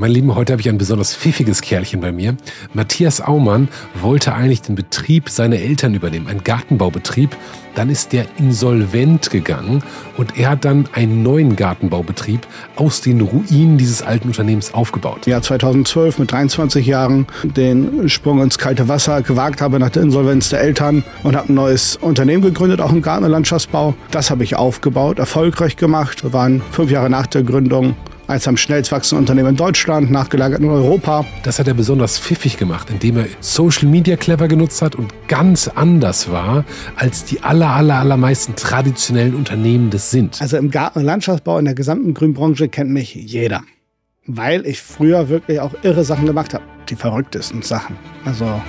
Mein Lieben, heute habe ich ein besonders pfiffiges Kerlchen bei mir. Matthias Aumann wollte eigentlich den Betrieb seiner Eltern übernehmen, einen Gartenbaubetrieb. Dann ist der insolvent gegangen und er hat dann einen neuen Gartenbaubetrieb aus den Ruinen dieses alten Unternehmens aufgebaut. Jahr 2012 mit 23 Jahren den Sprung ins kalte Wasser gewagt habe nach der Insolvenz der Eltern und habe ein neues Unternehmen gegründet, auch im Garten- und Landschaftsbau. Das habe ich aufgebaut, erfolgreich gemacht. Wir waren fünf Jahre nach der Gründung eines am schnellst wachsenden Unternehmen in Deutschland, nachgelagert in Europa. Das hat er besonders pfiffig gemacht, indem er Social Media clever genutzt hat und ganz anders war, als die aller, aller, allermeisten traditionellen Unternehmen das sind. Also im Garten- und Landschaftsbau in der gesamten Grünbranche kennt mich jeder. Weil ich früher wirklich auch irre Sachen gemacht habe. Die verrücktesten Sachen. Also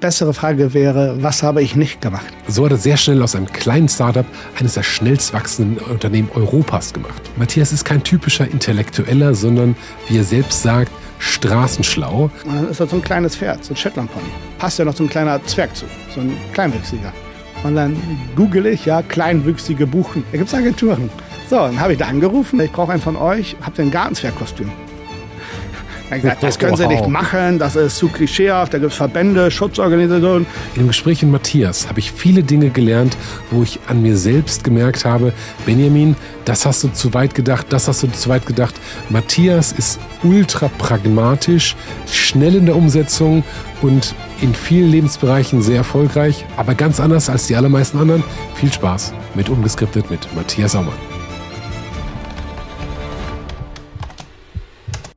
bessere Frage wäre, was habe ich nicht gemacht? So hat er sehr schnell aus einem kleinen Startup eines der schnellst wachsenden Unternehmen Europas gemacht. Matthias ist kein typischer Intellektueller, sondern, wie er selbst sagt, straßenschlau. Und dann ist das so ein kleines Pferd, so ein Shetland-Pony. Passt ja noch so ein kleiner Zwerg zu, so ein Kleinwüchsiger. Und dann google ich, ja, kleinwüchsige Buchen. Da gibt es Agenturen. So, dann habe ich da angerufen, ich brauche einen von euch, habt ihr ein Gartenzwergkostüm? Gesagt, das können sie nicht machen, das ist zu klischeehaft, da gibt es Verbände, Schutzorganisationen. In dem Gespräch mit Matthias habe ich viele Dinge gelernt, wo ich an mir selbst gemerkt habe, Benjamin, das hast du zu weit gedacht, das hast du zu weit gedacht. Matthias ist ultra pragmatisch, schnell in der Umsetzung und in vielen Lebensbereichen sehr erfolgreich, aber ganz anders als die allermeisten anderen. Viel Spaß mit Ungeskriptet mit Matthias Aumann.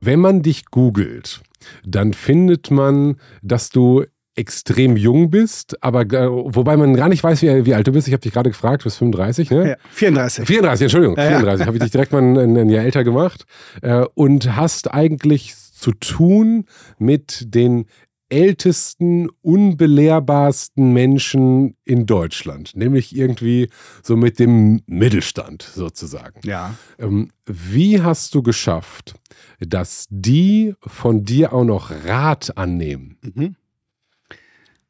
Wenn man dich googelt, dann findet man, dass du extrem jung bist, aber wobei man gar nicht weiß, wie, wie alt du bist. Ich habe dich gerade gefragt, du bist 35, ne? Ja, 34. 34, Entschuldigung, ja, 34. Ja. Habe ich dich direkt mal ein, ein, Jahr älter gemacht äh, und hast eigentlich zu tun mit den ältesten, unbelehrbarsten Menschen in Deutschland, nämlich irgendwie so mit dem Mittelstand sozusagen. Ja. Ähm, wie hast du geschafft, dass die von dir auch noch Rat annehmen? Mhm.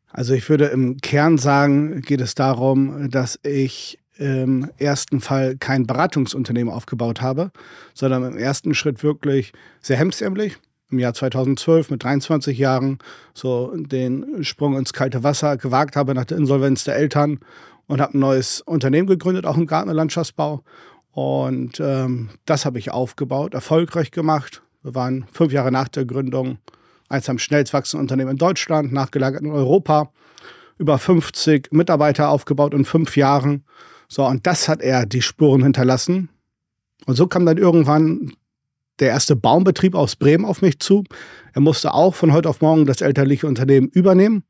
Also ich würde im Kern sagen, geht es darum, dass ich im ersten Fall kein Beratungsunternehmen aufgebaut habe, sondern im ersten Schritt wirklich sehr hemdsärmlich im Jahr 2012 mit 23 Jahren so den Sprung ins kalte Wasser gewagt habe nach der Insolvenz der Eltern und habe ein neues Unternehmen gegründet, auch im Garten- und ähm, das habe ich aufgebaut, erfolgreich gemacht. Wir waren fünf Jahre nach der Gründung eines am schnellst wachsenden Unternehmen in Deutschland, nachgelagert in Europa. Über 50 Mitarbeiter aufgebaut in fünf Jahren. So, und das hat er die Spuren hinterlassen. Und so kam dann irgendwann der erste Baumbetrieb aus Bremen auf mich zu. Er musste auch von heute auf morgen das elterliche Unternehmen übernehmen,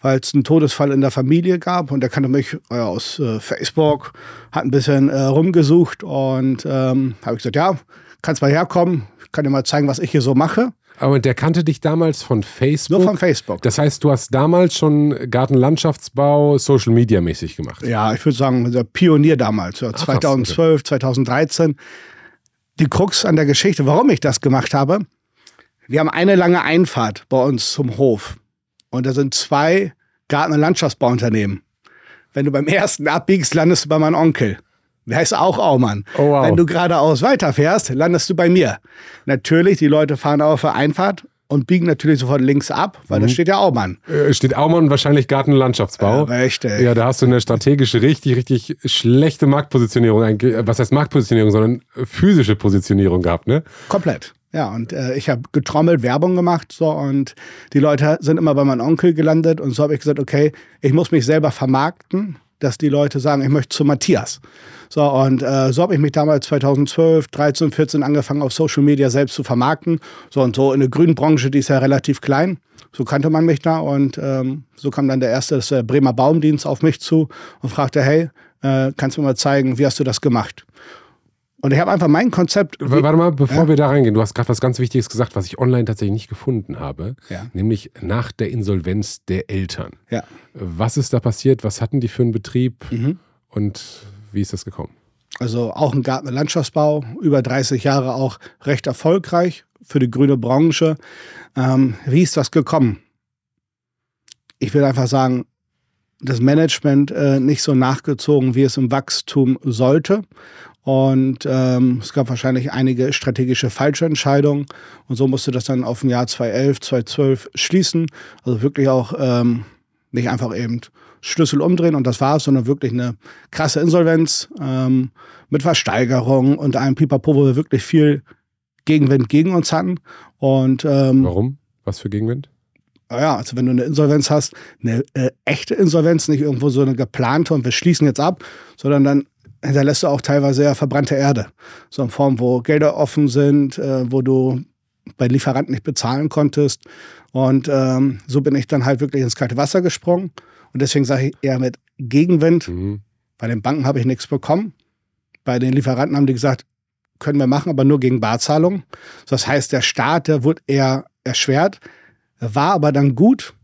weil es einen Todesfall in der Familie gab. Und er kannte mich aus äh, Facebook, hat ein bisschen äh, rumgesucht und ähm, habe ich gesagt, ja, kannst mal herkommen, kann dir mal zeigen, was ich hier so mache. Aber der kannte dich damals von Facebook? Nur von Facebook. Das heißt, du hast damals schon Gartenlandschaftsbau Social Media mäßig gemacht? Ja, ich würde sagen, der Pionier damals, ja, 2012, 2013 die Krux an der Geschichte, warum ich das gemacht habe. Wir haben eine lange Einfahrt bei uns zum Hof. Und da sind zwei Garten- und Landschaftsbauunternehmen. Wenn du beim ersten abbiegst, landest du bei meinem Onkel. Der heißt auch Aumann. Oh, wow. Wenn du geradeaus weiterfährst, landest du bei mir. Natürlich, die Leute fahren auf der Einfahrt und biegen natürlich sofort links ab, weil mhm. da steht ja Aumann. Äh, steht Aumann wahrscheinlich Garten- und Landschaftsbau. Ja, richtig. Ja, da hast du eine strategische, richtig, richtig schlechte Marktpositionierung. Äh, was heißt Marktpositionierung, sondern physische Positionierung gehabt, ne? Komplett. Ja, und äh, ich habe getrommelt, Werbung gemacht, so und die Leute sind immer bei meinem Onkel gelandet und so habe ich gesagt, okay, ich muss mich selber vermarkten, dass die Leute sagen, ich möchte zu Matthias. So, und äh, so habe ich mich damals 2012, 13, 14 angefangen, auf Social Media selbst zu vermarkten. So und so in der grünen Branche, die ist ja relativ klein. So kannte man mich da und ähm, so kam dann der erste, das der Bremer Baumdienst, auf mich zu und fragte, hey, äh, kannst du mir mal zeigen, wie hast du das gemacht? Und ich habe einfach mein Konzept. Warte mal, bevor ja? wir da reingehen, du hast gerade was ganz Wichtiges gesagt, was ich online tatsächlich nicht gefunden habe, ja. nämlich nach der Insolvenz der Eltern. Ja. Was ist da passiert? Was hatten die für einen Betrieb? Mhm. Und wie ist das gekommen? Also auch ein Garten- und Landschaftsbau, über 30 Jahre auch recht erfolgreich für die grüne Branche. Ähm, wie ist das gekommen? Ich will einfach sagen, das Management äh, nicht so nachgezogen, wie es im Wachstum sollte. Und ähm, es gab wahrscheinlich einige strategische falsche Entscheidungen. Und so musste das dann auf dem Jahr 2011, 2012 schließen. Also wirklich auch ähm, nicht einfach eben Schlüssel umdrehen und das war's, sondern wirklich eine krasse Insolvenz ähm, mit Versteigerung und einem Pipapo, wo wir wirklich viel Gegenwind gegen uns hatten. Und ähm, warum? Was für Gegenwind? Ja, also wenn du eine Insolvenz hast, eine äh, echte Insolvenz, nicht irgendwo so eine geplante und wir schließen jetzt ab, sondern dann hinterlässt du auch teilweise ja verbrannte Erde. So in Form, wo Gelder offen sind, äh, wo du bei Lieferanten nicht bezahlen konntest. Und ähm, so bin ich dann halt wirklich ins kalte Wasser gesprungen. Und deswegen sage ich eher mit Gegenwind. Mhm. Bei den Banken habe ich nichts bekommen. Bei den Lieferanten haben die gesagt, können wir machen, aber nur gegen Barzahlung. Das heißt, der Staat, der wurde eher erschwert, war aber dann gut.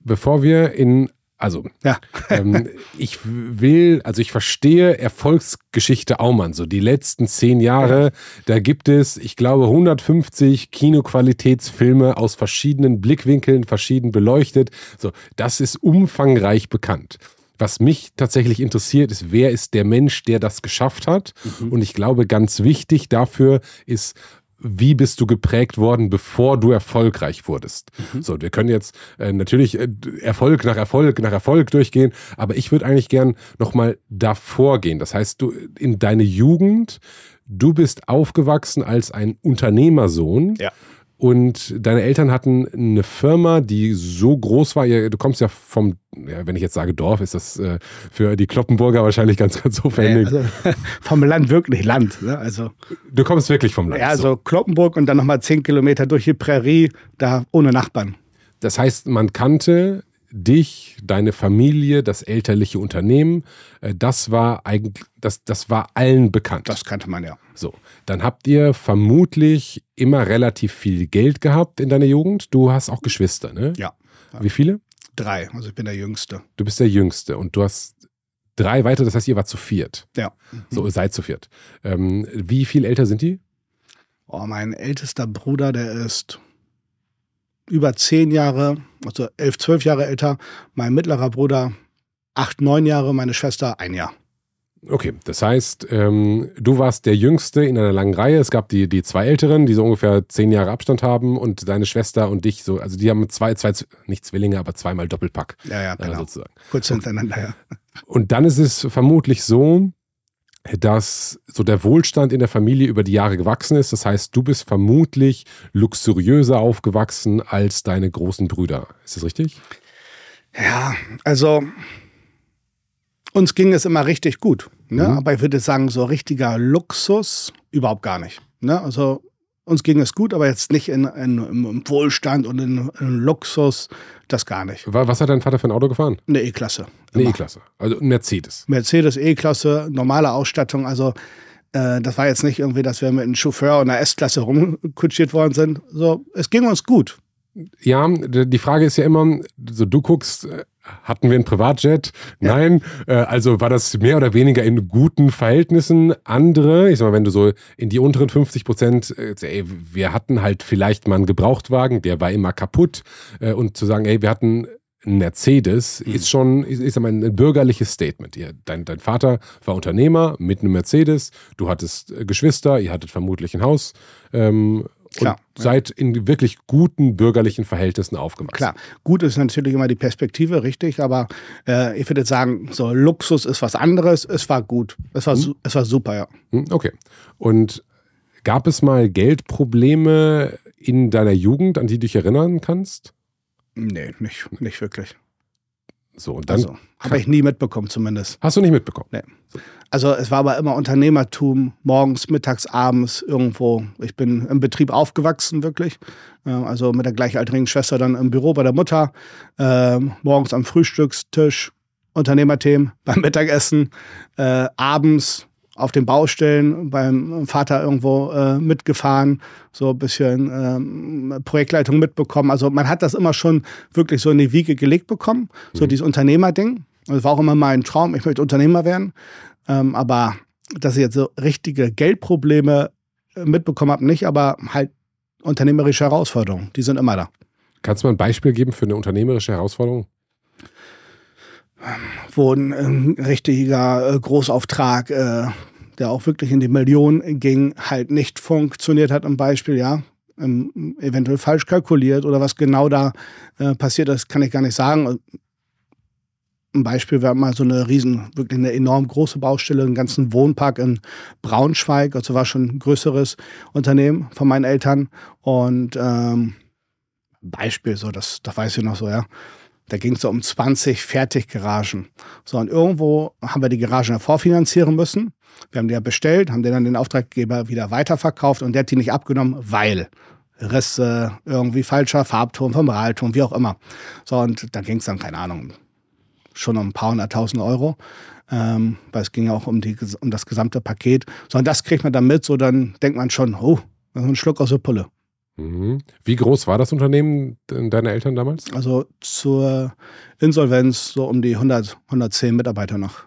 Bevor wir in also, ja. ähm, ich will, also ich verstehe Erfolgsgeschichte Aumann. So die letzten zehn Jahre, da gibt es, ich glaube, 150 Kinoqualitätsfilme aus verschiedenen Blickwinkeln, verschieden beleuchtet. So, das ist umfangreich bekannt. Was mich tatsächlich interessiert, ist, wer ist der Mensch, der das geschafft hat? Mhm. Und ich glaube, ganz wichtig dafür ist, wie bist du geprägt worden, bevor du erfolgreich wurdest. Mhm. So, wir können jetzt äh, natürlich äh, Erfolg nach Erfolg nach Erfolg durchgehen, aber ich würde eigentlich gern nochmal davor gehen. Das heißt, du in deine Jugend, du bist aufgewachsen als ein Unternehmersohn. Ja. Und deine Eltern hatten eine Firma, die so groß war. Du kommst ja vom, ja, wenn ich jetzt sage Dorf, ist das äh, für die Kloppenburger wahrscheinlich ganz, ganz aufwendig. Ja, also, vom Land wirklich Land. Ne? Also, du kommst wirklich vom Land. Ja, also so. Kloppenburg und dann nochmal zehn Kilometer durch die Prärie, da ohne Nachbarn. Das heißt, man kannte dich, deine Familie, das elterliche Unternehmen, äh, das war eigentlich, das, das war allen bekannt. Das kannte man ja. So, dann habt ihr vermutlich immer relativ viel Geld gehabt in deiner Jugend. Du hast auch Geschwister, ne? Ja. Wie viele? Drei, also ich bin der Jüngste. Du bist der Jüngste und du hast drei weitere, das heißt, ihr wart zu viert. Ja. So, ihr seid zu viert. Ähm, wie viel älter sind die? Oh, mein ältester Bruder, der ist über zehn Jahre, also elf, zwölf Jahre älter. Mein mittlerer Bruder acht, neun Jahre, meine Schwester ein Jahr. Okay, das heißt, ähm, du warst der Jüngste in einer langen Reihe. Es gab die, die zwei Älteren, die so ungefähr zehn Jahre Abstand haben und deine Schwester und dich so, also die haben zwei, zwei, nicht Zwillinge, aber zweimal Doppelpack. Ja, ja, äh, genau. Äh, sozusagen. Kurz hintereinander, ja. Und dann ist es vermutlich so, dass so der Wohlstand in der Familie über die Jahre gewachsen ist. Das heißt, du bist vermutlich luxuriöser aufgewachsen als deine großen Brüder. Ist das richtig? Ja, also uns ging es immer richtig gut. Ne? Mhm. Aber ich würde sagen, so richtiger Luxus überhaupt gar nicht. Ne? Also uns ging es gut, aber jetzt nicht in, in, im Wohlstand und in, in, Luxus, das gar nicht. Was hat dein Vater für ein Auto gefahren? Eine E-Klasse. Eine E-Klasse, also ein Mercedes. Mercedes E-Klasse, normale Ausstattung, also äh, das war jetzt nicht irgendwie, dass wir mit einem Chauffeur und einer S-Klasse rumkutschiert worden sind. So, es ging uns gut. Ja, die Frage ist ja immer, so du guckst, äh, hatten wir ein Privatjet? Nein. Ja. Äh, also war das mehr oder weniger in guten Verhältnissen. Andere, ich sag mal, wenn du so in die unteren 50 Prozent, äh, ey, wir hatten halt vielleicht mal einen Gebrauchtwagen, der war immer kaputt. Und zu sagen, ey, wir hatten ein Mercedes mhm. ist schon, ich, ich sag mal, ein bürgerliches Statement. Ihr, dein, dein Vater war Unternehmer mit einem Mercedes, du hattest Geschwister, ihr hattet vermutlich ein Haus. Ähm, Klar, und seid in wirklich guten bürgerlichen Verhältnissen aufgewachsen. Klar, gut ist natürlich immer die Perspektive, richtig, aber äh, ich würde sagen, so Luxus ist was anderes. Es war gut, es war, hm. es war super, ja. Hm, okay. Und gab es mal Geldprobleme in deiner Jugend, an die du dich erinnern kannst? Nee, nicht, nicht wirklich. So, und dann. Also, habe ich nie mitbekommen, zumindest. Hast du nicht mitbekommen? Nee. Also es war aber immer Unternehmertum, morgens, mittags, abends irgendwo. Ich bin im Betrieb aufgewachsen, wirklich. Also mit der gleichaltrigen Schwester dann im Büro bei der Mutter. Äh, morgens am Frühstückstisch, Unternehmerthemen, beim Mittagessen, äh, abends auf den Baustellen beim Vater irgendwo äh, mitgefahren, so ein bisschen ähm, Projektleitung mitbekommen. Also man hat das immer schon wirklich so in die Wiege gelegt bekommen, so mhm. dieses Unternehmerding. Das war auch immer mein Traum, ich möchte Unternehmer werden. Ähm, aber dass ich jetzt so richtige Geldprobleme äh, mitbekommen habe, nicht, aber halt unternehmerische Herausforderungen, die sind immer da. Kannst du mal ein Beispiel geben für eine unternehmerische Herausforderung? Wo ein, ein richtiger äh, Großauftrag äh, der auch wirklich in die Millionen ging, halt nicht funktioniert hat, im Beispiel, ja, ähm, eventuell falsch kalkuliert oder was genau da äh, passiert ist, kann ich gar nicht sagen. Ein Beispiel wäre mal so eine riesen, wirklich eine enorm große Baustelle, einen ganzen Wohnpark in Braunschweig. Also war schon ein größeres Unternehmen von meinen Eltern. Und ähm, Beispiel, so, das, das weiß ich noch so, ja. Da ging es so um 20 Fertiggaragen. So, und irgendwo haben wir die Garagen vorfinanzieren müssen. Wir haben die ja bestellt, haben den dann den Auftraggeber wieder weiterverkauft und der hat die nicht abgenommen, weil Risse, irgendwie falscher Farbton vom Rahlton, wie auch immer. So, und da ging es dann, keine Ahnung, schon um ein paar hunderttausend Euro. Ähm, weil es ging ja auch um, die, um das gesamte Paket. So, und das kriegt man dann mit, so dann denkt man schon, oh, ein Schluck aus der Pulle. Mhm. Wie groß war das Unternehmen deiner Eltern damals? Also zur Insolvenz so um die 100, 110 Mitarbeiter noch.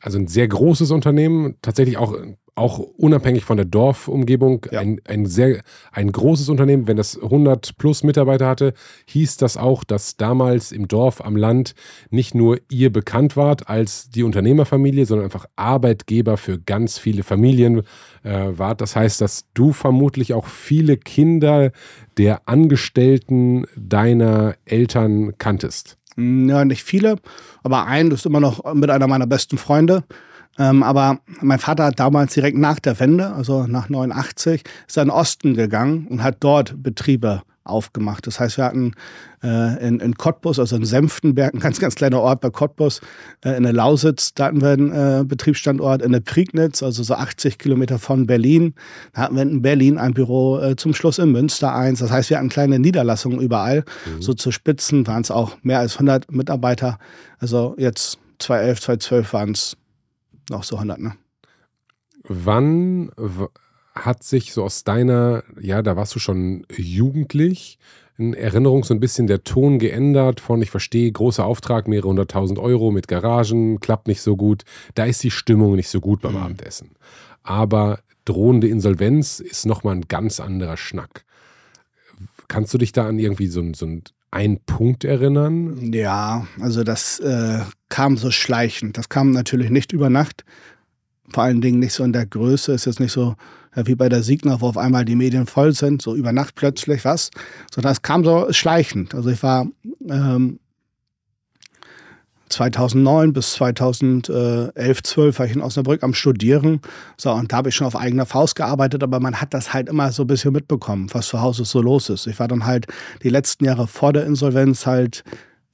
Also ein sehr großes Unternehmen, tatsächlich auch auch unabhängig von der Dorfumgebung ja. ein, ein sehr ein großes Unternehmen. Wenn das 100 plus Mitarbeiter hatte, hieß das auch, dass damals im Dorf am Land nicht nur ihr bekannt wart als die Unternehmerfamilie, sondern einfach Arbeitgeber für ganz viele Familien äh, wart. Das heißt, dass du vermutlich auch viele Kinder der Angestellten deiner Eltern kanntest. Ja, nicht viele, aber ein, das ist immer noch mit einer meiner besten Freunde. Ähm, aber mein Vater hat damals direkt nach der Wende, also nach 89, ist er in den Osten gegangen und hat dort Betriebe aufgemacht. Das heißt, wir hatten äh, in, in Cottbus, also in Senftenberg, ein ganz, ganz kleiner Ort bei Cottbus, äh, in der Lausitz, da hatten wir einen äh, Betriebsstandort, in der Prignitz, also so 80 Kilometer von Berlin. Da hatten wir in Berlin ein Büro, äh, zum Schluss in Münster eins. Das heißt, wir hatten kleine Niederlassungen überall. Mhm. So zu Spitzen waren es auch mehr als 100 Mitarbeiter. Also jetzt 2011, 2012 waren es noch so 100, ne? Wann hat sich so aus deiner, ja, da warst du schon jugendlich, in Erinnerung so ein bisschen der Ton geändert von, ich verstehe, großer Auftrag, mehrere hunderttausend Euro mit Garagen, klappt nicht so gut. Da ist die Stimmung nicht so gut beim mhm. Abendessen. Aber drohende Insolvenz ist nochmal ein ganz anderer Schnack. Kannst du dich da an irgendwie so, so einen Punkt erinnern? Ja, also das äh, kam so schleichend. Das kam natürlich nicht über Nacht. Vor allen Dingen nicht so in der Größe. Ist jetzt nicht so wie bei der Signer, wo auf einmal die Medien voll sind, so über Nacht plötzlich was. Sondern das kam so schleichend. Also ich war ähm, 2009 bis 2011, 12 war ich in Osnabrück am Studieren. So, und da habe ich schon auf eigener Faust gearbeitet, aber man hat das halt immer so ein bisschen mitbekommen, was zu Hause so los ist. Ich war dann halt die letzten Jahre vor der Insolvenz halt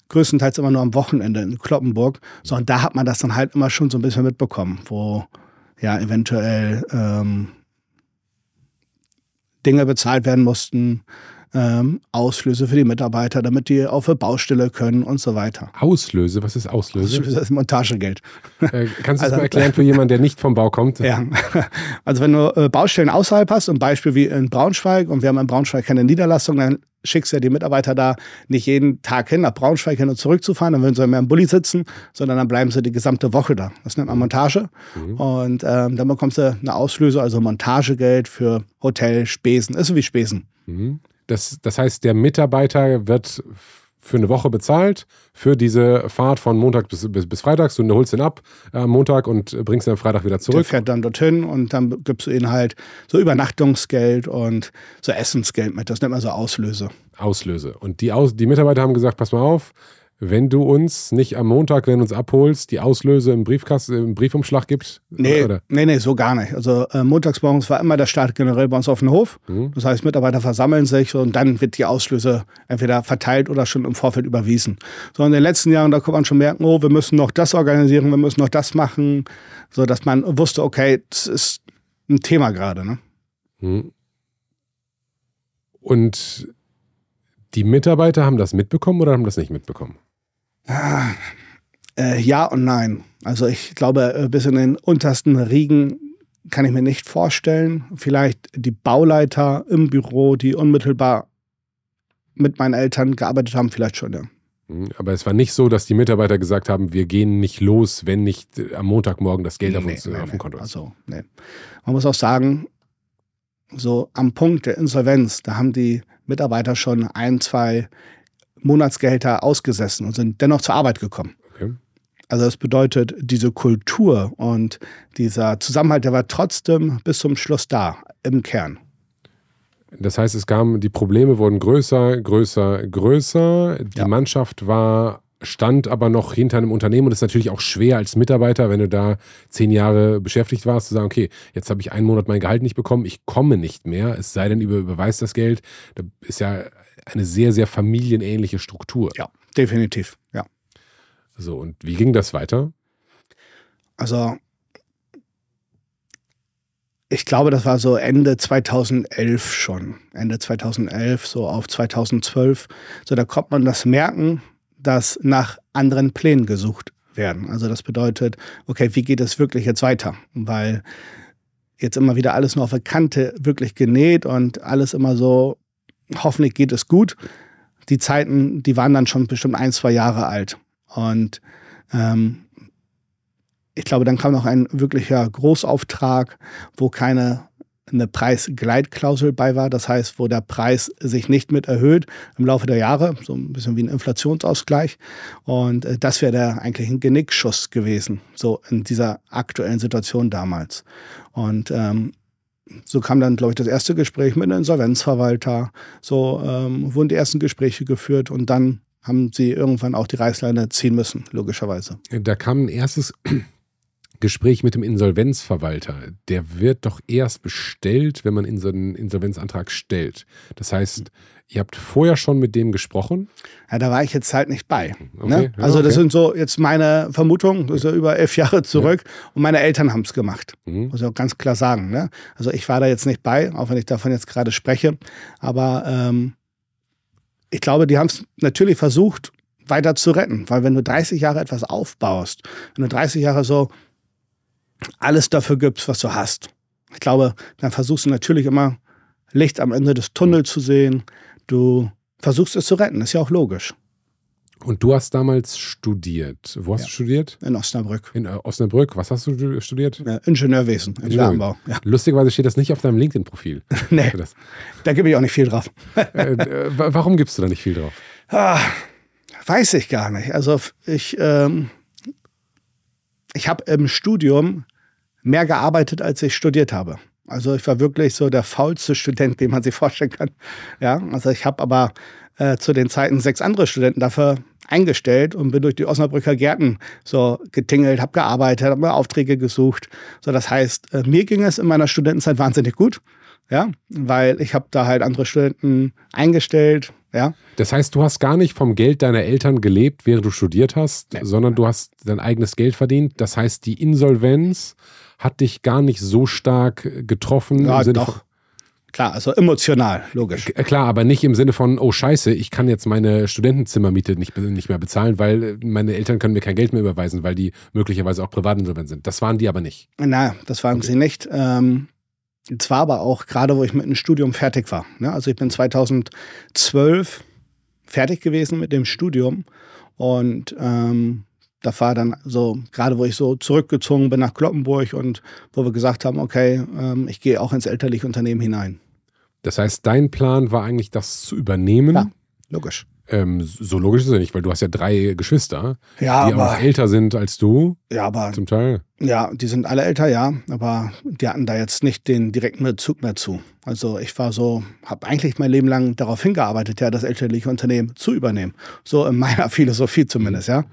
größtenteils immer nur am Wochenende in Kloppenburg. So, und da hat man das dann halt immer schon so ein bisschen mitbekommen, wo ja eventuell ähm, Dinge bezahlt werden mussten, ähm, Auslöse für die Mitarbeiter, damit die auf eine Baustelle können und so weiter. Auslöse? Was ist Auslöse? Auslöse ist Montagegeld. Äh, kannst du also, das mal erklären für jemanden, der nicht vom Bau kommt? Ja, also wenn du äh, Baustellen außerhalb hast, ein Beispiel wie in Braunschweig und wir haben in Braunschweig keine Niederlassung, dann schickst du ja die Mitarbeiter da nicht jeden Tag hin, nach Braunschweig hin und zurück zu fahren, dann würden sie mehr im Bulli sitzen, sondern dann bleiben sie die gesamte Woche da. Das nennt man Montage. Mhm. Und ähm, dann bekommst du eine Auslöse, also Montagegeld für Hotel, Spesen, ist so wie Spesen. Mhm. Das, das heißt, der Mitarbeiter wird für eine Woche bezahlt für diese Fahrt von Montag bis, bis, bis Freitag. Du holst ihn ab am äh, Montag und bringst ihn am Freitag wieder zurück. Der fährt dann dorthin und dann gibst du ihnen halt so Übernachtungsgeld und so Essensgeld mit. Das nennt man so Auslöse. Auslöse. Und die, Aus die Mitarbeiter haben gesagt, pass mal auf, wenn du uns nicht am Montag, wenn du uns abholst, die Auslöse im, Briefkasten, im Briefumschlag gibst? Nee, oder? nee, nee, so gar nicht. Also äh, montagsmorgens war immer der Start generell bei uns auf dem Hof. Mhm. Das heißt, Mitarbeiter versammeln sich und dann wird die Auslöse entweder verteilt oder schon im Vorfeld überwiesen. So in den letzten Jahren, da konnte man schon merken, oh, wir müssen noch das organisieren, wir müssen noch das machen, so dass man wusste, okay, das ist ein Thema gerade. Ne? Mhm. Und die Mitarbeiter haben das mitbekommen oder haben das nicht mitbekommen? Ah, äh, ja und nein. Also ich glaube, äh, bis in den untersten Riegen kann ich mir nicht vorstellen. Vielleicht die Bauleiter im Büro, die unmittelbar mit meinen Eltern gearbeitet haben, vielleicht schon, ja. Mhm, aber es war nicht so, dass die Mitarbeiter gesagt haben, wir gehen nicht los, wenn nicht äh, am Montagmorgen das Geld nee, auf uns nee, auf dem Konto ist. Also, nee. Man muss auch sagen, so am Punkt der Insolvenz, da haben die Mitarbeiter schon ein, zwei Monatsgehälter ausgesessen und sind dennoch zur Arbeit gekommen. Okay. Also das bedeutet, diese Kultur und dieser Zusammenhalt, der war trotzdem bis zum Schluss da, im Kern. Das heißt, es kam, die Probleme wurden größer, größer, größer. Die ja. Mannschaft war, stand aber noch hinter einem Unternehmen und es ist natürlich auch schwer als Mitarbeiter, wenn du da zehn Jahre beschäftigt warst, zu sagen, okay, jetzt habe ich einen Monat mein Gehalt nicht bekommen, ich komme nicht mehr, es sei denn, über überweist das Geld. Da ist ja eine sehr, sehr familienähnliche Struktur. Ja, definitiv, ja. So, und wie ging das weiter? Also, ich glaube, das war so Ende 2011 schon. Ende 2011, so auf 2012. So, da kommt man das merken, dass nach anderen Plänen gesucht werden. Also, das bedeutet, okay, wie geht es wirklich jetzt weiter? Weil jetzt immer wieder alles nur auf der Kante wirklich genäht und alles immer so, hoffentlich geht es gut. Die Zeiten, die waren dann schon bestimmt ein, zwei Jahre alt. Und ähm, ich glaube, dann kam noch ein wirklicher Großauftrag, wo keine eine Preisgleitklausel bei war. Das heißt, wo der Preis sich nicht mit erhöht im Laufe der Jahre, so ein bisschen wie ein Inflationsausgleich. Und äh, das wäre eigentlich ein Genickschuss gewesen, so in dieser aktuellen Situation damals. Und ähm, so kam dann, glaube ich, das erste Gespräch mit einem Insolvenzverwalter. So ähm, wurden die ersten Gespräche geführt und dann haben sie irgendwann auch die Reißleine ziehen müssen, logischerweise. Da kam ein erstes Gespräch mit dem Insolvenzverwalter. Der wird doch erst bestellt, wenn man so einen Insolvenzantrag stellt. Das heißt, ihr habt vorher schon mit dem gesprochen? Ja, da war ich jetzt halt nicht bei. Okay, ne? ja, also, das okay. sind so jetzt meine Vermutungen, das ist ja über elf Jahre zurück ja. und meine Eltern haben es gemacht. Mhm. Muss ich auch ganz klar sagen. Ne? Also, ich war da jetzt nicht bei, auch wenn ich davon jetzt gerade spreche. Aber ähm, ich glaube, die haben es natürlich versucht, weiter zu retten. Weil wenn du 30 Jahre etwas aufbaust, wenn du 30 Jahre so alles dafür gibst, was du hast, ich glaube, dann versuchst du natürlich immer Licht am Ende des Tunnels zu sehen. Du versuchst es zu retten, ist ja auch logisch. Und du hast damals studiert. Wo hast ja. du studiert? In Osnabrück. In äh, Osnabrück. Was hast du studiert? Ja, Ingenieurwesen, Ingenieurwesen. Ja. Lustigerweise steht das nicht auf deinem LinkedIn-Profil. nee, da gebe ich auch nicht viel drauf. äh, warum gibst du da nicht viel drauf? Ah, weiß ich gar nicht. Also ich, ähm, ich habe im Studium mehr gearbeitet, als ich studiert habe. Also ich war wirklich so der faulste Student, den man sich vorstellen kann. Ja, also ich habe aber äh, zu den Zeiten sechs andere Studenten dafür eingestellt und bin durch die Osnabrücker Gärten so getingelt, habe gearbeitet, habe mir Aufträge gesucht. So, das heißt, äh, mir ging es in meiner Studentenzeit wahnsinnig gut, ja, weil ich habe da halt andere Studenten eingestellt, ja. Das heißt, du hast gar nicht vom Geld deiner Eltern gelebt, während du studiert hast, nee. sondern du hast dein eigenes Geld verdient. Das heißt, die Insolvenz hat dich gar nicht so stark getroffen. Ja, doch. Klar, also emotional, logisch. Klar, aber nicht im Sinne von, oh Scheiße, ich kann jetzt meine Studentenzimmermiete nicht, nicht mehr bezahlen, weil meine Eltern können mir kein Geld mehr überweisen, weil die möglicherweise auch privatinsolvent sind. Das waren die aber nicht. Na, das waren okay. sie nicht. Ähm, zwar aber auch gerade, wo ich mit dem Studium fertig war. Ne? Also ich bin 2012 fertig gewesen mit dem Studium und ähm, da war dann so, gerade wo ich so zurückgezogen bin nach Kloppenburg und wo wir gesagt haben, okay, ähm, ich gehe auch ins elterliche Unternehmen hinein. Das heißt, dein Plan war eigentlich, das zu übernehmen? Ja, logisch. Ähm, so logisch ist es ja nicht, weil du hast ja drei Geschwister, ja, die aber, auch älter sind als du. Ja, aber zum Teil. Ja, die sind alle älter, ja, aber die hatten da jetzt nicht den direkten Bezug mehr zu. Also ich war so, habe eigentlich mein Leben lang darauf hingearbeitet, ja, das elterliche Unternehmen zu übernehmen. So in meiner Philosophie zumindest, ja.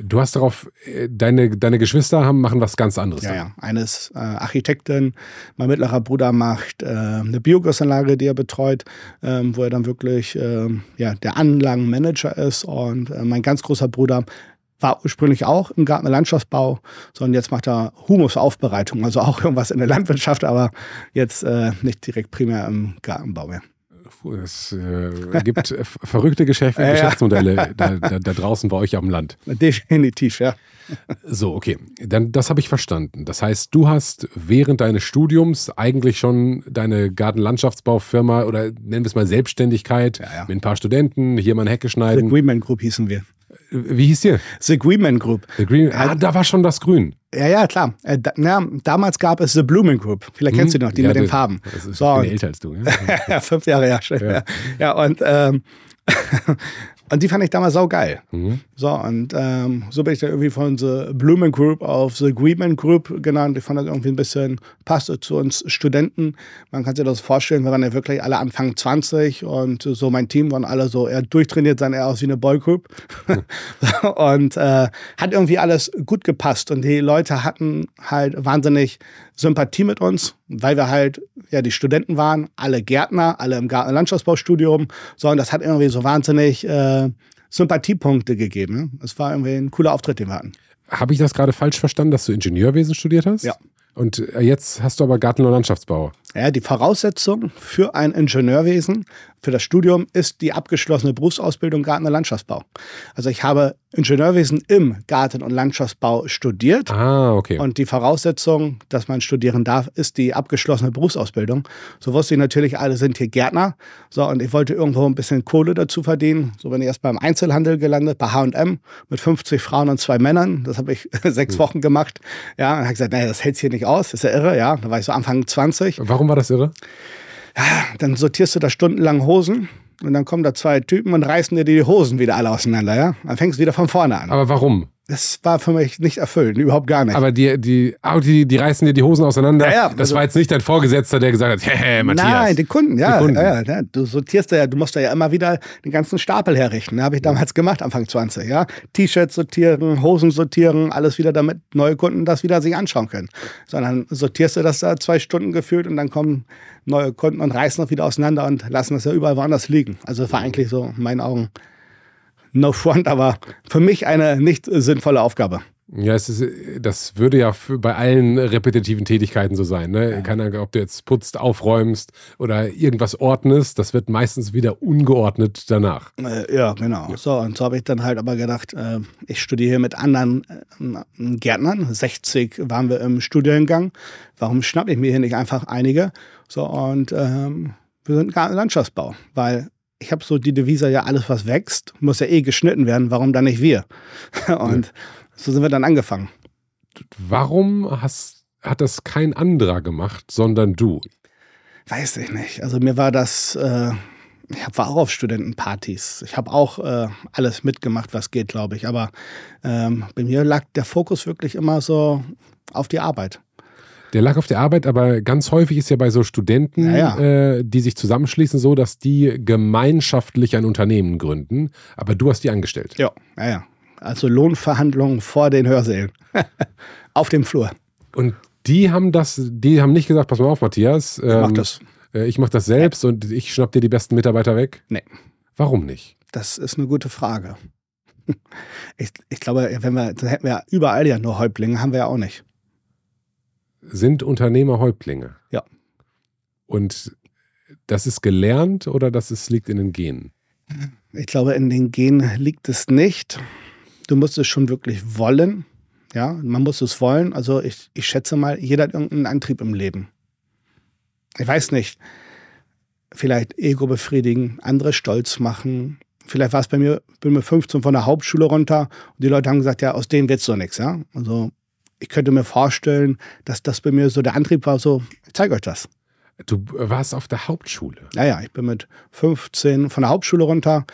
Du hast darauf, äh, deine, deine Geschwister haben, machen was ganz anderes. Ja, ja. Eines äh, Architektin, mein mittlerer Bruder macht äh, eine Biogasanlage, die er betreut, ähm, wo er dann wirklich äh, ja, der Anlagenmanager ist. Und äh, mein ganz großer Bruder war ursprünglich auch im Garten- und Landschaftsbau, sondern jetzt macht er Humusaufbereitung, also auch irgendwas in der Landwirtschaft, aber jetzt äh, nicht direkt primär im Gartenbau mehr. Es äh, gibt verrückte Geschäfte, ja, Geschäftsmodelle ja. da, da, da, draußen bei euch am Land. Definitiv, ja. So, okay. Dann, das habe ich verstanden. Das heißt, du hast während deines Studiums eigentlich schon deine Gartenlandschaftsbaufirma oder nennen wir es mal Selbstständigkeit ja, mit ein paar Studenten, hier mal eine Hecke schneiden. The Greenman Group hießen wir. Wie hieß die? The Greenman Group. The Green, ah, da war schon das Grün. Ja, ja, klar. Äh, da, na, damals gab es The Blooming Group. Vielleicht kennst hm, du noch, die ja, mit den Farben. Das ist so, älter als du. Ja, ja fünf Jahre, ja, schon. Ja, ja und ähm, Und die fand ich damals saugeil. Mhm. So, und ähm, so bin ich dann irgendwie von The Blumen Group auf The Greenman Group genannt. Ich fand das irgendwie ein bisschen, passte zu uns Studenten. Man kann sich das vorstellen, wir waren ja wirklich alle Anfang 20 und so mein Team waren alle so eher durchtrainiert, sahen eher aus wie eine Boygroup. Mhm. und äh, hat irgendwie alles gut gepasst. Und die Leute hatten halt wahnsinnig Sympathie mit uns, weil wir halt ja die Studenten waren, alle Gärtner, alle im Garten- Landschaftsbaustudium, so und das hat irgendwie so wahnsinnig äh, Sympathiepunkte gegeben. Es war irgendwie ein cooler Auftritt, den wir hatten. Habe ich das gerade falsch verstanden, dass du Ingenieurwesen studiert hast? Ja. Und äh, jetzt hast du aber Garten- und Landschaftsbau. Ja, die Voraussetzung für ein Ingenieurwesen, für das Studium, ist die abgeschlossene Berufsausbildung Garten- und Landschaftsbau. Also ich habe Ingenieurwesen im Garten- und Landschaftsbau studiert. Ah, okay. Und die Voraussetzung, dass man studieren darf, ist die abgeschlossene Berufsausbildung. So wusste ich natürlich, alle sind hier Gärtner. So, und ich wollte irgendwo ein bisschen Kohle dazu verdienen. So bin ich erst beim Einzelhandel gelandet, bei H&M mit 50 Frauen und zwei Männern. Das habe ich sechs hm. Wochen gemacht. Ja, und habe gesagt, naja, das hält hier nicht aus. Das ist ja irre. Ja, da war ich so Anfang 20. Warum war das irre? Ja, dann sortierst du da stundenlang Hosen und dann kommen da zwei Typen und reißen dir die Hosen wieder alle auseinander, ja? Dann fängst du wieder von vorne an. Aber warum? Das war für mich nicht erfüllend, überhaupt gar nicht. Aber die, die, oh, die, die reißen dir die Hosen auseinander. Ja, ja, das also, war jetzt nicht dein Vorgesetzter, der gesagt hat, hey, Matthias. Nein, die Kunden, ja. Die Kunden. ja, ja du sortierst ja, du musst ja immer wieder den ganzen Stapel herrichten. Habe ich damals gemacht, Anfang 20, ja. T-Shirts sortieren, Hosen sortieren, alles wieder, damit neue Kunden das wieder sich anschauen können. Sondern sortierst du das da zwei Stunden gefühlt und dann kommen neue Kunden und reißen das wieder auseinander und lassen das ja überall woanders liegen. Also das war eigentlich so in meinen Augen no front, aber für mich eine nicht sinnvolle Aufgabe. Ja, es ist, das würde ja bei allen repetitiven Tätigkeiten so sein. Ne? Ja. Keine Ahnung, ob du jetzt putzt, aufräumst oder irgendwas ordnest, das wird meistens wieder ungeordnet danach. Äh, ja, genau. So, und so habe ich dann halt aber gedacht, äh, ich studiere hier mit anderen äh, Gärtnern. 60 waren wir im Studiengang. Warum schnappe ich mir hier nicht einfach einige? So, und ähm, wir sind Landschaftsbau, weil ich habe so die Devise, ja, alles, was wächst, muss ja eh geschnitten werden. Warum dann nicht wir? Und ja. so sind wir dann angefangen. Warum hast, hat das kein anderer gemacht, sondern du? Weiß ich nicht. Also mir war das, äh, ich war auch auf Studentenpartys. Ich habe auch äh, alles mitgemacht, was geht, glaube ich. Aber ähm, bei mir lag der Fokus wirklich immer so auf die Arbeit. Der lag auf der Arbeit, aber ganz häufig ist ja bei so Studenten, ja, ja. Äh, die sich zusammenschließen, so, dass die gemeinschaftlich ein Unternehmen gründen. Aber du hast die angestellt. Ja, ja, ja. Also Lohnverhandlungen vor den Hörsälen. auf dem Flur. Und die haben das, die haben nicht gesagt, pass mal auf, Matthias. Ähm, ich mach ähm, das. Äh, ich mach das selbst nee. und ich schnapp dir die besten Mitarbeiter weg. Nee. Warum nicht? Das ist eine gute Frage. Ich, ich glaube, wenn wir, hätten wir überall ja nur Häuptlinge, haben wir ja auch nicht sind Unternehmer Häuptlinge. Ja. Und das ist gelernt oder das ist, liegt in den Genen? Ich glaube, in den Genen liegt es nicht. Du musst es schon wirklich wollen. Ja, man muss es wollen. Also ich, ich schätze mal, jeder hat irgendeinen Antrieb im Leben. Ich weiß nicht. Vielleicht Ego befriedigen, andere stolz machen. Vielleicht war es bei mir, bin mir 15 von der Hauptschule runter und die Leute haben gesagt, ja, aus denen wird so nichts, ja. Also ich könnte mir vorstellen, dass das bei mir so der Antrieb war, so, ich zeige euch das. Du warst auf der Hauptschule? Naja, ich bin mit 15 von der Hauptschule runter,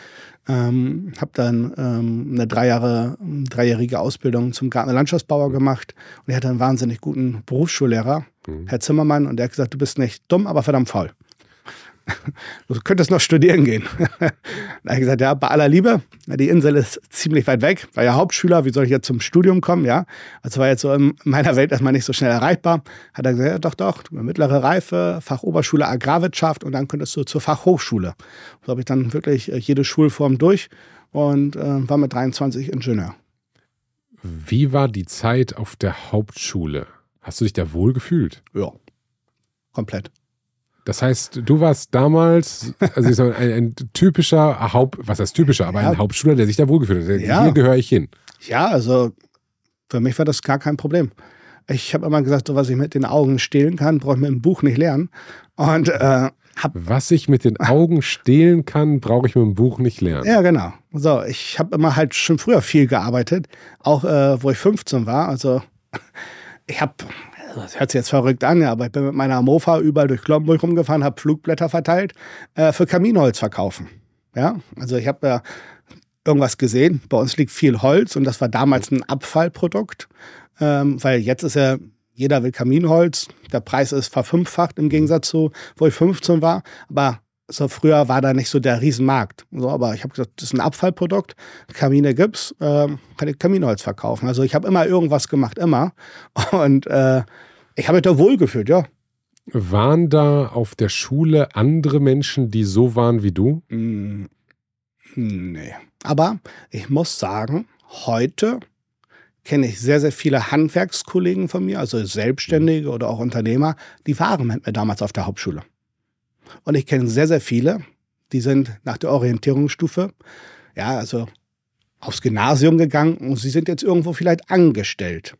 ähm, habe dann ähm, eine drei Jahre, dreijährige Ausbildung zum Garten- Landschaftsbauer gemacht und ich hatte einen wahnsinnig guten Berufsschullehrer, mhm. Herr Zimmermann, und der hat gesagt, du bist nicht dumm, aber verdammt faul. du könntest noch studieren gehen. da habe ich gesagt, ja, bei aller Liebe, die Insel ist ziemlich weit weg, war ja Hauptschüler, wie soll ich jetzt zum Studium kommen, ja? Also war jetzt so in meiner Welt erstmal nicht so schnell erreichbar. Hat er gesagt, ja, doch, doch, mittlere Reife, Fachoberschule Agrarwirtschaft und dann könntest du zur Fachhochschule. So habe ich dann wirklich äh, jede Schulform durch und äh, war mit 23 Ingenieur. Wie war die Zeit auf der Hauptschule? Hast du dich da wohl gefühlt? Ja, komplett. Das heißt, du warst damals, also ein, ein, typischer Haupt, was heißt typischer, aber ja. ein Hauptschüler, der sich da wohlgefühlt hat. Ja. Hier gehöre ich hin. Ja, also für mich war das gar kein Problem. Ich habe immer gesagt, so was ich mit den Augen stehlen kann, brauche ich mit dem Buch nicht lernen. Und äh, hab, was ich mit den Augen stehlen kann, brauche ich mit dem Buch nicht lernen. Ja, genau. So, ich habe immer halt schon früher viel gearbeitet, auch äh, wo ich 15 war. Also ich habe das hört sich jetzt verrückt an, ja, aber ich bin mit meiner Mofa überall durch Kloppenburg rumgefahren, habe Flugblätter verteilt, äh, für Kaminholz verkaufen. Ja, also ich habe ja irgendwas gesehen. Bei uns liegt viel Holz und das war damals ein Abfallprodukt, ähm, weil jetzt ist ja jeder will Kaminholz. Der Preis ist verfünffacht im Gegensatz zu, wo ich 15 war. Aber so früher war da nicht so der Riesenmarkt. So, aber ich habe gesagt, das ist ein Abfallprodukt. Kamine gibt's, äh, kann ich Kaminholz verkaufen. Also ich habe immer irgendwas gemacht, immer. Und äh, ich habe mich da wohlgefühlt, ja. Waren da auf der Schule andere Menschen, die so waren wie du? Mm, nee. Aber ich muss sagen, heute kenne ich sehr, sehr viele Handwerkskollegen von mir, also Selbstständige oder auch Unternehmer, die waren mit mir damals auf der Hauptschule. Und ich kenne sehr, sehr viele, die sind nach der Orientierungsstufe, ja, also aufs Gymnasium gegangen und sie sind jetzt irgendwo vielleicht angestellt.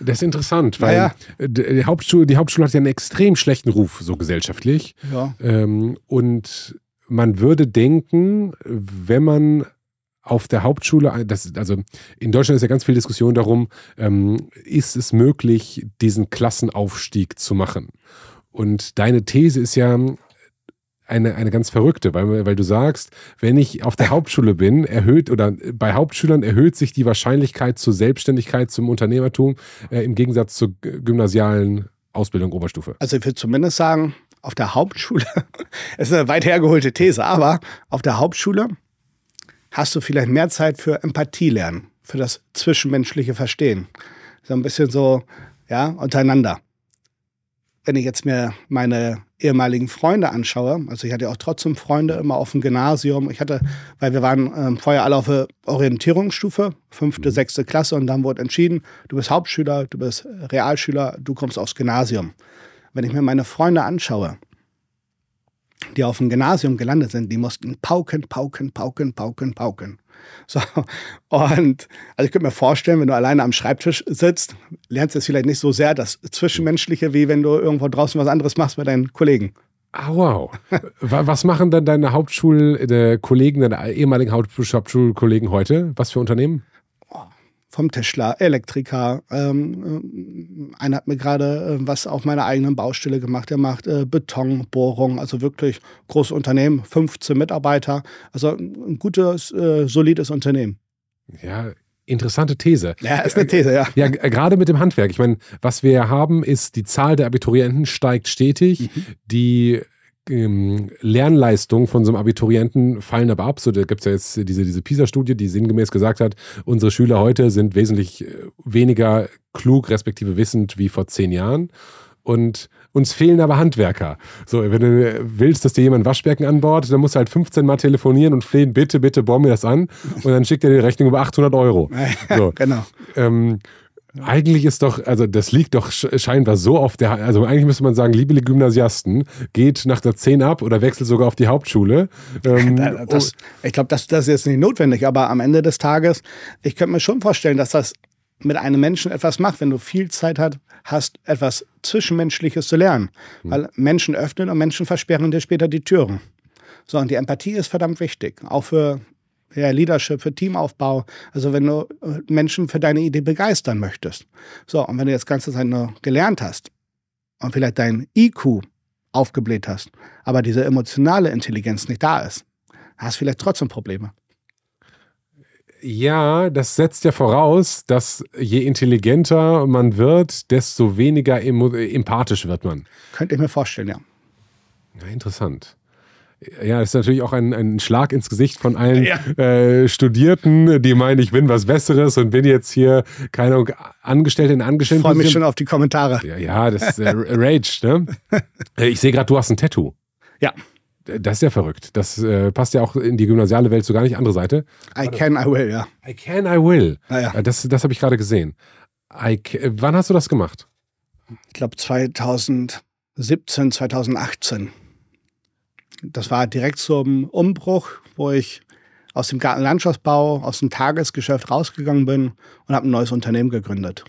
Das ist interessant, weil ja. Die, Hauptschule, die Hauptschule hat ja einen extrem schlechten Ruf, so gesellschaftlich. Ja. Ähm, und man würde denken, wenn man auf der Hauptschule, das, also in Deutschland ist ja ganz viel Diskussion darum, ähm, ist es möglich, diesen Klassenaufstieg zu machen? Und deine These ist ja eine, eine ganz verrückte, weil, weil du sagst, wenn ich auf der Hauptschule bin, erhöht oder bei Hauptschülern erhöht sich die Wahrscheinlichkeit zur Selbstständigkeit, zum Unternehmertum äh, im Gegensatz zur gymnasialen Ausbildung Oberstufe. Also ich würde zumindest sagen, auf der Hauptschule, das ist eine weit hergeholte These, aber auf der Hauptschule hast du vielleicht mehr Zeit für Empathie lernen, für das zwischenmenschliche Verstehen. So ein bisschen so, ja, untereinander wenn ich jetzt mir meine ehemaligen Freunde anschaue, also ich hatte ja auch trotzdem Freunde immer auf dem Gymnasium. Ich hatte, weil wir waren ähm, vorher alle auf der Orientierungsstufe, fünfte, sechste Klasse und dann wurde entschieden, du bist Hauptschüler, du bist Realschüler, du kommst aufs Gymnasium. Wenn ich mir meine Freunde anschaue, die auf dem Gymnasium gelandet sind, die mussten pauken, pauken, pauken, pauken, pauken. So, und also ich könnte mir vorstellen, wenn du alleine am Schreibtisch sitzt, lernst du es vielleicht nicht so sehr das Zwischenmenschliche, wie wenn du irgendwo draußen was anderes machst mit deinen Kollegen. Ah, wow. Was machen dann deine Hauptschulkollegen, deine ehemaligen Hauptschulkollegen heute? Was für Unternehmen? Vom Tischler, Elektriker. Ähm, äh, einer hat mir gerade äh, was auf meiner eigenen Baustelle gemacht. Der macht äh, Betonbohrung, also wirklich großes Unternehmen, 15 Mitarbeiter. Also ein gutes, äh, solides Unternehmen. Ja, interessante These. Ja, ist eine These, ja. Ja, gerade mit dem Handwerk. Ich meine, was wir haben, ist, die Zahl der Abiturienten steigt stetig. Mhm. Die ähm, Lernleistungen von so einem Abiturienten fallen aber ab. So, da gibt es ja jetzt diese, diese PISA-Studie, die sinngemäß gesagt hat, unsere Schüler heute sind wesentlich äh, weniger klug, respektive wissend wie vor zehn Jahren. Und uns fehlen aber Handwerker. So, wenn du willst, dass dir jemand Waschbecken anbaut, dann musst du halt 15 Mal telefonieren und flehen, bitte, bitte, baue mir das an. Und dann schickt er dir die Rechnung über 800 Euro. So. genau. Ähm, eigentlich ist doch, also das liegt doch scheinbar so auf der, also eigentlich müsste man sagen, liebe Gymnasiasten, geht nach der 10 ab oder wechselt sogar auf die Hauptschule. Ähm, das, ich glaube, das, das ist jetzt nicht notwendig, aber am Ende des Tages, ich könnte mir schon vorstellen, dass das mit einem Menschen etwas macht, wenn du viel Zeit hat, hast, etwas Zwischenmenschliches zu lernen. Hm. Weil Menschen öffnen und Menschen versperren dir später die Türen. So, und die Empathie ist verdammt wichtig, auch für ja, Leadership, für Teamaufbau. Also wenn du äh, Menschen für deine Idee begeistern möchtest. So, und wenn du jetzt ganze Zeit nur gelernt hast und vielleicht dein IQ aufgebläht hast, aber diese emotionale Intelligenz nicht da ist, hast du vielleicht trotzdem Probleme. Ja, das setzt ja voraus, dass je intelligenter man wird, desto weniger empathisch wird man. Könnte ich mir vorstellen, ja. Ja, interessant. Ja, das ist natürlich auch ein, ein Schlag ins Gesicht von allen ja. äh, Studierten, die meinen, ich bin was Besseres und bin jetzt hier, keine Ahnung, Angestellte in Angestellten. Ich freue mich schon auf die Kommentare. Ja, ja das ist äh, Rage, ne? Äh, ich sehe gerade, du hast ein Tattoo. Ja. Das ist ja verrückt. Das äh, passt ja auch in die gymnasiale Welt so gar nicht. Andere Seite. I can, I will, ja. I can, I will. Ah, ja. Das, das habe ich gerade gesehen. I, wann hast du das gemacht? Ich glaube 2017, 2018 das war direkt zum Umbruch, wo ich aus dem Gartenlandschaftsbau, aus dem Tagesgeschäft rausgegangen bin und habe ein neues Unternehmen gegründet.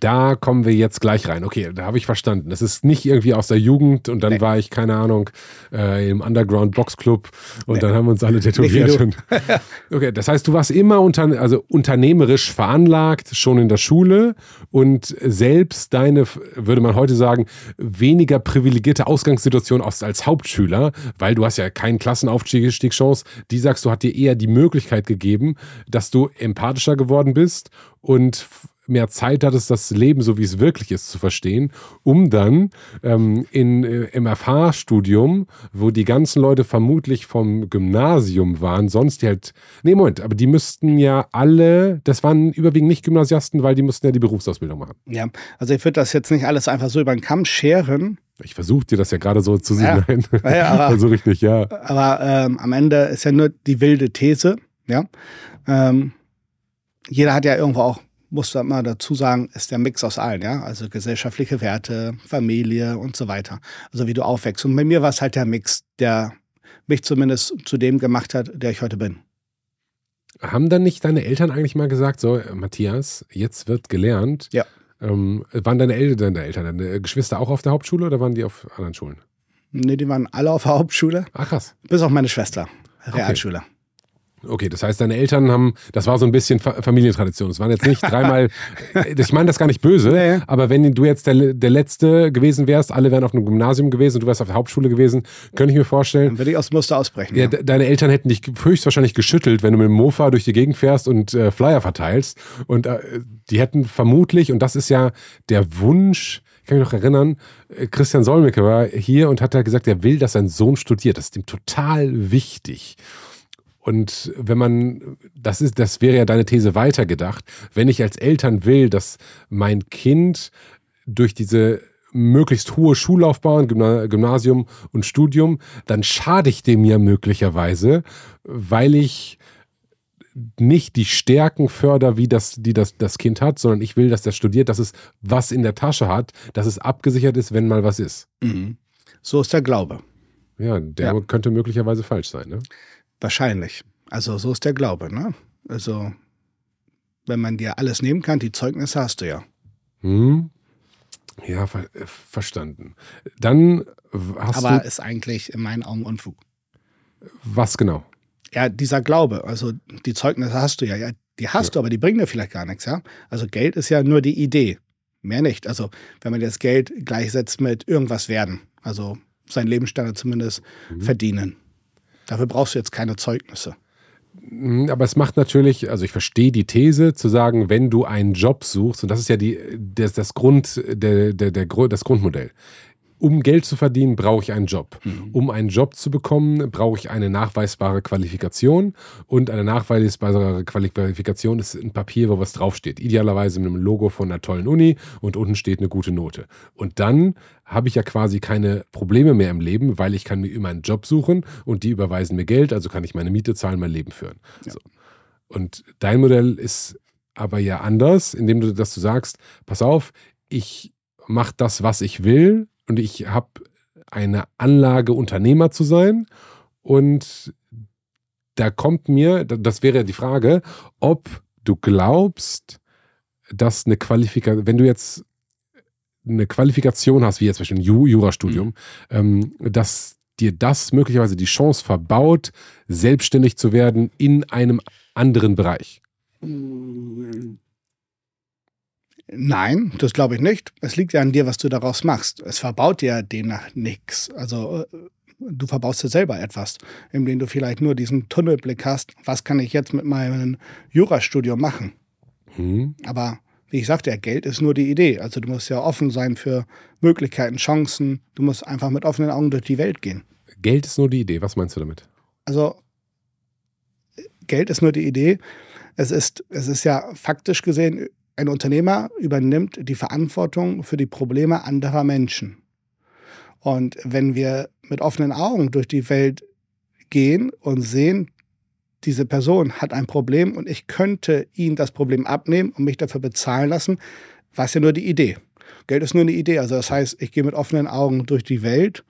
Da kommen wir jetzt gleich rein. Okay, da habe ich verstanden. Das ist nicht irgendwie aus der Jugend und dann nee. war ich, keine Ahnung, äh, im Underground Boxclub und nee. dann haben wir uns alle tätowiert. okay, das heißt, du warst immer unter, also unternehmerisch veranlagt, schon in der Schule und selbst deine, würde man heute sagen, weniger privilegierte Ausgangssituation als Hauptschüler, weil du hast ja keinen Klassenaufstiegschance, die sagst du, hat dir eher die Möglichkeit gegeben, dass du empathischer geworden bist und mehr Zeit hattest, das Leben so wie es wirklich ist zu verstehen, um dann ähm, in, äh, im FH-Studium, wo die ganzen Leute vermutlich vom Gymnasium waren, sonst die halt, nee, Moment, aber die müssten ja alle, das waren überwiegend nicht Gymnasiasten, weil die mussten ja die Berufsausbildung machen. Ja, also ich würde das jetzt nicht alles einfach so über den Kamm scheren. Ich versuche dir das ja gerade so zu sehen. Ja, ja, aber, also richtig, ja. Aber ähm, am Ende ist ja nur die wilde These, ja. Ähm, jeder hat ja irgendwo auch muss man mal dazu sagen, ist der Mix aus allen, ja. Also gesellschaftliche Werte, Familie und so weiter. Also wie du aufwächst. Und bei mir war es halt der Mix, der mich zumindest zu dem gemacht hat, der ich heute bin. Haben dann nicht deine Eltern eigentlich mal gesagt, so, Matthias, jetzt wird gelernt? Ja. Ähm, waren deine Eltern, deine Eltern, deine Geschwister auch auf der Hauptschule oder waren die auf anderen Schulen? Nee, die waren alle auf der Hauptschule. Ach krass. Bis auf meine Schwester, Realschule. Okay. Okay, das heißt, deine Eltern haben, das war so ein bisschen Familientradition. Es waren jetzt nicht dreimal, ich meine das gar nicht böse, nee. aber wenn du jetzt der, der Letzte gewesen wärst, alle wären auf einem Gymnasium gewesen und du wärst auf der Hauptschule gewesen, könnte ich mir vorstellen. Dann würde ich aus dem Muster ausbrechen. Ja, ja, Deine Eltern hätten dich höchstwahrscheinlich geschüttelt, wenn du mit dem Mofa durch die Gegend fährst und äh, Flyer verteilst. Und äh, die hätten vermutlich, und das ist ja der Wunsch, ich kann mich noch erinnern, äh, Christian Solmecke war hier und hat da gesagt, er will, dass sein Sohn studiert. Das ist ihm total wichtig. Und wenn man, das ist, das wäre ja deine These weitergedacht, wenn ich als Eltern will, dass mein Kind durch diese möglichst hohe Schullaufbahn, Gymnasium und Studium, dann schade ich dem ja möglicherweise, weil ich nicht die Stärken förder, wie das, die das, das Kind hat, sondern ich will, dass der studiert, dass es was in der Tasche hat, dass es abgesichert ist, wenn mal was ist. Mhm. So ist der Glaube. Ja, der ja. könnte möglicherweise falsch sein. Ne? Wahrscheinlich. Also so ist der Glaube, ne? Also, wenn man dir alles nehmen kann, die Zeugnisse hast du ja. Hm. Ja, ver äh, verstanden. Dann hast Aber du. Aber ist eigentlich in meinen Augen Unfug. Was genau? Ja, dieser Glaube. Also die Zeugnisse hast du ja. ja die hast ja. du, aber die bringen dir vielleicht gar nichts, ja. Also Geld ist ja nur die Idee. Mehr nicht. Also wenn man das Geld gleichsetzt mit irgendwas werden. Also sein Lebensstandard zumindest mhm. verdienen. Dafür brauchst du jetzt keine Zeugnisse. Mhm, aber es macht natürlich, also ich verstehe die These, zu sagen, wenn du einen Job suchst, und das ist ja die, das, das Grund, der, der, der, das Grundmodell um Geld zu verdienen, brauche ich einen Job. Mhm. Um einen Job zu bekommen, brauche ich eine nachweisbare Qualifikation. Und eine nachweisbare Qualifikation ist ein Papier, wo was draufsteht. Idealerweise mit einem Logo von einer tollen Uni und unten steht eine gute Note. Und dann habe ich ja quasi keine Probleme mehr im Leben, weil ich kann mir immer einen Job suchen und die überweisen mir Geld, also kann ich meine Miete zahlen, mein Leben führen. Ja. So. Und dein Modell ist aber ja anders, indem du, dass du sagst, pass auf, ich mache das, was ich will und ich habe eine Anlage, Unternehmer zu sein. Und da kommt mir, das wäre die Frage, ob du glaubst, dass eine Qualifikation, wenn du jetzt eine Qualifikation hast, wie jetzt zum Beispiel ein Jurastudium, mhm. ähm, dass dir das möglicherweise die Chance verbaut, selbstständig zu werden in einem anderen Bereich. Nein, das glaube ich nicht. Es liegt ja an dir, was du daraus machst. Es verbaut dir demnach nichts. Also äh, du verbaust dir selber etwas, indem du vielleicht nur diesen Tunnelblick hast. Was kann ich jetzt mit meinem Jurastudium machen? Hm. Aber wie ich sagte, Geld ist nur die Idee. Also du musst ja offen sein für Möglichkeiten, Chancen. Du musst einfach mit offenen Augen durch die Welt gehen. Geld ist nur die Idee. Was meinst du damit? Also Geld ist nur die Idee. Es ist, es ist ja faktisch gesehen ein Unternehmer übernimmt die Verantwortung für die Probleme anderer Menschen. Und wenn wir mit offenen Augen durch die Welt gehen und sehen, diese Person hat ein Problem und ich könnte ihn das Problem abnehmen und mich dafür bezahlen lassen, war es ja nur die Idee. Geld ist nur eine Idee. Also das heißt, ich gehe mit offenen Augen durch die Welt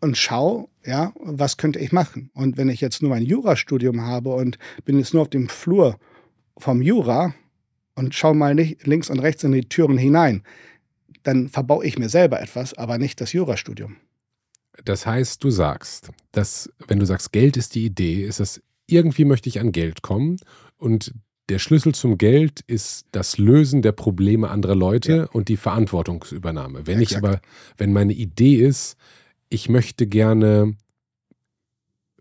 und schaue, ja, was könnte ich machen? Und wenn ich jetzt nur mein Jurastudium habe und bin jetzt nur auf dem Flur vom Jura, und schaue mal nicht links und rechts in die Türen hinein, dann verbaue ich mir selber etwas, aber nicht das Jurastudium. Das heißt, du sagst, dass, wenn du sagst, Geld ist die Idee, ist es, irgendwie möchte ich an Geld kommen und der Schlüssel zum Geld ist das Lösen der Probleme anderer Leute ja. und die Verantwortungsübernahme. Wenn Exakt. ich aber, wenn meine Idee ist, ich möchte gerne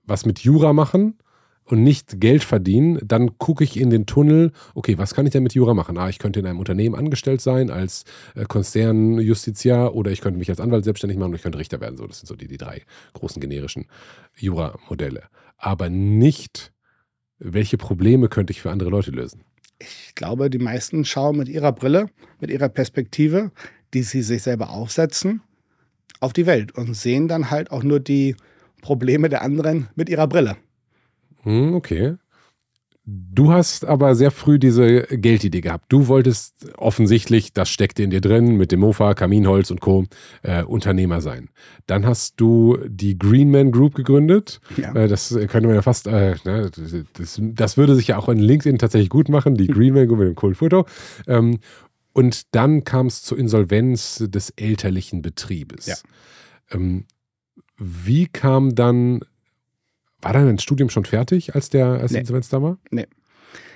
was mit Jura machen und nicht Geld verdienen, dann gucke ich in den Tunnel, okay, was kann ich denn mit Jura machen? Ah, ich könnte in einem Unternehmen angestellt sein als äh, Konzernjustiziar oder ich könnte mich als Anwalt selbstständig machen und ich könnte Richter werden. So, das sind so die, die drei großen generischen Jura-Modelle. Aber nicht, welche Probleme könnte ich für andere Leute lösen? Ich glaube, die meisten schauen mit ihrer Brille, mit ihrer Perspektive, die sie sich selber aufsetzen, auf die Welt und sehen dann halt auch nur die Probleme der anderen mit ihrer Brille. Hm, okay. Du hast aber sehr früh diese Geldidee gehabt. Du wolltest offensichtlich, das steckte in dir drin, mit dem Mofa, Kaminholz und Co. Äh, Unternehmer sein. Dann hast du die Greenman Group gegründet. Ja. Äh, das könnte man ja fast, äh, ne, das, das, würde sich ja auch in LinkedIn tatsächlich gut machen, die Greenman Group mit dem coolen Foto. Ähm, und dann kam es zur Insolvenz des elterlichen Betriebes. Ja. Ähm, wie kam dann war dann dein Studium schon fertig, als der als nee. Insolvenz da war? Nee.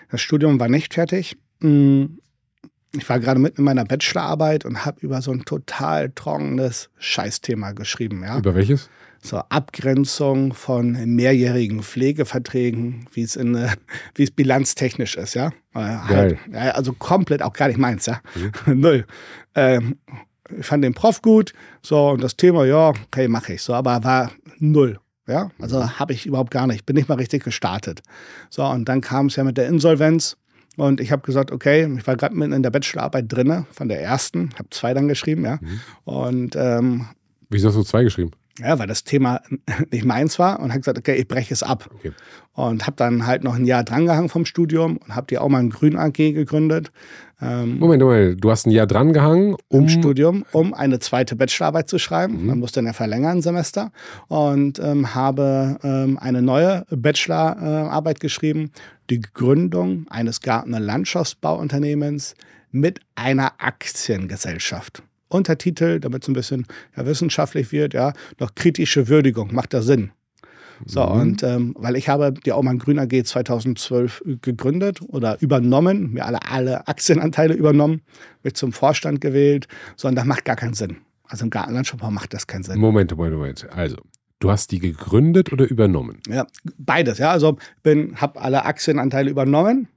Das Studium war nicht fertig. Hm, ich war gerade mitten in meiner Bachelorarbeit und habe über so ein total trockenes Scheißthema geschrieben. Ja? Über welches? So Abgrenzung von mehrjährigen Pflegeverträgen, wie es in wie es bilanztechnisch ist, ja. Äh, halt, also komplett auch gar nicht meins, ja. Mhm. Null. Ähm, ich fand den Prof gut, so und das Thema, ja, okay, mache ich so, aber war null. Ja, also habe ich überhaupt gar nicht, bin nicht mal richtig gestartet. So, und dann kam es ja mit der Insolvenz. Und ich habe gesagt, okay, ich war gerade mitten in der Bachelorarbeit drinne, von der ersten, habe zwei dann geschrieben, ja. Mhm. Und ähm, wieso hast du zwei geschrieben? Ja, weil das Thema nicht meins war und habe gesagt, okay, ich breche es ab. Okay. Und habe dann halt noch ein Jahr drangehangen vom Studium und habe die auch mal ein Grün AG gegründet. Ähm, Moment, Moment, du hast ein Jahr drangehangen, um im Studium, um eine zweite Bachelorarbeit zu schreiben. Mhm. Man musste dann ja verlängern ein Semester und ähm, habe ähm, eine neue Bachelorarbeit geschrieben, die Gründung eines Gartner Landschaftsbauunternehmens mit einer Aktiengesellschaft. Untertitel, damit es ein bisschen ja, wissenschaftlich wird, ja, noch kritische Würdigung, macht da Sinn. So, mhm. und ähm, weil ich habe die Aumann Grün AG 2012 gegründet oder übernommen, mir alle, alle Aktienanteile übernommen, mich zum Vorstand gewählt, sondern das macht gar keinen Sinn. Also im Gartenlandschaftsbau macht das keinen Sinn. Moment, Moment, Moment. Also, du hast die gegründet oder übernommen? Ja, beides, ja. Also bin, habe alle Aktienanteile übernommen,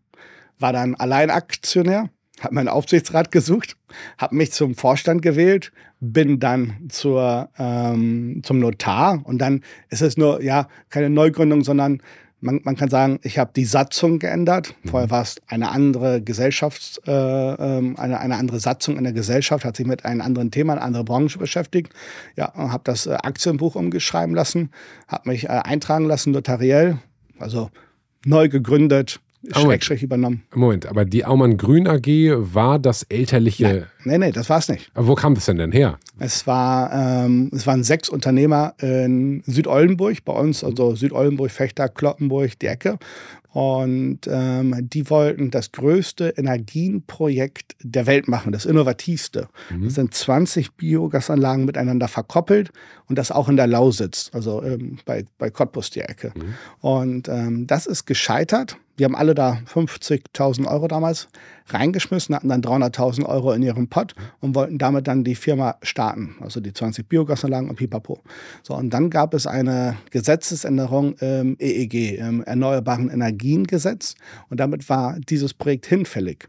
war dann Alleinaktionär habe meinen Aufsichtsrat gesucht, habe mich zum Vorstand gewählt, bin dann zur, ähm, zum Notar und dann ist es nur, ja, keine Neugründung, sondern man, man kann sagen, ich habe die Satzung geändert. Mhm. Vorher war es eine andere Gesellschafts-, äh, ähm, eine, eine andere Satzung in der Gesellschaft, hat sich mit einem anderen Thema, einer anderen Branche beschäftigt. Ja, habe das äh, Aktienbuch umgeschreiben lassen, habe mich äh, eintragen lassen notariell, also neu gegründet, Schrägstrich übernommen. Moment, aber die Aumann Grün AG war das elterliche. Nein, nee, nee, das war es nicht. Aber wo kam das denn denn her? Es, war, ähm, es waren sechs Unternehmer in Südoldenburg, bei uns, also Südoldenburg, Fechter, Kloppenburg, die Ecke. Und ähm, die wollten das größte Energienprojekt der Welt machen, das innovativste. Mhm. Das sind 20 Biogasanlagen miteinander verkoppelt und das auch in der Lausitz, also ähm, bei, bei Cottbus die Ecke. Mhm. Und ähm, das ist gescheitert. Die haben alle da 50.000 Euro damals reingeschmissen, hatten dann 300.000 Euro in ihrem Pott und wollten damit dann die Firma starten, also die 20 Biogasanlagen und Pipapo. So, und dann gab es eine Gesetzesänderung im EEG, im Erneuerbaren Energiengesetz. Und damit war dieses Projekt hinfällig.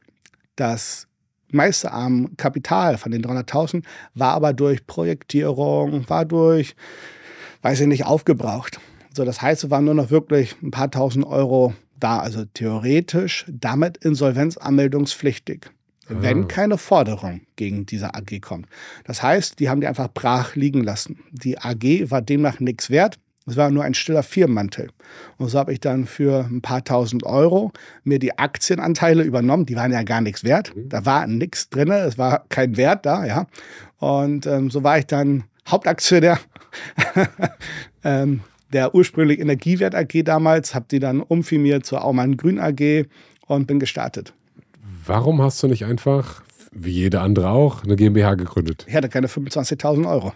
Das meiste am Kapital von den 300.000 war aber durch Projektierung, war durch, weiß ich nicht, aufgebraucht. So, das heißt, es waren nur noch wirklich ein paar tausend Euro da also theoretisch damit insolvenzanmeldungspflichtig, ah. wenn keine Forderung gegen diese AG kommt. Das heißt, die haben die einfach brach liegen lassen. Die AG war demnach nichts wert. Es war nur ein stiller Firmenmantel. Und so habe ich dann für ein paar tausend Euro mir die Aktienanteile übernommen. Die waren ja gar nichts wert. Mhm. Da war nichts drin. Es war kein Wert da, ja. Und ähm, so war ich dann Hauptaktionär ähm, der ursprünglich Energiewert AG damals, habe die dann umfirmiert zur Aumann Grün AG und bin gestartet. Warum hast du nicht einfach, wie jeder andere auch, eine GmbH gegründet? Ich hatte keine 25.000 Euro.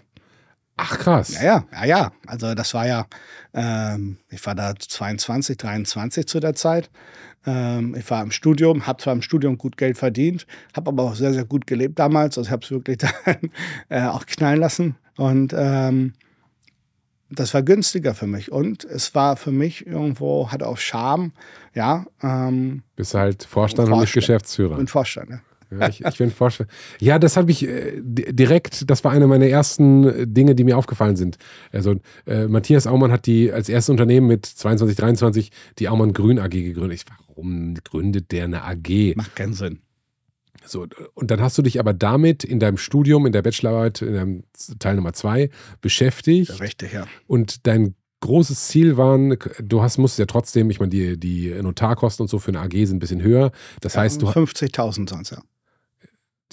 Ach krass. Ja, ja, ja, ja. Also das war ja, ähm, ich war da 22, 23 zu der Zeit. Ähm, ich war im Studium, habe zwar im Studium gut Geld verdient, habe aber auch sehr, sehr gut gelebt damals. Also ich habe es wirklich dann äh, auch knallen lassen. Und ähm, das war günstiger für mich. Und es war für mich irgendwo, hatte auch Charme, ja. Ähm, Bist du halt Vorstand, und nicht Geschäftsführer. Und Vorstand, ja. Ja, ich, ich bin Vorstand. Ja, das habe ich äh, direkt, das war eine meiner ersten Dinge, die mir aufgefallen sind. Also äh, Matthias Aumann hat die als erstes Unternehmen mit 22, 23 die Aumann Grün AG gegründet. Ich, warum gründet der eine AG? Macht keinen Sinn. So, und dann hast du dich aber damit in deinem Studium, in der Bachelorarbeit, in deinem Teil Nummer zwei beschäftigt. Richtig, ja. Und dein großes Ziel waren, du hast, musst ja trotzdem, ich meine, die, die Notarkosten und so für eine AG sind ein bisschen höher. Das ja, heißt, du 50.000 sonst, ja.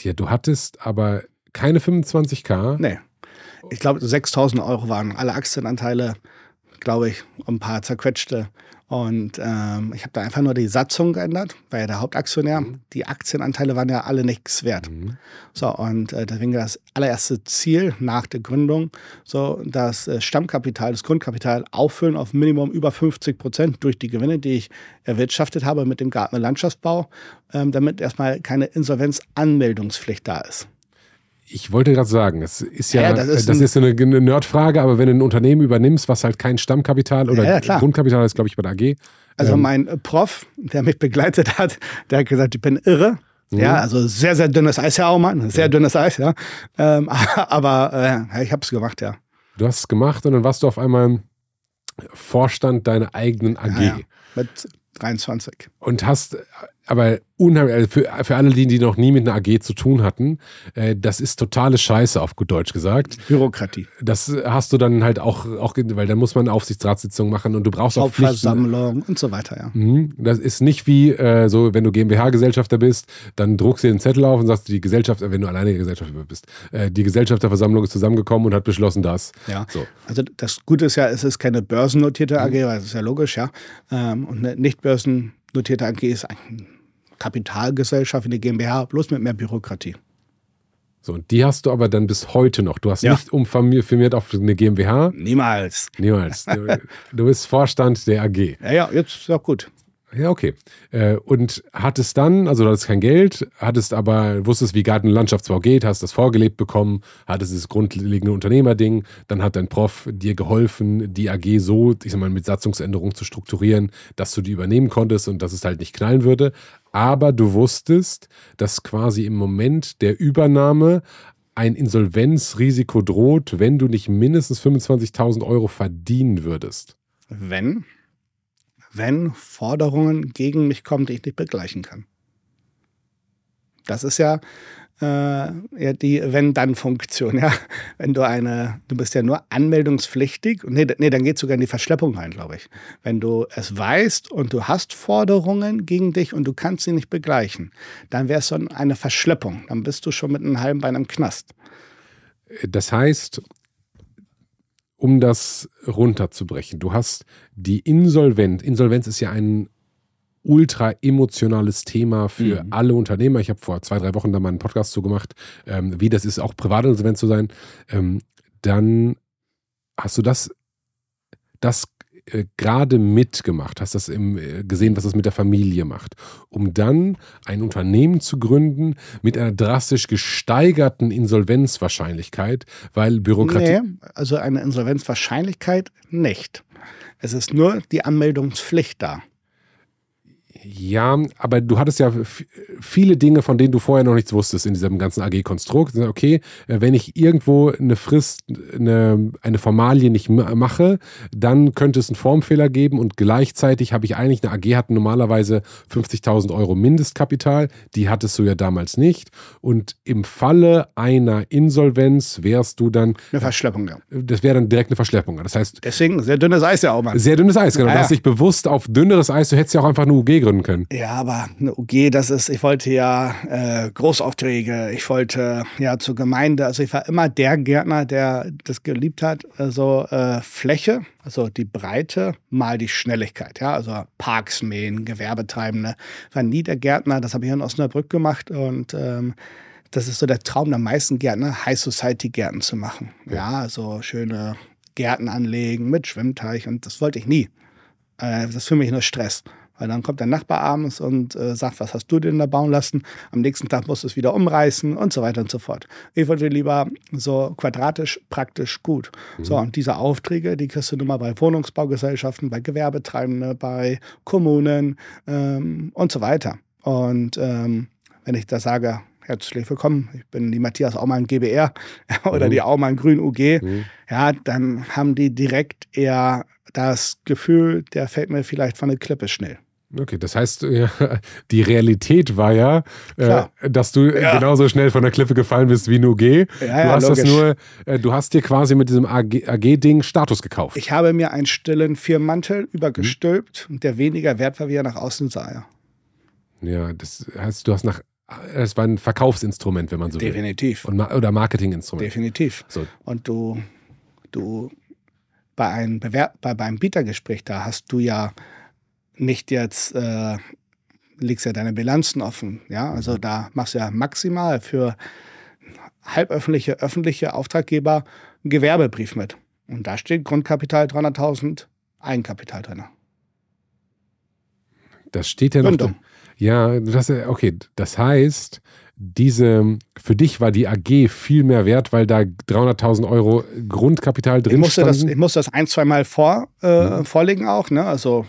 Ja, du hattest aber keine 25k. Nee. Ich glaube, 6.000 Euro waren alle Aktienanteile, glaube ich, ein paar zerquetschte und ähm, ich habe da einfach nur die Satzung geändert, war ja der Hauptaktionär. Mhm. Die Aktienanteile waren ja alle nichts wert. Mhm. So, und äh, deswegen das allererste Ziel nach der Gründung, so das äh, Stammkapital, das Grundkapital auffüllen auf Minimum über 50 Prozent durch die Gewinne, die ich erwirtschaftet habe mit dem Gartner Landschaftsbau, ähm, damit erstmal keine Insolvenzanmeldungspflicht da ist ich wollte gerade sagen, es ist ja, ja das ist, das ist eine, eine Nerdfrage, aber wenn du ein Unternehmen übernimmst, was halt kein Stammkapital oder ja, Grundkapital ist, glaube ich, bei der AG. Also ähm, mein Prof, der mich begleitet hat, der hat gesagt, ich bin irre. Mhm. Ja, also sehr, sehr dünnes Eis, auch mal. Sehr dünnes Eis, ja. Ähm, aber äh, ich habe es gemacht, ja. Du hast es gemacht und dann warst du auf einmal Vorstand deiner eigenen AG. Ja, mit 23. Und hast aber unheimlich, also für, für alle, die, die noch nie mit einer AG zu tun hatten, äh, das ist totale Scheiße, auf gut Deutsch gesagt. Bürokratie. Das hast du dann halt auch, auch weil dann muss man Aufsichtsratssitzung machen und du brauchst auch Hauptversammlung und so weiter, ja. Mhm. Das ist nicht wie äh, so, wenn du GmbH-Gesellschafter bist, dann druckst du dir den Zettel auf und sagst, die Gesellschaft, wenn du alleine Gesellschafter bist, äh, die Gesellschafterversammlung ist zusammengekommen und hat beschlossen das. Ja. So. Also das Gute ist ja, es ist keine börsennotierte AG, mhm. weil das ist ja logisch, ja. Ähm, und eine nicht börsennotierte AG ist ein Kapitalgesellschaft, eine GmbH, bloß mit mehr Bürokratie. So, und die hast du aber dann bis heute noch. Du hast ja. nicht umfirmiert auf eine GmbH. Niemals. Niemals. Du, du bist Vorstand der AG. Ja, ja, jetzt ist auch gut. Ja, okay. Äh, und hattest dann, also du hattest kein Geld, hattest aber, wusstest, wie Garten- und Landschaftsbau geht, hast das vorgelebt bekommen, hattest dieses grundlegende Unternehmerding, dann hat dein Prof dir geholfen, die AG so, ich sag mal, mit Satzungsänderung zu strukturieren, dass du die übernehmen konntest und dass es halt nicht knallen würde. Aber du wusstest, dass quasi im Moment der Übernahme ein Insolvenzrisiko droht, wenn du nicht mindestens 25.000 Euro verdienen würdest. Wenn? Wenn Forderungen gegen mich kommen, die ich nicht begleichen kann. Das ist ja, äh, die Wenn-Dann-Funktion. Ja? Wenn du eine, du bist ja nur anmeldungspflichtig, nee, nee dann geht sogar in die Verschleppung rein, glaube ich. Wenn du es weißt und du hast Forderungen gegen dich und du kannst sie nicht begleichen, dann wäre es so eine Verschleppung. Dann bist du schon mit einem halben Bein im Knast. Das heißt, um das runterzubrechen. Du hast die Insolvenz. Insolvenz ist ja ein ultra emotionales Thema für mhm. alle Unternehmer. Ich habe vor zwei, drei Wochen da mal einen Podcast zu gemacht, ähm, wie das ist, auch Privatinsolvenz zu sein. Ähm, dann hast du das, das äh, gerade mitgemacht, hast das im, äh, gesehen, was das mit der Familie macht, um dann ein Unternehmen zu gründen mit einer drastisch gesteigerten Insolvenzwahrscheinlichkeit, weil Bürokratie. Nee, also eine Insolvenzwahrscheinlichkeit nicht. Es ist nur die Anmeldungspflicht da. Ja, aber du hattest ja viele Dinge, von denen du vorher noch nichts wusstest in diesem ganzen AG-Konstrukt. Okay, äh, wenn ich irgendwo eine Frist, eine, eine Formalie nicht mache, dann könnte es einen Formfehler geben und gleichzeitig habe ich eigentlich, eine AG hat normalerweise 50.000 Euro Mindestkapital, die hattest du ja damals nicht. Und im Falle einer Insolvenz wärst du dann. Eine Verschleppung, ja. Das wäre dann direkt eine Verschleppung. Das heißt. Deswegen sehr dünnes Eis ja auch mal. Sehr dünnes Eis, genau. Ah, ja. Du hast dich bewusst auf dünneres Eis, du hättest ja auch einfach eine UG gründen gründen können. Ja, aber eine UG, das ist, ich wollte ja äh, Großaufträge, ich wollte ja zur Gemeinde, also ich war immer der Gärtner, der das geliebt hat, also äh, Fläche, also die Breite mal die Schnelligkeit, ja, also Parks mähen, Gewerbetreibende, war nie der Gärtner, das habe ich in Osnabrück gemacht und ähm, das ist so der Traum der meisten Gärtner, High Society Gärten zu machen. Ja, also schöne Gärten anlegen mit Schwimmteich und das wollte ich nie. Äh, das ist für mich nur Stress. Weil dann kommt der Nachbar abends und äh, sagt, was hast du denn da bauen lassen? Am nächsten Tag musst du es wieder umreißen und so weiter und so fort. Ich wollte lieber so quadratisch, praktisch gut. Mhm. So, und diese Aufträge, die kriegst du nun mal bei Wohnungsbaugesellschaften, bei Gewerbetreibenden, bei Kommunen ähm, und so weiter. Und ähm, wenn ich da sage, herzlich willkommen, ich bin die Matthias Aumann GBR oder mhm. die Aumann Grün UG, mhm. ja, dann haben die direkt eher das Gefühl, der fällt mir vielleicht von der Klippe schnell. Okay, das heißt, ja, die Realität war ja, äh, dass du ja. genauso schnell von der Klippe gefallen bist wie nur G. Ja, du hast logisch. das nur, äh, du hast dir quasi mit diesem AG-Ding AG Status gekauft. Ich habe mir einen stillen Firmenmantel übergestülpt, mhm. der weniger wert war, wie er nach außen sah. Ja, das heißt, du hast nach es war ein Verkaufsinstrument, wenn man so Definitiv. will. Definitiv. Oder Marketinginstrument. Definitiv. So. Und du, du bei einem, Bewerb, bei, beim Bietergespräch, da hast du ja nicht jetzt, äh, legst ja deine Bilanzen offen. Ja, also mhm. da machst du ja maximal für halböffentliche, öffentliche Auftraggeber einen Gewerbebrief mit. Und da steht Grundkapital 300.000, Eigenkapital drin. Das steht ja noch. Ja, das, okay. Das heißt, diese, für dich war die AG viel mehr wert, weil da 300.000 Euro Grundkapital drin ich musste Das, ich musste das ein, zwei Mal vor, äh, mhm. vorlegen auch, ne? also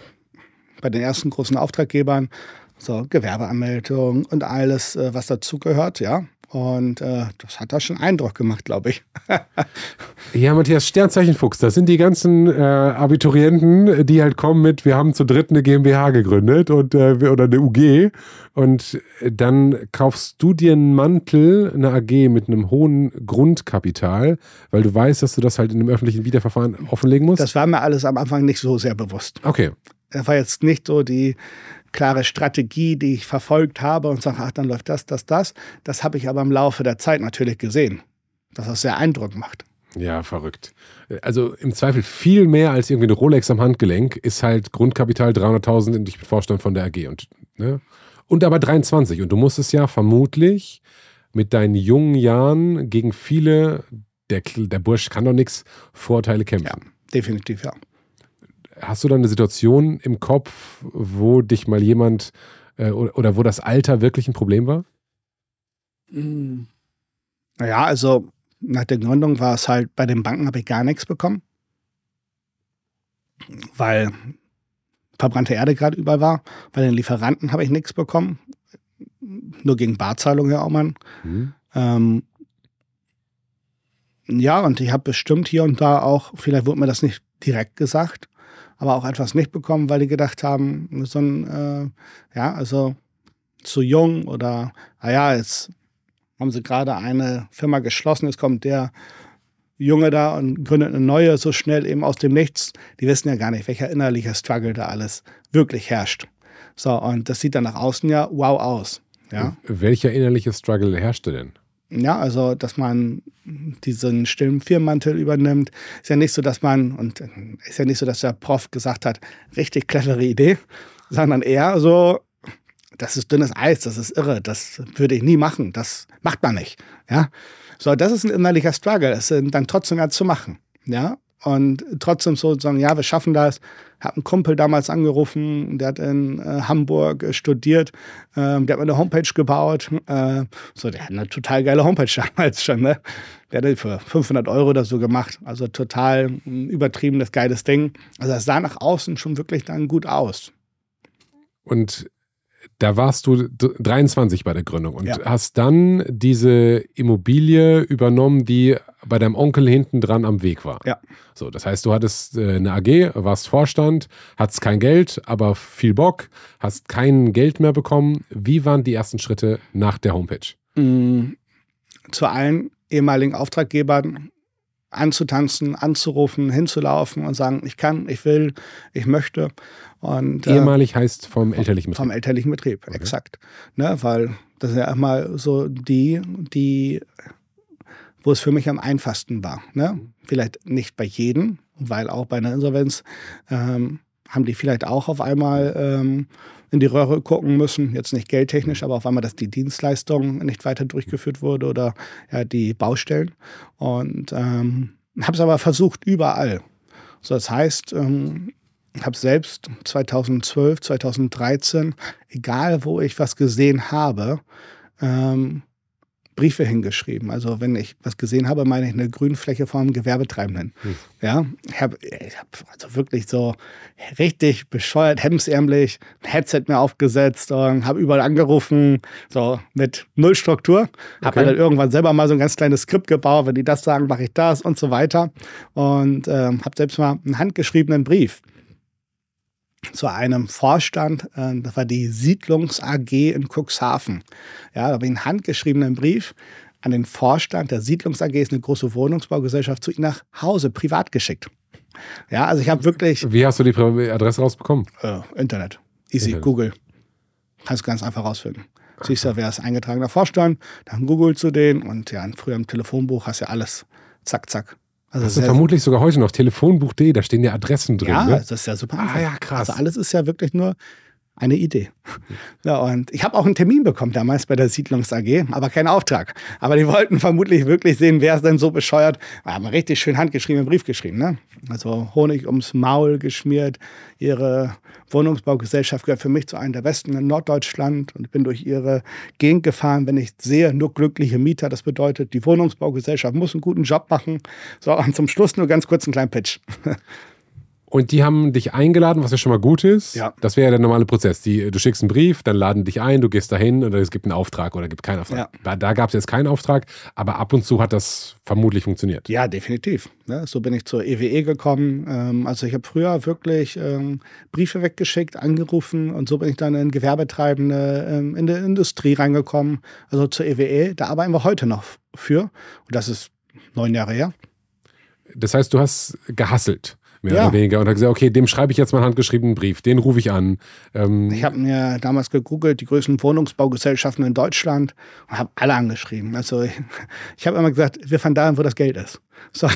bei den ersten großen Auftraggebern, so Gewerbeanmeldung und alles, äh, was dazugehört, ja. Und äh, das hat da schon Eindruck gemacht, glaube ich. ja, Matthias, Sternzeichen Fuchs, das sind die ganzen äh, Abiturienten, die halt kommen mit, wir haben zu dritt eine GmbH gegründet und, äh, oder eine UG. Und dann kaufst du dir einen Mantel, eine AG mit einem hohen Grundkapital, weil du weißt, dass du das halt in einem öffentlichen Wiederverfahren offenlegen musst. Das war mir alles am Anfang nicht so sehr bewusst. Okay. Das war jetzt nicht so die klare Strategie, die ich verfolgt habe und sage, ach, dann läuft das, das, das. Das habe ich aber im Laufe der Zeit natürlich gesehen, dass das sehr Eindruck macht. Ja, verrückt. Also im Zweifel viel mehr als irgendwie eine Rolex am Handgelenk ist halt Grundkapital 300.000 und ich bin Vorstand von der AG. Und, ne? und aber 23. Und du musstest ja vermutlich mit deinen jungen Jahren gegen viele, der, der Bursch kann doch nichts, Vorteile kämpfen. Ja, definitiv, ja. Hast du da eine Situation im Kopf, wo dich mal jemand äh, oder, oder, wo das Alter wirklich ein Problem war? Hm. Naja, also nach der Gründung war es halt, bei den Banken habe ich gar nichts bekommen, weil verbrannte Erde gerade überall war. Bei den Lieferanten habe ich nichts bekommen, nur gegen Barzahlung, Herr Aumann. Mhm. Ähm, ja, und ich habe bestimmt hier und da auch, vielleicht wurde mir das nicht direkt gesagt, aber auch etwas nicht bekommen, weil die gedacht haben, so ein, äh, ja, also zu jung oder, naja, jetzt haben sie gerade eine Firma geschlossen, jetzt kommt der Junge da und gründet eine neue so schnell eben aus dem Nichts. Die wissen ja gar nicht, welcher innerliche Struggle da alles wirklich herrscht. So, und das sieht dann nach außen ja wow aus. Ja? Welcher innerliche Struggle herrschte denn? Ja, also, dass man diesen stillen Firmenmantel übernimmt. Ist ja nicht so, dass man, und ist ja nicht so, dass der Prof gesagt hat, richtig clevere Idee, sondern eher so, das ist dünnes Eis, das ist irre, das würde ich nie machen, das macht man nicht. Ja, so, das ist ein innerlicher Struggle, es dann trotzdem zu machen. Ja, und trotzdem so sagen, ja, wir schaffen das. Hat einen Kumpel damals angerufen, der hat in äh, Hamburg äh, studiert, ähm, der hat eine Homepage gebaut. Äh, so, der hat eine total geile Homepage damals schon, ne? Der hat die für 500 Euro oder so gemacht. Also total ein übertriebenes, geiles Ding. Also das sah nach außen schon wirklich dann gut aus. Und da warst du 23 bei der Gründung und ja. hast dann diese Immobilie übernommen, die bei deinem Onkel hinten dran am Weg war. Ja. So, das heißt, du hattest äh, eine AG, warst Vorstand, hattest kein Geld, aber viel Bock, hast kein Geld mehr bekommen. Wie waren die ersten Schritte nach der Homepage? Mhm. Zu allen ehemaligen Auftraggebern anzutanzen, anzurufen, hinzulaufen und sagen, ich kann, ich will, ich möchte. Und, äh, Ehemalig heißt vom elterlichen Betrieb. Vom elterlichen Betrieb, okay. exakt. Ne, weil das ist ja immer so die, die, wo es für mich am einfachsten war. Ne? Vielleicht nicht bei jedem, weil auch bei einer Insolvenz ähm, haben die vielleicht auch auf einmal ähm, in die Röhre gucken müssen, jetzt nicht geldtechnisch, aber auf einmal, dass die Dienstleistung nicht weiter durchgeführt wurde oder ja, die Baustellen. Und ähm, habe es aber versucht überall. So, das heißt, ähm, habe selbst 2012, 2013, egal wo ich was gesehen habe, ähm, Briefe hingeschrieben. Also wenn ich was gesehen habe, meine ich eine Grünfläche vom Gewerbetreibenden. Hm. Ja, ich habe hab also wirklich so richtig bescheuert, hemsärmlich ein Headset mir aufgesetzt und habe überall angerufen, so mit null Struktur. Habe okay. dann irgendwann selber mal so ein ganz kleines Skript gebaut, wenn die das sagen, mache ich das und so weiter. Und ähm, habe selbst mal einen handgeschriebenen Brief zu einem Vorstand, äh, das war die Siedlungs AG in Cuxhaven. Ja, da habe ich einen handgeschriebenen Brief an den Vorstand der Siedlungs AG, ist eine große Wohnungsbaugesellschaft, zu ihm nach Hause privat geschickt. Ja, also ich habe wirklich. Wie hast du die Adresse rausbekommen? Äh, Internet. Easy, Internet. Google. Kannst du ganz einfach rausfinden. Siehst du, wer ist eingetragener Vorstand, dann googelst du den und ja, früher im Telefonbuch hast du ja alles. Zack, zack. Also das ist vermutlich sogar heute noch telefonbuch.de, da stehen ja Adressen drin. Ja, ne? das ist ja super. Ah, ja, krass. Also alles ist ja wirklich nur eine Idee. Ja, und ich habe auch einen Termin bekommen damals bei der Siedlungs AG, aber keinen Auftrag. Aber die wollten vermutlich wirklich sehen, wer ist denn so bescheuert. Wir haben richtig schön handgeschriebenen Brief geschrieben. Ne? Also Honig ums Maul geschmiert. Ihre Wohnungsbaugesellschaft gehört für mich zu einem der besten in Norddeutschland und ich bin durch ihre Gegend gefahren. Wenn ich sehe, nur glückliche Mieter, das bedeutet, die Wohnungsbaugesellschaft muss einen guten Job machen. So, und zum Schluss nur ganz kurz einen kleinen Pitch. Und die haben dich eingeladen, was ja schon mal gut ist. Ja. Das wäre ja der normale Prozess. Die, du schickst einen Brief, dann laden dich ein, du gehst dahin und es gibt einen Auftrag oder gibt keinen Auftrag. Ja. Da, da gab es jetzt keinen Auftrag, aber ab und zu hat das vermutlich funktioniert. Ja, definitiv. Ja, so bin ich zur EWE e gekommen. Ähm, also ich habe früher wirklich ähm, Briefe weggeschickt, angerufen und so bin ich dann in Gewerbetreibende, ähm, in der Industrie reingekommen. Also zur EWE, e. da arbeiten wir heute noch für. Und das ist neun Jahre her. Das heißt, du hast gehasselt mehr ja. oder weniger. Und hat gesagt, okay, dem schreibe ich jetzt mal einen handgeschriebenen Brief, den rufe ich an. Ähm ich habe mir damals gegoogelt, die größten Wohnungsbaugesellschaften in Deutschland und habe alle angeschrieben. Also ich, ich habe immer gesagt, wir fahren dahin, wo das Geld ist. So,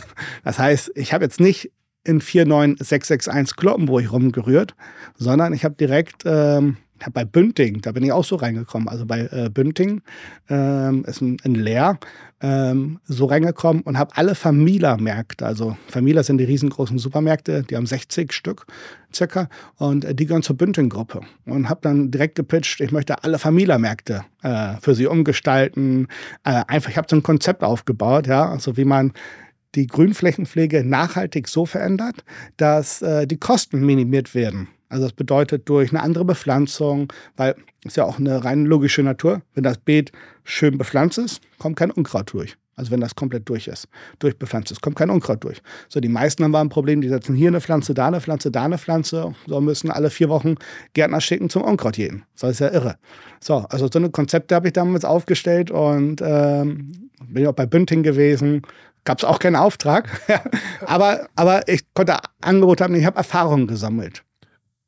das heißt, ich habe jetzt nicht in 49661 Kloppen, wo ich rumgerührt, sondern ich habe direkt ähm, bei Bünding, da bin ich auch so reingekommen. Also bei äh, Bünding ähm, ist ein, ein Leer ähm, so reingekommen und habe alle Famila-Märkte, also Famila sind die riesengroßen Supermärkte, die haben 60 Stück circa und äh, die gehören zur Bünding-Gruppe und habe dann direkt gepitcht, ich möchte alle Famila-Märkte äh, für sie umgestalten. Äh, einfach, ich habe so ein Konzept aufgebaut, ja, also wie man die Grünflächenpflege nachhaltig so verändert, dass äh, die Kosten minimiert werden. Also das bedeutet durch eine andere Bepflanzung, weil es ja auch eine rein logische Natur. Wenn das Beet schön bepflanzt ist, kommt kein Unkraut durch. Also wenn das komplett durch ist, durchbepflanzt ist, kommt kein Unkraut durch. So, die meisten haben ein Problem, die setzen hier eine Pflanze, da eine Pflanze, da eine Pflanze. So müssen alle vier Wochen Gärtner schicken zum Unkraut jeden. So ist ja irre. So, also so eine Konzepte habe ich damals aufgestellt und ähm, bin auch bei Bünding gewesen. Gab es auch keinen Auftrag. aber, aber ich konnte Angebot haben, ich habe Erfahrungen gesammelt.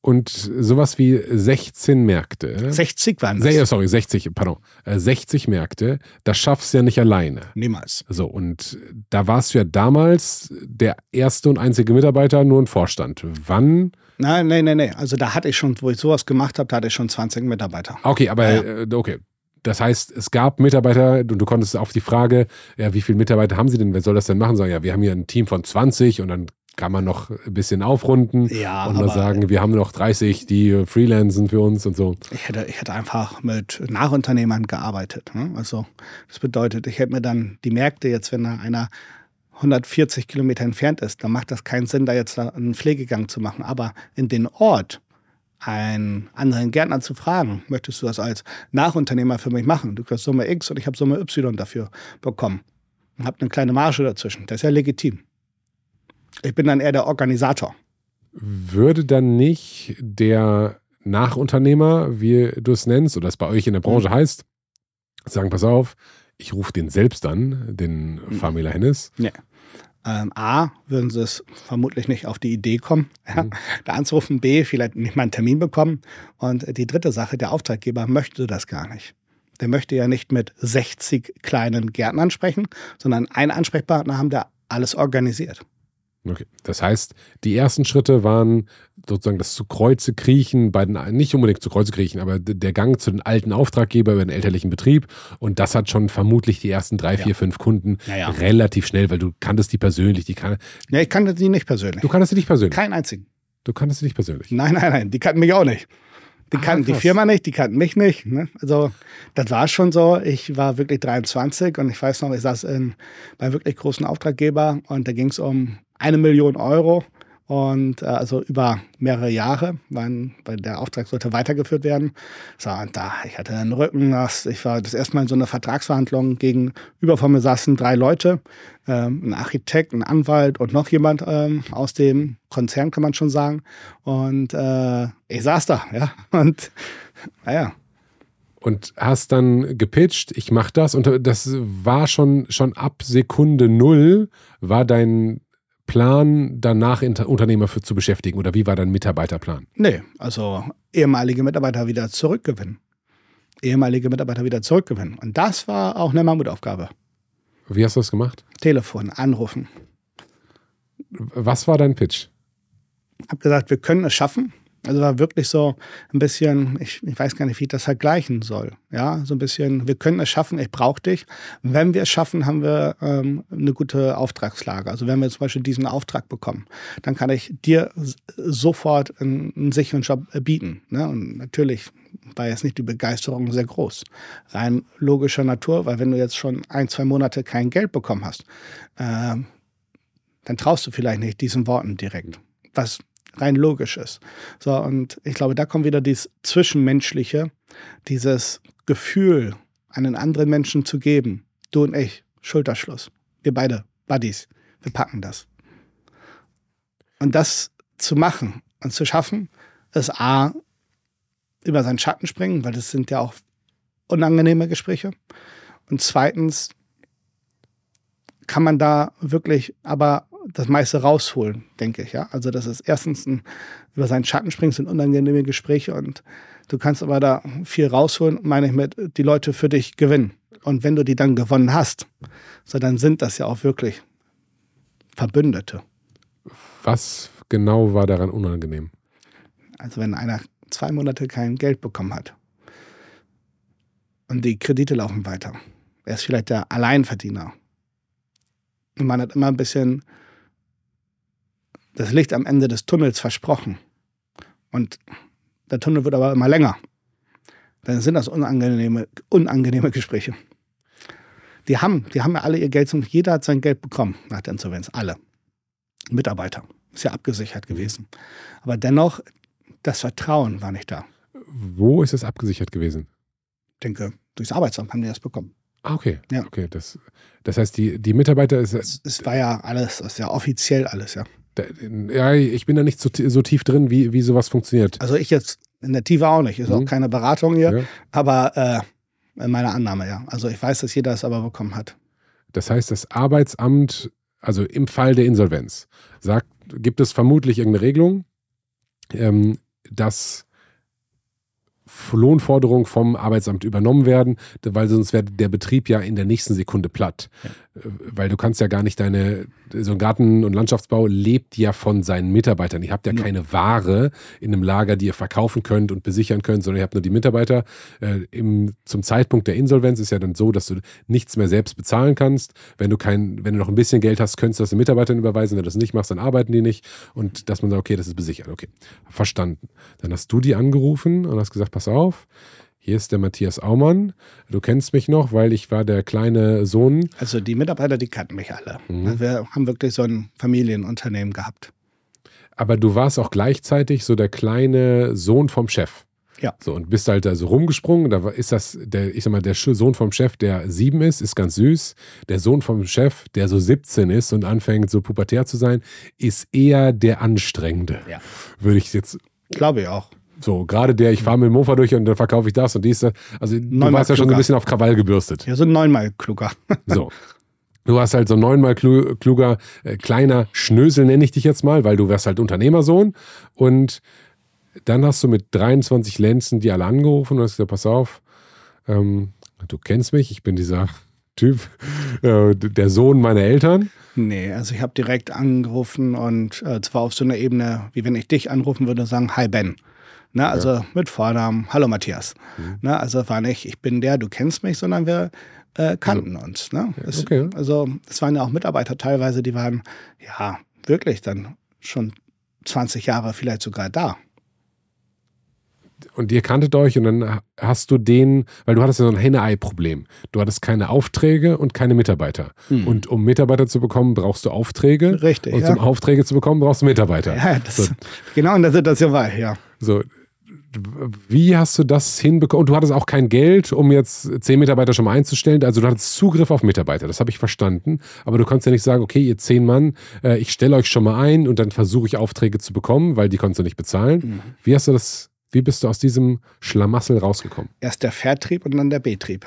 Und sowas wie 16 Märkte. 60 waren das. Sorry, 60, pardon. 60 äh, Märkte, das schaffst du ja nicht alleine. Niemals. So, und da warst du ja damals der erste und einzige Mitarbeiter, nur ein Vorstand. Wann? Nein, nein, nein, nein. Also da hatte ich schon, wo ich sowas gemacht habe, da hatte ich schon 20 Mitarbeiter. Okay, aber ja. Äh, okay. Das heißt, es gab Mitarbeiter und du konntest auf die Frage, ja, wie viele Mitarbeiter haben sie denn? Wer soll das denn machen? Sagen, ja, wir haben hier ein Team von 20 und dann kann man noch ein bisschen aufrunden ja, und mal sagen, wir haben noch 30, die freelancen für uns und so. Ich hätte, ich hätte einfach mit Nachunternehmern gearbeitet. Ne? Also das bedeutet, ich hätte mir dann die Märkte jetzt, wenn da einer 140 Kilometer entfernt ist, dann macht das keinen Sinn, da jetzt einen Pflegegang zu machen. Aber in den Ort einen anderen Gärtner zu fragen, möchtest du das als Nachunternehmer für mich machen? Du kriegst Summe X und ich habe Summe Y dafür bekommen. Und habe eine kleine Marge dazwischen. Das ist ja legitim. Ich bin dann eher der Organisator. Würde dann nicht der Nachunternehmer, wie du es nennst, oder es bei euch in der Branche mhm. heißt, sagen, pass auf, ich rufe den selbst an, den mhm. Famila Hennes. Ja. Ähm, A, würden sie es vermutlich nicht auf die Idee kommen, ja, mhm. da anzurufen. B, vielleicht nicht mal einen Termin bekommen. Und die dritte Sache, der Auftraggeber möchte das gar nicht. Der möchte ja nicht mit 60 kleinen Gärtnern sprechen, sondern einen Ansprechpartner haben, der alles organisiert. Okay. Das heißt, die ersten Schritte waren sozusagen das zu Kreuze kriechen, bei den, nicht unbedingt zu Kreuze kriechen, aber der Gang zu den alten Auftraggeber über den elterlichen Betrieb. Und das hat schon vermutlich die ersten drei, ja. vier, fünf Kunden ja, relativ schnell, weil du kanntest die persönlich. Die kann, ja, ich kannte die nicht persönlich. Du kanntest die nicht persönlich? Keinen einzigen. Du kanntest sie nicht persönlich? Nein, nein, nein. Die kannten mich auch nicht. Die ah, kannten krass. die Firma nicht, die kannten mich nicht. Ne? Also das war schon so. Ich war wirklich 23 und ich weiß noch, ich saß in, bei wirklich großen Auftraggeber und da ging es um eine Million Euro und äh, also über mehrere Jahre, weil, weil der Auftrag sollte weitergeführt werden. So, und da, ich hatte einen Rücken, das, ich war das erste Mal in so einer Vertragsverhandlung gegenüber von mir saßen drei Leute, ähm, ein Architekt, ein Anwalt und noch jemand ähm, aus dem Konzern, kann man schon sagen. Und äh, ich saß da, ja. Und naja, und hast dann gepitcht, ich mach das und das war schon schon ab Sekunde null war dein Plan, danach Unternehmer für zu beschäftigen oder wie war dein Mitarbeiterplan? Nee, also ehemalige Mitarbeiter wieder zurückgewinnen. Ehemalige Mitarbeiter wieder zurückgewinnen. Und das war auch eine Mammutaufgabe. Wie hast du das gemacht? Telefon, anrufen. Was war dein Pitch? Ich habe gesagt, wir können es schaffen. Also war wirklich so ein bisschen, ich, ich, weiß gar nicht, wie ich das vergleichen soll. Ja, so ein bisschen, wir können es schaffen, ich brauche dich. Wenn wir es schaffen, haben wir ähm, eine gute Auftragslage. Also wenn wir zum Beispiel diesen Auftrag bekommen, dann kann ich dir sofort einen, einen sicheren Job äh, bieten. Ne? Und natürlich war jetzt nicht die Begeisterung sehr groß. Rein logischer Natur, weil wenn du jetzt schon ein, zwei Monate kein Geld bekommen hast, äh, dann traust du vielleicht nicht diesen Worten direkt. Was rein logisch ist. So, und ich glaube, da kommt wieder dieses Zwischenmenschliche, dieses Gefühl, einen anderen Menschen zu geben. Du und ich, Schulterschluss. Wir beide, Buddies, wir packen das. Und das zu machen und zu schaffen, ist A, über seinen Schatten springen, weil das sind ja auch unangenehme Gespräche. Und zweitens kann man da wirklich aber das meiste rausholen, denke ich. Ja? Also das ist erstens ein, über seinen Schatten springen, sind unangenehme Gespräche und du kannst aber da viel rausholen, meine ich mit, die Leute für dich gewinnen. Und wenn du die dann gewonnen hast, so dann sind das ja auch wirklich Verbündete. Was genau war daran unangenehm? Also wenn einer zwei Monate kein Geld bekommen hat und die Kredite laufen weiter, er ist vielleicht der Alleinverdiener. Und man hat immer ein bisschen das Licht am Ende des Tunnels versprochen. Und der Tunnel wird aber immer länger. Dann sind das unangenehme, unangenehme Gespräche. Die haben, die haben ja alle ihr Geld zum, jeder hat sein Geld bekommen nach der Insolvenz. Alle. Mitarbeiter. Ist ja abgesichert gewesen. Aber dennoch, das Vertrauen war nicht da. Wo ist es abgesichert gewesen? Ich denke, durchs Arbeitsamt haben die das bekommen. Ah, okay. Ja. Okay, das, das heißt, die, die Mitarbeiter ist. Es, es war ja alles, ist ja offiziell alles, ja. Ja, ich bin da nicht so, so tief drin, wie, wie sowas funktioniert. Also ich jetzt in der Tiefe auch nicht. Ist mhm. auch keine Beratung hier. Ja. Aber äh, meine Annahme, ja. Also ich weiß, dass jeder es aber bekommen hat. Das heißt, das Arbeitsamt, also im Fall der Insolvenz, sagt, gibt es vermutlich irgendeine Regelung, ähm, dass Lohnforderungen vom Arbeitsamt übernommen werden, weil sonst wäre der Betrieb ja in der nächsten Sekunde platt. Ja. Äh, weil du kannst ja gar nicht deine, so ein Garten- und Landschaftsbau lebt ja von seinen Mitarbeitern. Ihr habt ja, ja, keine Ware in einem Lager, die ihr verkaufen könnt und besichern könnt, sondern ihr habt nur die Mitarbeiter. Äh, im, zum Zeitpunkt der Insolvenz ist ja dann so, dass du nichts mehr selbst bezahlen kannst. Wenn du kein, wenn du noch ein bisschen Geld hast, könntest du das den Mitarbeitern überweisen. Wenn du das nicht machst, dann arbeiten die nicht. Und dass man sagt, okay, das ist besichert. Okay, verstanden. Dann hast du die angerufen und hast gesagt, pass auf, hier ist der Matthias Aumann. Du kennst mich noch, weil ich war der kleine Sohn. Also die Mitarbeiter, die kannten mich alle. Mhm. Also wir haben wirklich so ein Familienunternehmen gehabt. Aber du warst auch gleichzeitig so der kleine Sohn vom Chef. Ja. So, und bist halt also rumgesprungen. Da ist das, der, ich sag mal, der Sohn vom Chef, der sieben ist, ist ganz süß. Der Sohn vom Chef, der so 17 ist und anfängt, so pubertär zu sein, ist eher der Anstrengende. Ja. Würde ich jetzt. Glaube ich auch. So, gerade der, ich fahre mit dem Mofa durch und dann verkaufe ich das und dies. Also, du warst ja schon so ein bisschen auf Krawall gebürstet. Ja, so neunmal kluger. so. Du warst halt so neunmal kluger, äh, kleiner Schnösel, nenne ich dich jetzt mal, weil du wärst halt Unternehmersohn. Und dann hast du mit 23 Lenzen die alle angerufen und hast gesagt, pass auf, ähm, du kennst mich, ich bin dieser Typ, äh, der Sohn meiner Eltern. Nee, also ich habe direkt angerufen und äh, zwar auf so einer Ebene, wie wenn ich dich anrufen würde, sagen, hi Ben. Ne, also ja. mit Vornamen, hallo Matthias. Mhm. Ne, also war nicht, ich bin der, du kennst mich, sondern wir äh, kannten ja. uns. Ne? Es, okay. Also es waren ja auch Mitarbeiter teilweise, die waren ja wirklich dann schon 20 Jahre vielleicht sogar da und ihr kanntet euch und dann hast du den, weil du hattest ja so ein Henne-Ei-Problem. Du hattest keine Aufträge und keine Mitarbeiter. Mhm. Und um Mitarbeiter zu bekommen, brauchst du Aufträge. Richtig. Und ja. um Aufträge zu bekommen, brauchst du Mitarbeiter. Ja, das so. genau in der Situation war ich, ja. So, wie hast du das hinbekommen? Und du hattest auch kein Geld, um jetzt zehn Mitarbeiter schon mal einzustellen. Also du hattest Zugriff auf Mitarbeiter, das habe ich verstanden. Aber du kannst ja nicht sagen, okay, ihr zehn Mann, äh, ich stelle euch schon mal ein und dann versuche ich Aufträge zu bekommen, weil die konntest du nicht bezahlen. Mhm. Wie hast du das wie bist du aus diesem Schlamassel rausgekommen? Erst der Vertrieb und dann der Betrieb.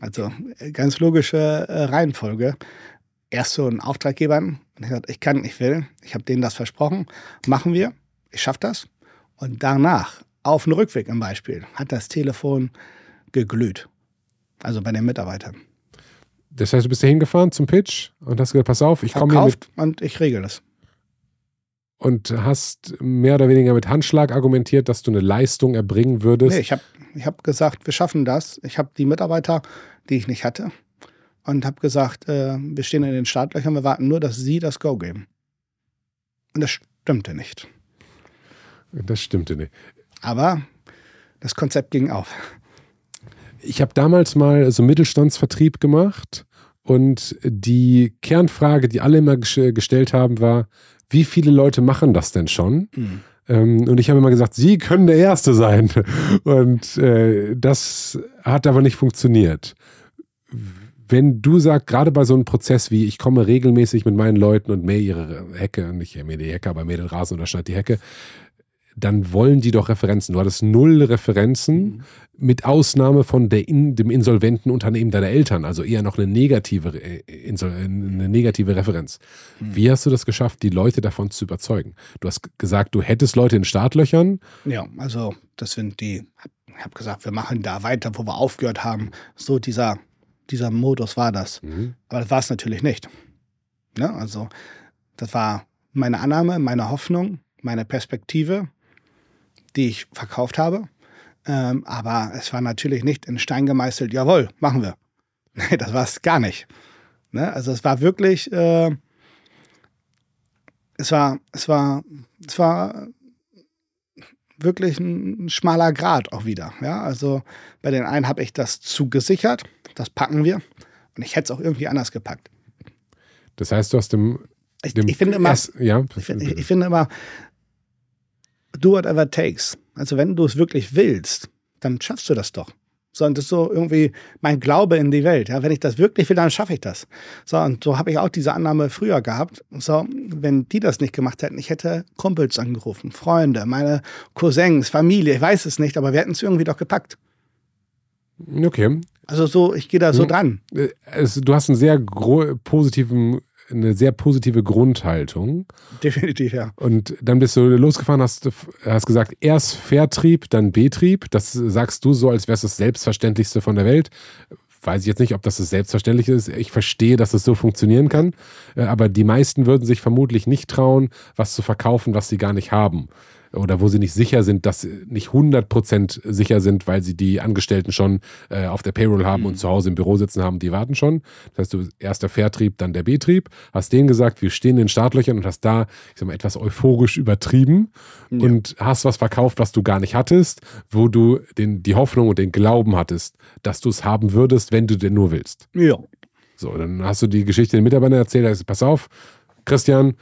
Also äh, ganz logische äh, Reihenfolge. Erst so ein Auftraggeber, und ich gesagt, ich kann, ich will, ich habe denen das versprochen, machen wir, ich schaffe das. Und danach, auf dem Rückweg im Beispiel, hat das Telefon geglüht. Also bei den Mitarbeitern. Das heißt, du bist da hingefahren zum Pitch und hast gesagt, pass auf, ich komme hier mit. und ich regel das und hast mehr oder weniger mit Handschlag argumentiert, dass du eine Leistung erbringen würdest. Nee, ich habe ich hab gesagt, wir schaffen das. Ich habe die Mitarbeiter, die ich nicht hatte, und habe gesagt, äh, wir stehen in den Startlöchern, wir warten nur, dass sie das Go geben. Und das stimmte nicht. Das stimmte nicht. Aber das Konzept ging auf. Ich habe damals mal so Mittelstandsvertrieb gemacht und die Kernfrage, die alle immer gestellt haben, war, wie viele Leute machen das denn schon? Mhm. Und ich habe immer gesagt, Sie können der Erste sein. Und äh, das hat aber nicht funktioniert. Wenn du sagst, gerade bei so einem Prozess wie, ich komme regelmäßig mit meinen Leuten und mähe ihre Hecke, nicht mähe die Hecke, aber mähe den Rasen oder schneide die Hecke, dann wollen die doch Referenzen. Du hattest null Referenzen, mhm. mit Ausnahme von der in, dem insolventen Unternehmen deiner Eltern, also eher noch eine negative, äh, eine negative Referenz. Mhm. Wie hast du das geschafft, die Leute davon zu überzeugen? Du hast gesagt, du hättest Leute in Startlöchern. Ja, also das sind die, ich habe gesagt, wir machen da weiter, wo wir aufgehört haben. So dieser, dieser Modus war das. Mhm. Aber das war es natürlich nicht. Ne? Also das war meine Annahme, meine Hoffnung, meine Perspektive die ich verkauft habe. Ähm, aber es war natürlich nicht in Stein gemeißelt, jawohl, machen wir. Nee, das war es gar nicht. Ne? Also es war wirklich, äh, es war, es war, es war wirklich ein, schmaler Grad auch wieder. Ja? Also bei den einen habe ich das zugesichert, das packen wir. Und ich hätte es auch irgendwie anders gepackt. Das heißt, du hast dem. dem ich, ich, finde immer, erst, ja, ich, ich, ich, finde immer, do whatever takes. Also wenn du es wirklich willst, dann schaffst du das doch. So, und das ist so irgendwie mein Glaube in die Welt. Ja, wenn ich das wirklich will, dann schaffe ich das. So, und so habe ich auch diese Annahme früher gehabt. So, wenn die das nicht gemacht hätten, ich hätte Kumpels angerufen, Freunde, meine Cousins, Familie, ich weiß es nicht, aber wir hätten es irgendwie doch gepackt. Okay. Also so, ich gehe da so hm. dran. Äh, du hast einen sehr positiven eine sehr positive Grundhaltung. Definitiv, ja. Und dann bist du losgefahren, hast, hast gesagt, erst Vertrieb, dann Betrieb. Das sagst du so, als wäre es das Selbstverständlichste von der Welt. Weiß ich jetzt nicht, ob das das Selbstverständliche ist. Ich verstehe, dass es so funktionieren kann. Äh, aber die meisten würden sich vermutlich nicht trauen, was zu verkaufen, was sie gar nicht haben oder wo sie nicht sicher sind, dass sie nicht 100% sicher sind, weil sie die Angestellten schon äh, auf der Payroll haben mhm. und zu Hause im Büro sitzen haben, die warten schon. Das heißt, du erst der Vertrieb, dann der Betrieb, hast denen gesagt, wir stehen in den Startlöchern und hast da, ich sag mal, etwas euphorisch übertrieben ja. und hast was verkauft, was du gar nicht hattest, wo du den, die Hoffnung und den Glauben hattest, dass du es haben würdest, wenn du denn nur willst. Ja. So, dann hast du die Geschichte den Mitarbeitern erzählt, hast, pass auf, Christian,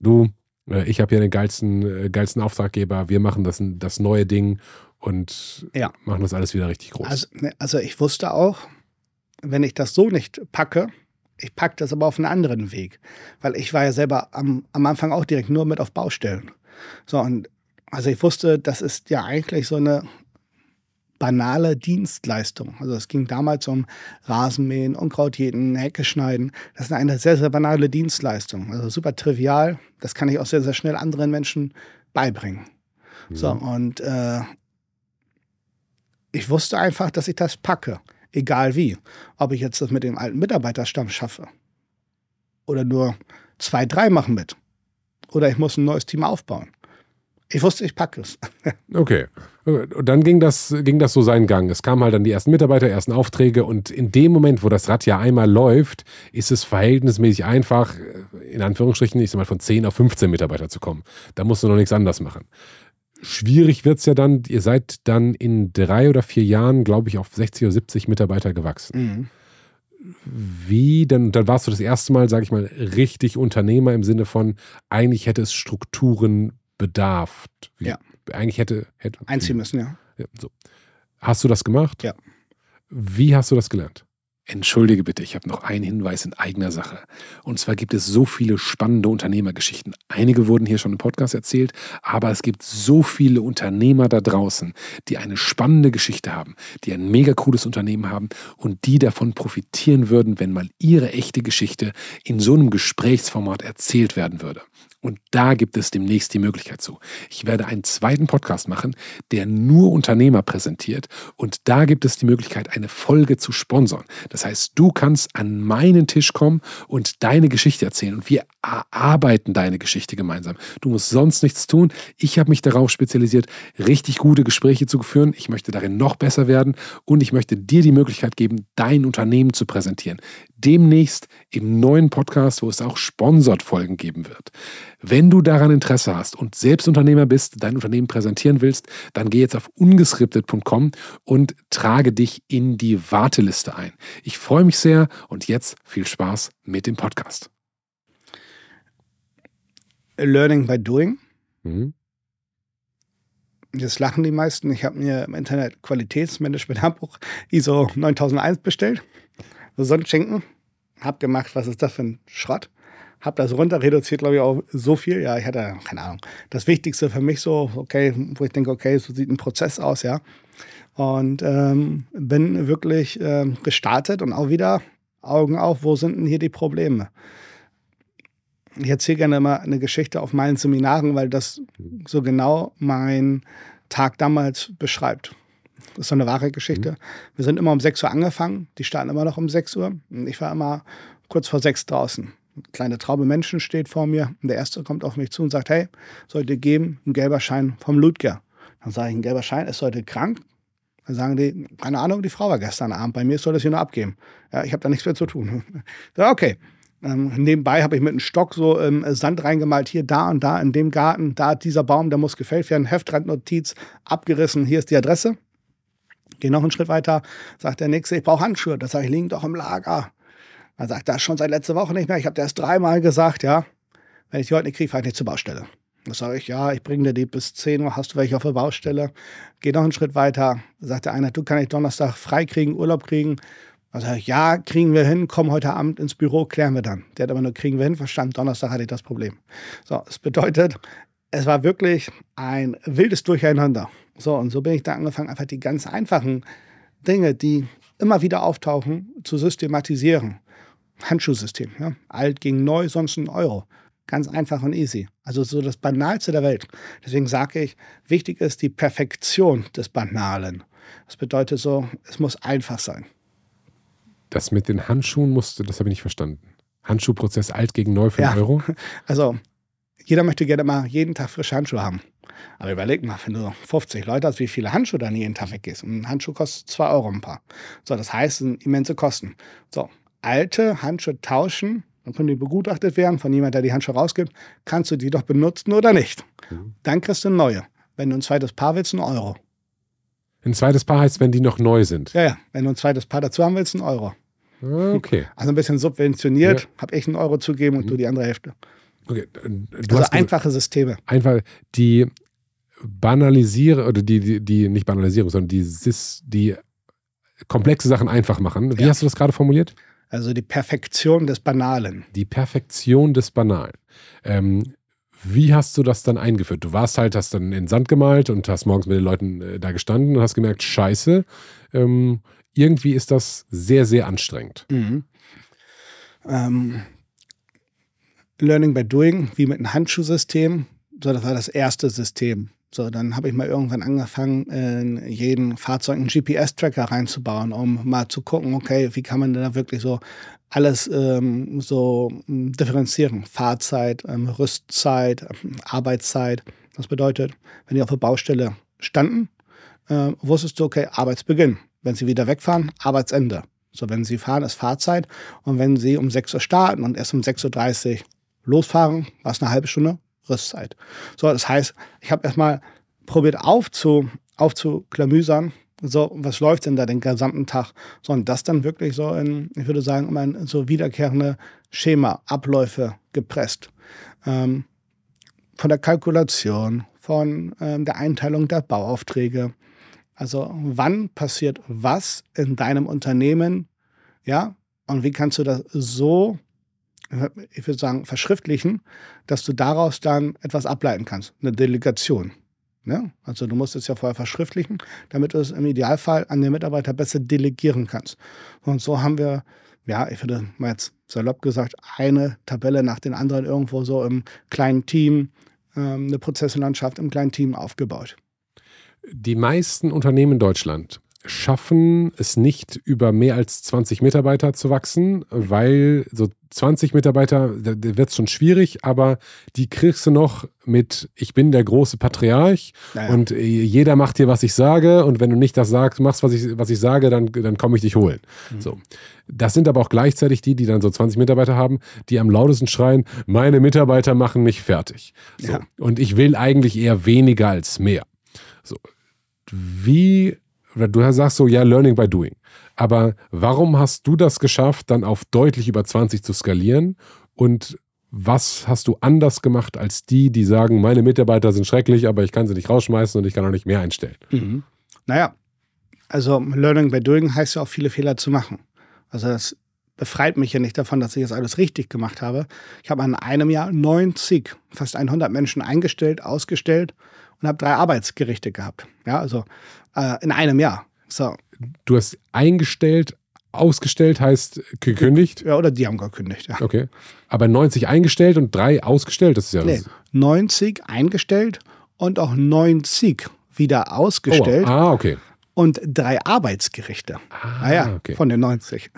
du ich habe hier den geilsten, äh, geilsten Auftraggeber, wir machen das, das neue Ding und ja. machen das alles wieder richtig groß. Also, ne, also ich wusste auch, wenn ich das so nicht packe, ich packe das aber auf einen anderen Weg. Weil ich war ja selber am, am Anfang auch direkt nur mit auf Baustellen. So, und also ich wusste, das ist ja eigentlich so eine banale Dienstleistung. Also es ging damals um Rasenmähen, Unkrautjäten, Hecke schneiden. Das ist eine sehr, sehr banale Dienstleistung. Also super trivial. Das kann ich auch sehr, sehr schnell anderen Menschen beibringen. Mhm. So, und äh, ich wusste einfach, dass ich das packe. Egal wie. Ob ich jetzt das mit dem alten Mitarbeiterstamm schaffe. Oder nur zwei, drei machen mit. Oder ich muss ein neues Team aufbauen. Ich wusste, ich packe es. okay. Und dann ging das, ging das so seinen Gang. Es kamen halt dann die ersten Mitarbeiter, ersten Aufträge und in dem Moment, wo das Rad ja einmal läuft, ist es verhältnismäßig einfach, in Anführungsstrichen, ich sag mal, von 10 auf 15 Mitarbeiter zu kommen. Da musst du noch nichts anders machen. Schwierig wird es ja dann, ihr seid dann in drei oder vier Jahren, glaube ich, auf 60 oder 70 Mitarbeiter gewachsen. Mhm wie, dann, dann warst du das erste Mal, sage ich mal, richtig Unternehmer im Sinne von, eigentlich hätte es Strukturen bedarf. Wie, ja. Eigentlich hätte, hätte. Einziehen müssen, ja. ja so. Hast du das gemacht? Ja. Wie hast du das gelernt? Entschuldige bitte, ich habe noch einen Hinweis in eigener Sache. Und zwar gibt es so viele spannende Unternehmergeschichten. Einige wurden hier schon im Podcast erzählt, aber es gibt so viele Unternehmer da draußen, die eine spannende Geschichte haben, die ein mega cooles Unternehmen haben und die davon profitieren würden, wenn mal ihre echte Geschichte in so einem Gesprächsformat erzählt werden würde. Und da gibt es demnächst die Möglichkeit zu. Ich werde einen zweiten Podcast machen, der nur Unternehmer präsentiert. Und da gibt es die Möglichkeit, eine Folge zu sponsern. Das heißt, du kannst an meinen Tisch kommen und deine Geschichte erzählen. Und wir erarbeiten deine Geschichte gemeinsam. Du musst sonst nichts tun. Ich habe mich darauf spezialisiert, richtig gute Gespräche zu führen. Ich möchte darin noch besser werden. Und ich möchte dir die Möglichkeit geben, dein Unternehmen zu präsentieren. Demnächst im neuen Podcast, wo es auch Sponsored-Folgen geben wird. Wenn du daran Interesse hast und selbst Unternehmer bist, dein Unternehmen präsentieren willst, dann geh jetzt auf ungeskriptet.com und trage dich in die Warteliste ein. Ich freue mich sehr und jetzt viel Spaß mit dem Podcast. Learning by Doing. Mhm. Jetzt lachen die meisten. Ich habe mir im Internet Qualitätsmanagement Handbuch ISO 9001 bestellt. So Sonnenschenken. Hab gemacht, was ist das für ein Schrott? habe das runter reduziert, glaube ich, auch so viel. Ja, ich hatte, keine Ahnung, das Wichtigste für mich so, okay, wo ich denke, okay, so sieht ein Prozess aus, ja. Und ähm, bin wirklich ähm, gestartet und auch wieder Augen auf, wo sind denn hier die Probleme? Ich erzähle gerne immer eine Geschichte auf meinen Seminaren, weil das so genau mein Tag damals beschreibt. Das ist so eine wahre Geschichte. Mhm. Wir sind immer um 6 Uhr angefangen, die starten immer noch um 6 Uhr. Ich war immer kurz vor 6 draußen kleine Traube Menschen steht vor mir und der erste kommt auf mich zu und sagt, hey, sollte geben, ein gelber Schein vom Ludger. Dann sage ich, ein gelber Schein, ist heute krank. Dann sagen die, keine Ahnung, die Frau war gestern Abend bei mir, soll das hier nur abgeben. Ja, ich habe da nichts mehr zu tun. Ja, okay. Ähm, nebenbei habe ich mit einem Stock so ähm, Sand reingemalt, hier, da und da, in dem Garten, da dieser Baum, der muss gefällt werden, Heftrandnotiz, abgerissen, hier ist die Adresse. Gehe noch einen Schritt weiter, sagt der Nächste, ich brauche Handschuhe. Das sage ich, liegen doch im Lager. Er sagt, das schon seit letzter Woche nicht mehr. Ich habe dir erst dreimal gesagt, ja. Wenn ich die heute nicht kriege, fahre ich nicht zur Baustelle. Da sage ich, ja, ich bringe dir die bis 10 Uhr, hast du welche auf der Baustelle? Geh noch einen Schritt weiter. Sagt der eine, du kannst ich Donnerstag frei kriegen, Urlaub kriegen. Da sage ich, ja, kriegen wir hin, komm heute Abend ins Büro, klären wir dann. Der hat aber nur, kriegen wir hin, verstanden, Donnerstag hatte ich das Problem. So, das bedeutet, es war wirklich ein wildes Durcheinander. So, und so bin ich da angefangen, einfach die ganz einfachen Dinge, die immer wieder auftauchen, zu systematisieren. Handschuhsystem. Ja? Alt gegen neu, sonst ein Euro. Ganz einfach und easy. Also so das Banalste der Welt. Deswegen sage ich, wichtig ist die Perfektion des Banalen. Das bedeutet so, es muss einfach sein. Das mit den Handschuhen musste, das habe ich nicht verstanden. Handschuhprozess alt gegen neu für ja. Euro? Also, jeder möchte gerne mal jeden Tag frische Handschuhe haben. Aber überleg mal, wenn du 50 Leute hast, wie viele Handschuhe dann jeden Tag weggehst. Und ein Handschuh kostet 2 Euro ein paar. So, das heißt, es sind immense Kosten. So, alte Handschuhe tauschen, dann können die begutachtet werden von jemand, der die Handschuhe rausgibt, kannst du die doch benutzen oder nicht. Mhm. Dann kriegst du neue. Wenn du ein zweites Paar willst, ein Euro. Ein zweites Paar heißt, wenn die noch neu sind. Ja, ja. Wenn du ein zweites Paar dazu haben willst, ein Euro. Ah, okay. Also ein bisschen subventioniert, ja. habe ich einen Euro zugeben und mhm. du die andere Hälfte. Okay. Also einfache Systeme. Einfach die banalisiere oder die, die, die nicht Banalisierung, sondern die, die komplexe Sachen einfach machen. Wie ja. hast du das gerade formuliert? Also die Perfektion des Banalen. Die Perfektion des Banalen. Ähm, Wie hast du das dann eingeführt? Du warst halt, hast dann in den Sand gemalt und hast morgens mit den Leuten äh, da gestanden und hast gemerkt, scheiße, ähm, irgendwie ist das sehr, sehr anstrengend. Mhm. Ähm, Learning by Doing, wie mit einem Handschuhsystem. So, das war das erste System. So, dann habe ich mal irgendwann angefangen, in jeden Fahrzeug einen GPS-Tracker reinzubauen, um mal zu gucken, okay, wie kann man denn da wirklich so alles ähm, so hm, differenzieren? Fahrzeit, ähm, Rüstzeit, ähm, Arbeitszeit. Das bedeutet, wenn die auf der Baustelle standen, äh, wusstest du, okay, Arbeitsbeginn. Wenn sie wieder wegfahren, Arbeitsende. So, wenn sie fahren, ist Fahrzeit. Und wenn sie um 6 Uhr starten und erst um 6.30 Uhr losfahren, war es eine halbe Stunde Rüstzeit. So, das heißt, ich habe erstmal probiert aufzu, aufzuklamüsern, so, was läuft denn da den gesamten Tag? So, und das dann wirklich so in, ich würde sagen, immer in so wiederkehrende Schema, Abläufe gepresst. Ähm, von der Kalkulation, von ähm, der Einteilung der Bauaufträge. Also, wann passiert was in deinem Unternehmen? Ja, und wie kannst du das so ich würde sagen, verschriftlichen, dass du daraus dann etwas ableiten kannst, eine Delegation. Ne? Also du musst es ja vorher verschriftlichen, damit du es im Idealfall an den Mitarbeiter besser delegieren kannst. Und so haben wir, ja, ich würde mal jetzt salopp gesagt, eine Tabelle nach den anderen irgendwo so im kleinen Team, ähm, eine Prozesslandschaft im kleinen Team aufgebaut. Die meisten Unternehmen in Deutschland schaffen es nicht, über mehr als 20 Mitarbeiter zu wachsen, weil so 20 Mitarbeiter, da, wird es schon schwierig, aber die kriegst du noch mit, ich bin der große Patriarch naja. und äh, jeder macht hier, was ich sage und wenn du nicht das sagst, machst, was ich, was ich sage, dann, dann komme ich dich holen. Mhm. So. Das sind aber auch gleichzeitig die, die dann so 20 Mitarbeiter haben, die am lautesten schreien, meine Mitarbeiter machen mich fertig. So. Ja. Und ich will eigentlich eher weniger als mehr. So. Wie oder du sagst so, ja, Learning by Doing. Aber warum hast du das geschafft, dann auf deutlich über 20 zu skalieren? Und was hast du anders gemacht als die, die sagen, meine Mitarbeiter sind schrecklich, aber ich kann sie nicht rausschmeißen und ich kann auch nicht mehr einstellen? Mhm. Naja, also Learning by Doing heißt ja auch viele Fehler zu machen. Also das befreit mich ja nicht davon, dass ich das alles richtig gemacht habe. Ich habe in einem Jahr 90, fast 100 Menschen eingestellt, ausgestellt und habe drei Arbeitsgerichte gehabt. Ja, also äh, in einem Jahr. So. Du hast eingestellt, ausgestellt heißt gekündigt? Ja, oder die haben gekündigt, ja. Okay. Aber 90 eingestellt und drei ausgestellt, das ist ja nee, 90 eingestellt und auch 90 wieder ausgestellt. Oh, ah, okay. Und drei Arbeitsgerichte. Ah, ah ja, okay. von den 90.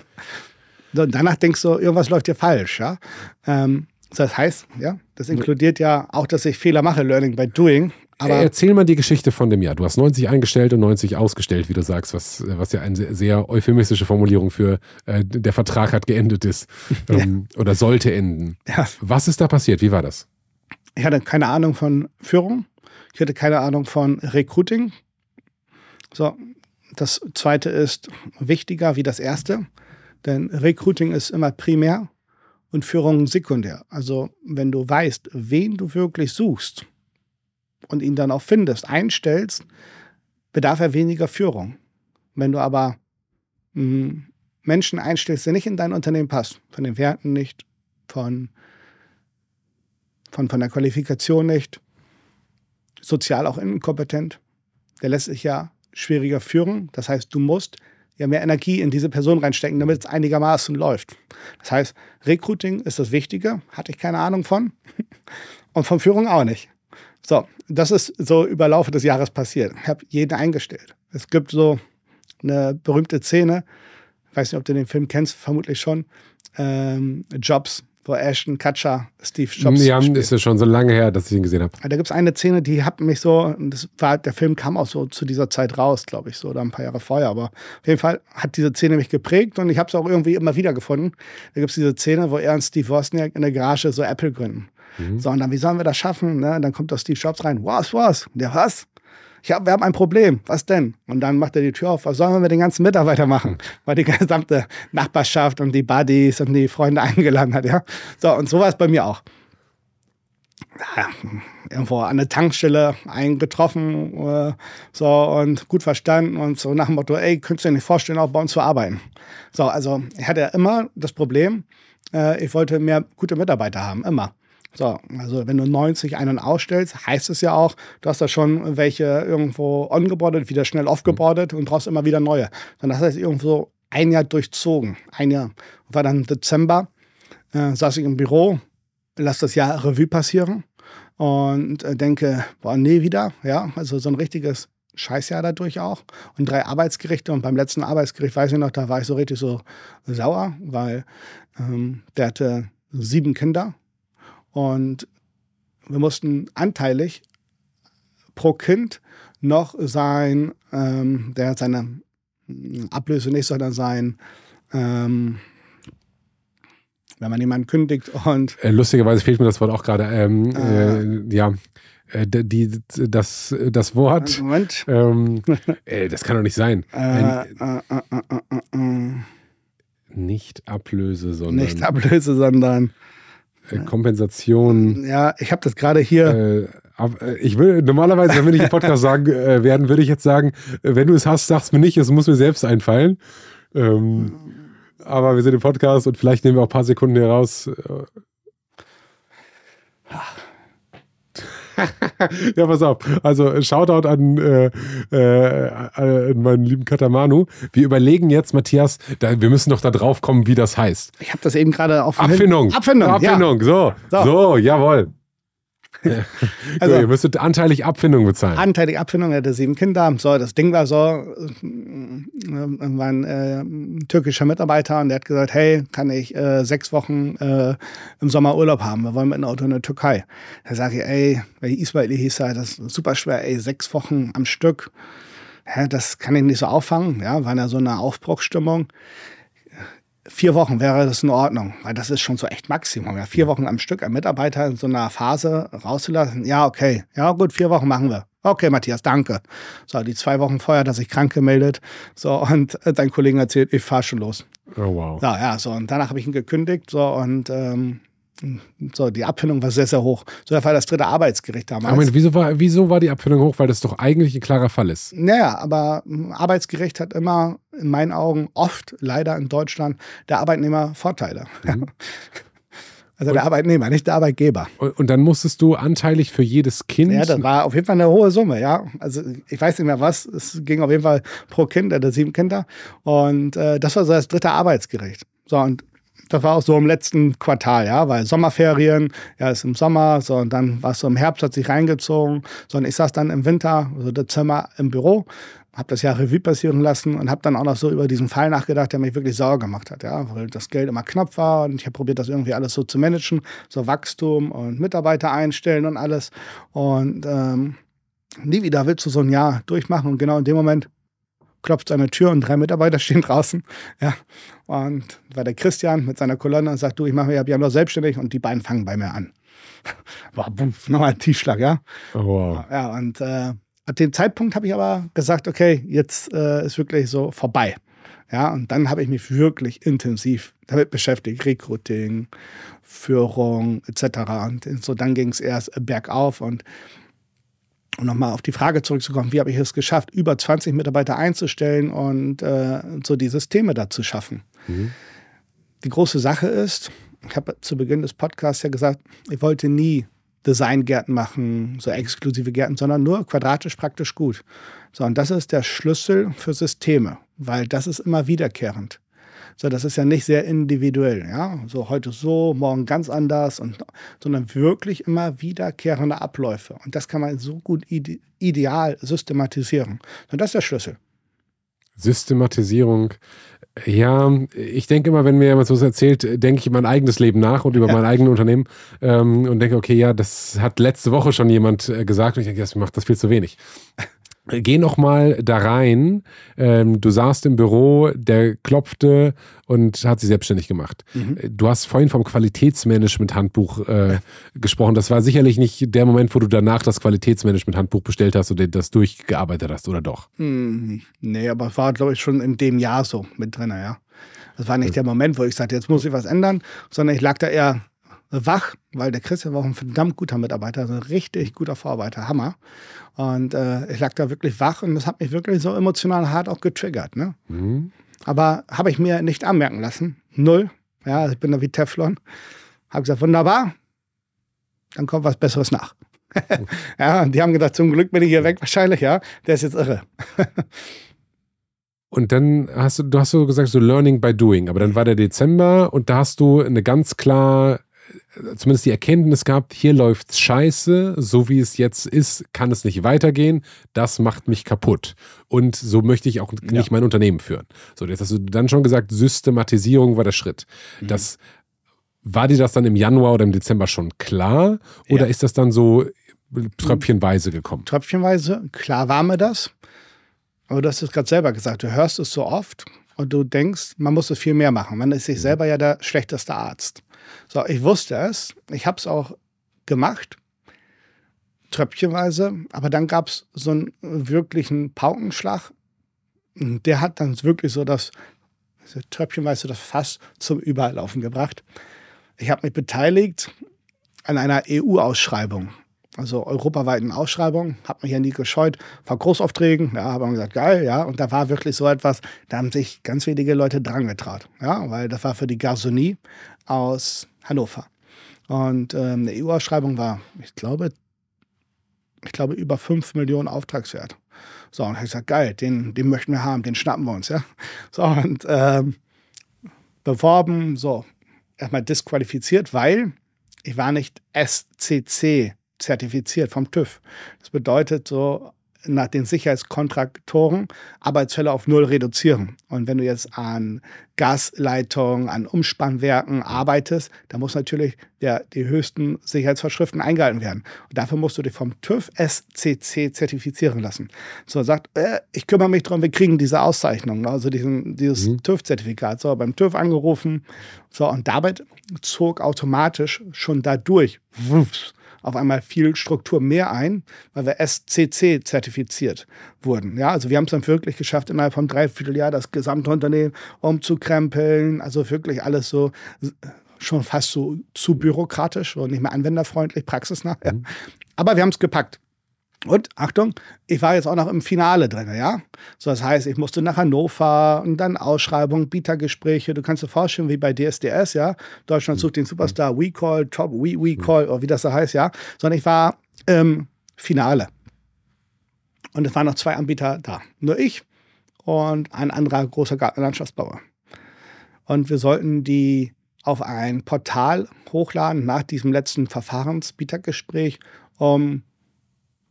So, danach denkst du, irgendwas läuft hier falsch, ja. Ähm, das heißt, ja, das inkludiert ja auch, dass ich Fehler mache, Learning by Doing. Aber Erzähl mal die Geschichte von dem Jahr. Du hast 90 eingestellt und 90 ausgestellt, wie du sagst, was, was ja eine sehr euphemistische Formulierung für äh, der Vertrag hat geendet ist ähm, ja. oder sollte enden. Ja. Was ist da passiert? Wie war das? Ich hatte keine Ahnung von Führung. Ich hatte keine Ahnung von Recruiting. So, das zweite ist wichtiger wie das erste, denn Recruiting ist immer primär und Führung sekundär. Also, wenn du weißt, wen du wirklich suchst, und ihn dann auch findest, einstellst, bedarf er weniger Führung. Wenn du aber mh, hm, Menschen einstellst, die nicht in dein Unternehmen passt, von den Werten nicht, von, von, von der Qualifikation nicht, sozial auch inkompetent, der lässt sich ja schwieriger führen. Das heißt, du musst ja mehr Energie in diese Person reinstecken, damit es einigermaßen läuft. Das heißt, Recruiting ist das Wichtige, hatte ich keine Ahnung von. Und von Führung auch nicht. So, das ist so über Laufe des Jahres passiert. Ich habe jeden eingestellt. Es gibt so eine berühmte Szene, ich weiß nicht, ob du den Film kennst, vermutlich schon, ähm, Jobs, wo Ashton Kutcher Steve Jobs Ja, spielt. ist ja schon so lange her, dass ich ihn gesehen habe. Da gibt es eine Szene, die hat mich so, das war, der Film kam auch so zu dieser Zeit raus, glaube ich, so, oder ein paar Jahre vorher, aber auf jeden Fall hat diese Szene mich geprägt und ich habe es auch irgendwie immer wieder gefunden. Da gibt es diese Szene, wo er und Steve Wozniak in der Garage so Apple gründen. Mhm. So, und dann, wie sollen wir das schaffen? Ne? Dann kommt doch Steve Jobs rein. Was, was? Der was? Ich hab, wir haben ein Problem. Was denn? Und dann macht er die Tür auf. Was sollen wir mit den ganzen Mitarbeitern machen? Weil die gesamte Nachbarschaft und die Buddies und die Freunde eingeladen hat. Ja? So, und so war es bei mir auch. Ja, irgendwo an der Tankstelle eingetroffen äh, so und gut verstanden und so nach dem Motto, ey, könntest du dir nicht vorstellen, auch bei uns zu arbeiten? So, also ich hatte ja immer das Problem, äh, ich wollte mehr gute Mitarbeiter haben, immer. So, also wenn du 90 ein- und ausstellst, heißt es ja auch, du hast da schon welche irgendwo ongeboardet, wieder schnell aufgeboardet und brauchst immer wieder neue. Und das heißt irgendwo ein Jahr durchzogen. Ein Jahr. War dann Dezember, äh, saß ich im Büro, lass das Jahr Revue passieren und äh, denke, boah, nee, wieder. Ja, also so ein richtiges Scheißjahr dadurch auch. Und drei Arbeitsgerichte. Und beim letzten Arbeitsgericht, weiß ich noch, da war ich so richtig so sauer, weil ähm, der hatte sieben Kinder und wir mussten anteilig pro Kind noch sein, ähm, der hat seine Ablöse nicht, sondern sein, ähm, wenn man jemanden kündigt und. Äh, lustigerweise fehlt mir das Wort auch gerade. Ähm, äh, ja, äh, die, das, das Wort. Moment. Ähm, äh, das kann doch nicht sein. Äh, äh, äh, nicht Ablöse, sondern. Nicht Ablöse, sondern. Kompensation. Ja, ich habe das gerade hier. ich will normalerweise, wenn wir nicht im Podcast sagen werden, würde ich jetzt sagen, wenn du es hast, sag's mir nicht, es muss mir selbst einfallen. Ähm, aber wir sind im Podcast und vielleicht nehmen wir auch ein paar Sekunden hier raus. ja, pass auf. Also Shoutout an, äh, äh, an meinen lieben Katamanu. Wir überlegen jetzt, Matthias, da, wir müssen doch da drauf kommen, wie das heißt. Ich habe das eben gerade auf Abfindung. Abfindung. Abfindung, ja. so. so. So, jawohl. Also, so, ihr müsstet anteilig Abfindung bezahlen. Anteilig Abfindung, er hatte sieben Kinder. So, das Ding war so, äh, war ein äh, türkischer Mitarbeiter und der hat gesagt, hey, kann ich äh, sechs Wochen äh, im Sommer Urlaub haben? Wir wollen mit einem Auto in der Türkei. Da sage ich, ey, weil Ismaili hieß er, das ist super schwer, ey, sechs Wochen am Stück. Ja, das kann ich nicht so auffangen. Ja, war ja so eine Aufbruchsstimmung vier Wochen wäre das in Ordnung, weil das ist schon so echt Maximum. Ja, vier Wochen am Stück einen Mitarbeiter in so einer Phase rauszulassen. Ja, okay. Ja, gut, vier Wochen machen wir. Okay, Matthias, danke. So, die zwei Wochen vorher, dass ich krank gemeldet. So, und dein Kollegen erzählt, ich fahr schon los. Oh, wow. So, ja, so, und danach habe ich ihn gekündigt. So, und ähm, so, die Abfindung war sehr, sehr hoch. So, das war das dritte Arbeitsgericht damals. Moment, wieso war, wieso war die Abfindung hoch? Weil das doch eigentlich ein klarer Fall ist. Naja, aber Arbeitsgericht hat immer, in meinen Augen, oft leider in Deutschland, der Arbeitnehmer Vorteile. Mhm. Also und, der Arbeitnehmer, nicht der Arbeitgeber. Und, und, dann musstest du anteilig für jedes Kind. Ja, das war auf jeden Fall eine hohe Summe, ja. Also ich weiß nicht mehr was. Es ging auf jeden Fall pro Kind, der sieben Kinder. Und äh, das war so das dritte Arbeitsgericht. So, und das war auch so im letzten Quartal, ja, weil Sommerferien, ja, ist im Sommer, so, und dann war es so im Herbst, hat sich reingezogen, so, und ich saß dann im Winter, also Dezember im Büro, habe das Jahr Revue passieren lassen und habe dann auch noch so über diesen Fall nachgedacht, der mich wirklich sauer gemacht hat, ja, weil das Geld immer knapp war und ich habe probiert, das irgendwie alles so zu managen, so Wachstum und Mitarbeiter einstellen und alles. Und ähm, nie wieder willst du so ein Jahr durchmachen und genau in dem Moment klopft an der Tür und drei Mitarbeiter stehen draußen. Ja. Und war der Christian mit seiner Kolonne und sagt, du, ich mache mich ab Januar selbstständig und die beiden fangen bei mir an. War nochmal ein Tiefschlag, ja. Oh, wow. Ja, und äh, ab dem Zeitpunkt habe ich aber gesagt, okay, jetzt äh, ist wirklich so vorbei. Ja, und dann habe ich mich wirklich intensiv damit beschäftigt, Recruiting, Führung etc. Und so dann ging es erst bergauf und um nochmal auf die Frage zurückzukommen, wie habe ich es geschafft, über 20 Mitarbeiter einzustellen und äh, so die Systeme da zu schaffen. Mhm. Die große Sache ist, ich habe zu Beginn des Podcasts ja gesagt, ich wollte nie Designgärten machen, so exklusive Gärten, sondern nur quadratisch praktisch gut. So, und das ist der Schlüssel für Systeme, weil das ist immer wiederkehrend. So, das ist ja nicht sehr individuell, ja. So heute so, morgen ganz anders und, sondern wirklich immer wiederkehrende Abläufe. Und das kann man so gut ide ideal systematisieren. Und das ist der Schlüssel. Systematisierung. Ja, ich denke immer, wenn mir jemand sowas erzählt, denke ich über mein eigenes Leben nach und über ja. mein eigenes Unternehmen ähm, und denke, okay, ja, das hat letzte Woche schon jemand äh, gesagt und ich denke, das macht das viel zu wenig. Geh noch mal da rein. Ähm, du saßt im Büro, der klopfte und hat sich selbstständig gemacht. Mhm. Du hast vorhin vom Qualitätsmanagement-Handbuch äh, gesprochen. Das war sicherlich nicht der Moment, wo du danach das Qualitätsmanagement-Handbuch bestellt hast oder das durchgearbeitet hast, oder doch? Mhm. Nee, aber es war, glaube ich, schon in dem Jahr so mit drin, ja. Das war nicht der Moment, wo ich sagte, jetzt muss ich was ändern, sondern ich lag da eher wach, weil der Christian war auch ein verdammt guter Mitarbeiter, also ein richtig guter Vorarbeiter, Hammer. Und äh, ich lag da wirklich wach und das hat mich wirklich so emotional hart auch getriggert. Ne? Mhm. Aber habe ich mir nicht anmerken lassen. Null. Ja, ich bin da wie Teflon. Habe gesagt, wunderbar. dann kommt was Besseres nach. ja, und die haben gedacht, zum Glück bin ich hier weg wahrscheinlich, ja. Der ist jetzt irre. und dann hast du, du hast so gesagt, so Learning by Doing, aber dann war der Dezember und da hast du eine ganz klar, zumindest die Erkenntnis gehabt, hier läuft's scheiße, so wie es jetzt ist, kann es nicht weitergehen, das macht mich kaputt. Und so möchte ich auch nicht ja. mein Unternehmen führen. So, jetzt hast du dann schon gesagt, Systematisierung war der Schritt. Mhm. Das war dir das dann im Januar oder im Dezember schon klar? Oder ja. ist das dann so tröpfchenweise gekommen? Tröpfchenweise, klar war mir das. Aber du hast es gerade selber gesagt, du hörst es so oft und du denkst, man muss es viel mehr machen. Man ist sich mhm. selber ja der schlechteste Arzt. So, ich wusste es, ich habe es auch gemacht, tröpfchenweise, aber dann gab es so einen wirklichen Paukenschlag. Der hat dann wirklich so das, tröpfchenweise das Fass zum Überlaufen gebracht. Ich habe mich beteiligt an einer EU-Ausschreibung, also europaweiten Ausschreibung, habe mich ja nie gescheut vor Großaufträgen. Ja, habe gesagt, geil, ja. Und da war wirklich so etwas, da haben sich ganz wenige Leute dran getraut, ja, weil das war für die Garsonie aus Hannover. Und ähm, eine EU-Ausschreibung war, ich glaube, ich glaube, über 5 Millionen Auftragswert. So, und ich gesagt, geil, den, den möchten wir haben, den schnappen wir uns, ja. So, und ähm, beworben, so, erstmal disqualifiziert, weil ich war nicht SCC zertifiziert vom TÜV. Das bedeutet so, nach den Sicherheitskontraktoren Arbeitsfälle auf null reduzieren. Und wenn du jetzt an Gasleitungen, an Umspannwerken arbeitest, dann muss natürlich der, die höchsten Sicherheitsvorschriften eingehalten werden. Und dafür musst du dich vom TÜV SCC zertifizieren lassen. So sagt, äh, ich kümmere mich darum, wir kriegen diese Auszeichnung, also diesen, dieses mhm. TÜV-Zertifikat. So, beim TÜV angerufen. So, und damit zog automatisch schon dadurch, wuffs, auf einmal viel Struktur mehr ein, weil wir SCC zertifiziert wurden. Ja, also wir haben es dann wirklich geschafft, innerhalb von Dreivierteljahr das gesamte Unternehmen umzukrempeln. Also wirklich alles so schon fast so zu bürokratisch und nicht mehr anwenderfreundlich, praxisnah. Mhm. Aber wir haben es gepackt. Und Achtung, ich war jetzt auch noch im Finale drin, ja. So, das heißt, ich musste nach Hannover und dann Ausschreibung, Bietergespräche. Du kannst dir vorstellen, wie bei DSDS, ja. Deutschland sucht den Superstar We Call, Top We We Call, oder wie das so heißt, ja. Sondern ich war im Finale. Und es waren noch zwei Anbieter da. Nur ich und ein anderer großer Gartenlandschaftsbauer. Und wir sollten die auf ein Portal hochladen nach diesem letzten Verfahrensbietergespräch um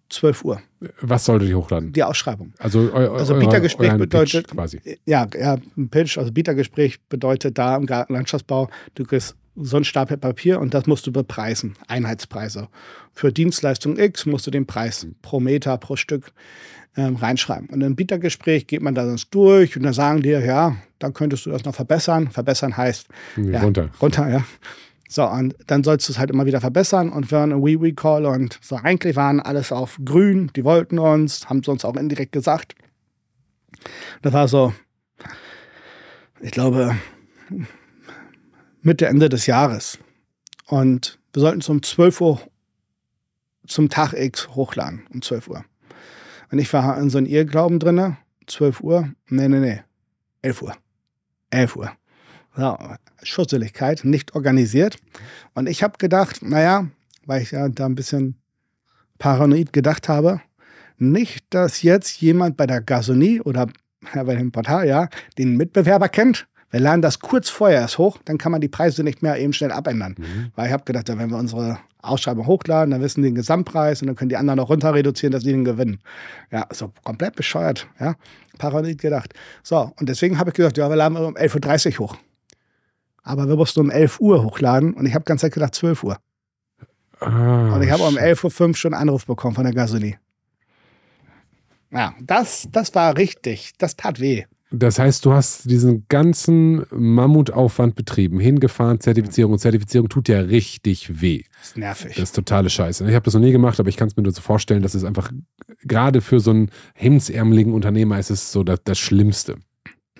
12 Uhr. Was sollte die hochladen? Die Ausschreibung. Also, eu also Bietergespräch bedeutet Pitch quasi. Ja, ja, ein Pitch, also Bietergespräch bedeutet da im Landschaftsbau, du kriegst so ein Stapel Papier und das musst du bepreisen, Einheitspreise. Für Dienstleistung X musst du den Preis pro Meter, pro Stück ähm, reinschreiben. Und im Bietergespräch geht man das durch und dann sagen dir, ja, dann könntest du das noch verbessern. Verbessern heißt ja, runter. Runter, ja. So, und dann sollst du es halt immer wieder verbessern und wir waren ein We-We-Call und so eigentlich waren alles auf grün, die wollten uns, haben es uns auch indirekt gesagt. Das war so, ich glaube, Mitte, Ende des Jahres. Und wir sollten es um 12 Uhr zum Tag X hochladen, um 12 Uhr. Und ich war in so einem Irrglauben drinne, 12 Uhr, nee, nee, nee, 11 Uhr. 11 Uhr ja, Schusseligkeit, nicht organisiert. Und ich habe gedacht, naja, weil ich ja da ein bisschen paranoid gedacht habe, nicht, dass jetzt jemand bei der Gasonie oder bei dem Portal, ja, den Mitbewerber kennt. Wir laden das kurz vorher erst hoch, dann kann man die Preise nicht mehr eben schnell abändern. Mhm. Weil ich habe gedacht, wenn wir unsere Ausschreibung hochladen, dann wissen die den Gesamtpreis und dann können die anderen noch runter reduzieren, dass die den gewinnen. Ja, so komplett bescheuert, ja. Paranoid gedacht. So, und deswegen habe ich gesagt, ja, wir laden um 11.30 Uhr hoch aber wir mussten um 11 Uhr hochladen und ich habe ganz gedacht 12 Uhr. Ah, und ich habe um 11.05 Uhr schon einen Anruf bekommen von der Gasoline. Ja, das, das war richtig. Das tat weh. Das heißt, du hast diesen ganzen Mammutaufwand betrieben, hingefahren, Zertifizierung. Und Zertifizierung tut ja richtig weh. Das ist nervig. Das ist totale Scheiße. Ich habe das noch nie gemacht, aber ich kann es mir nur so vorstellen, dass es einfach, gerade für so einen hemdsärmeligen Unternehmer ist es so das, das Schlimmste.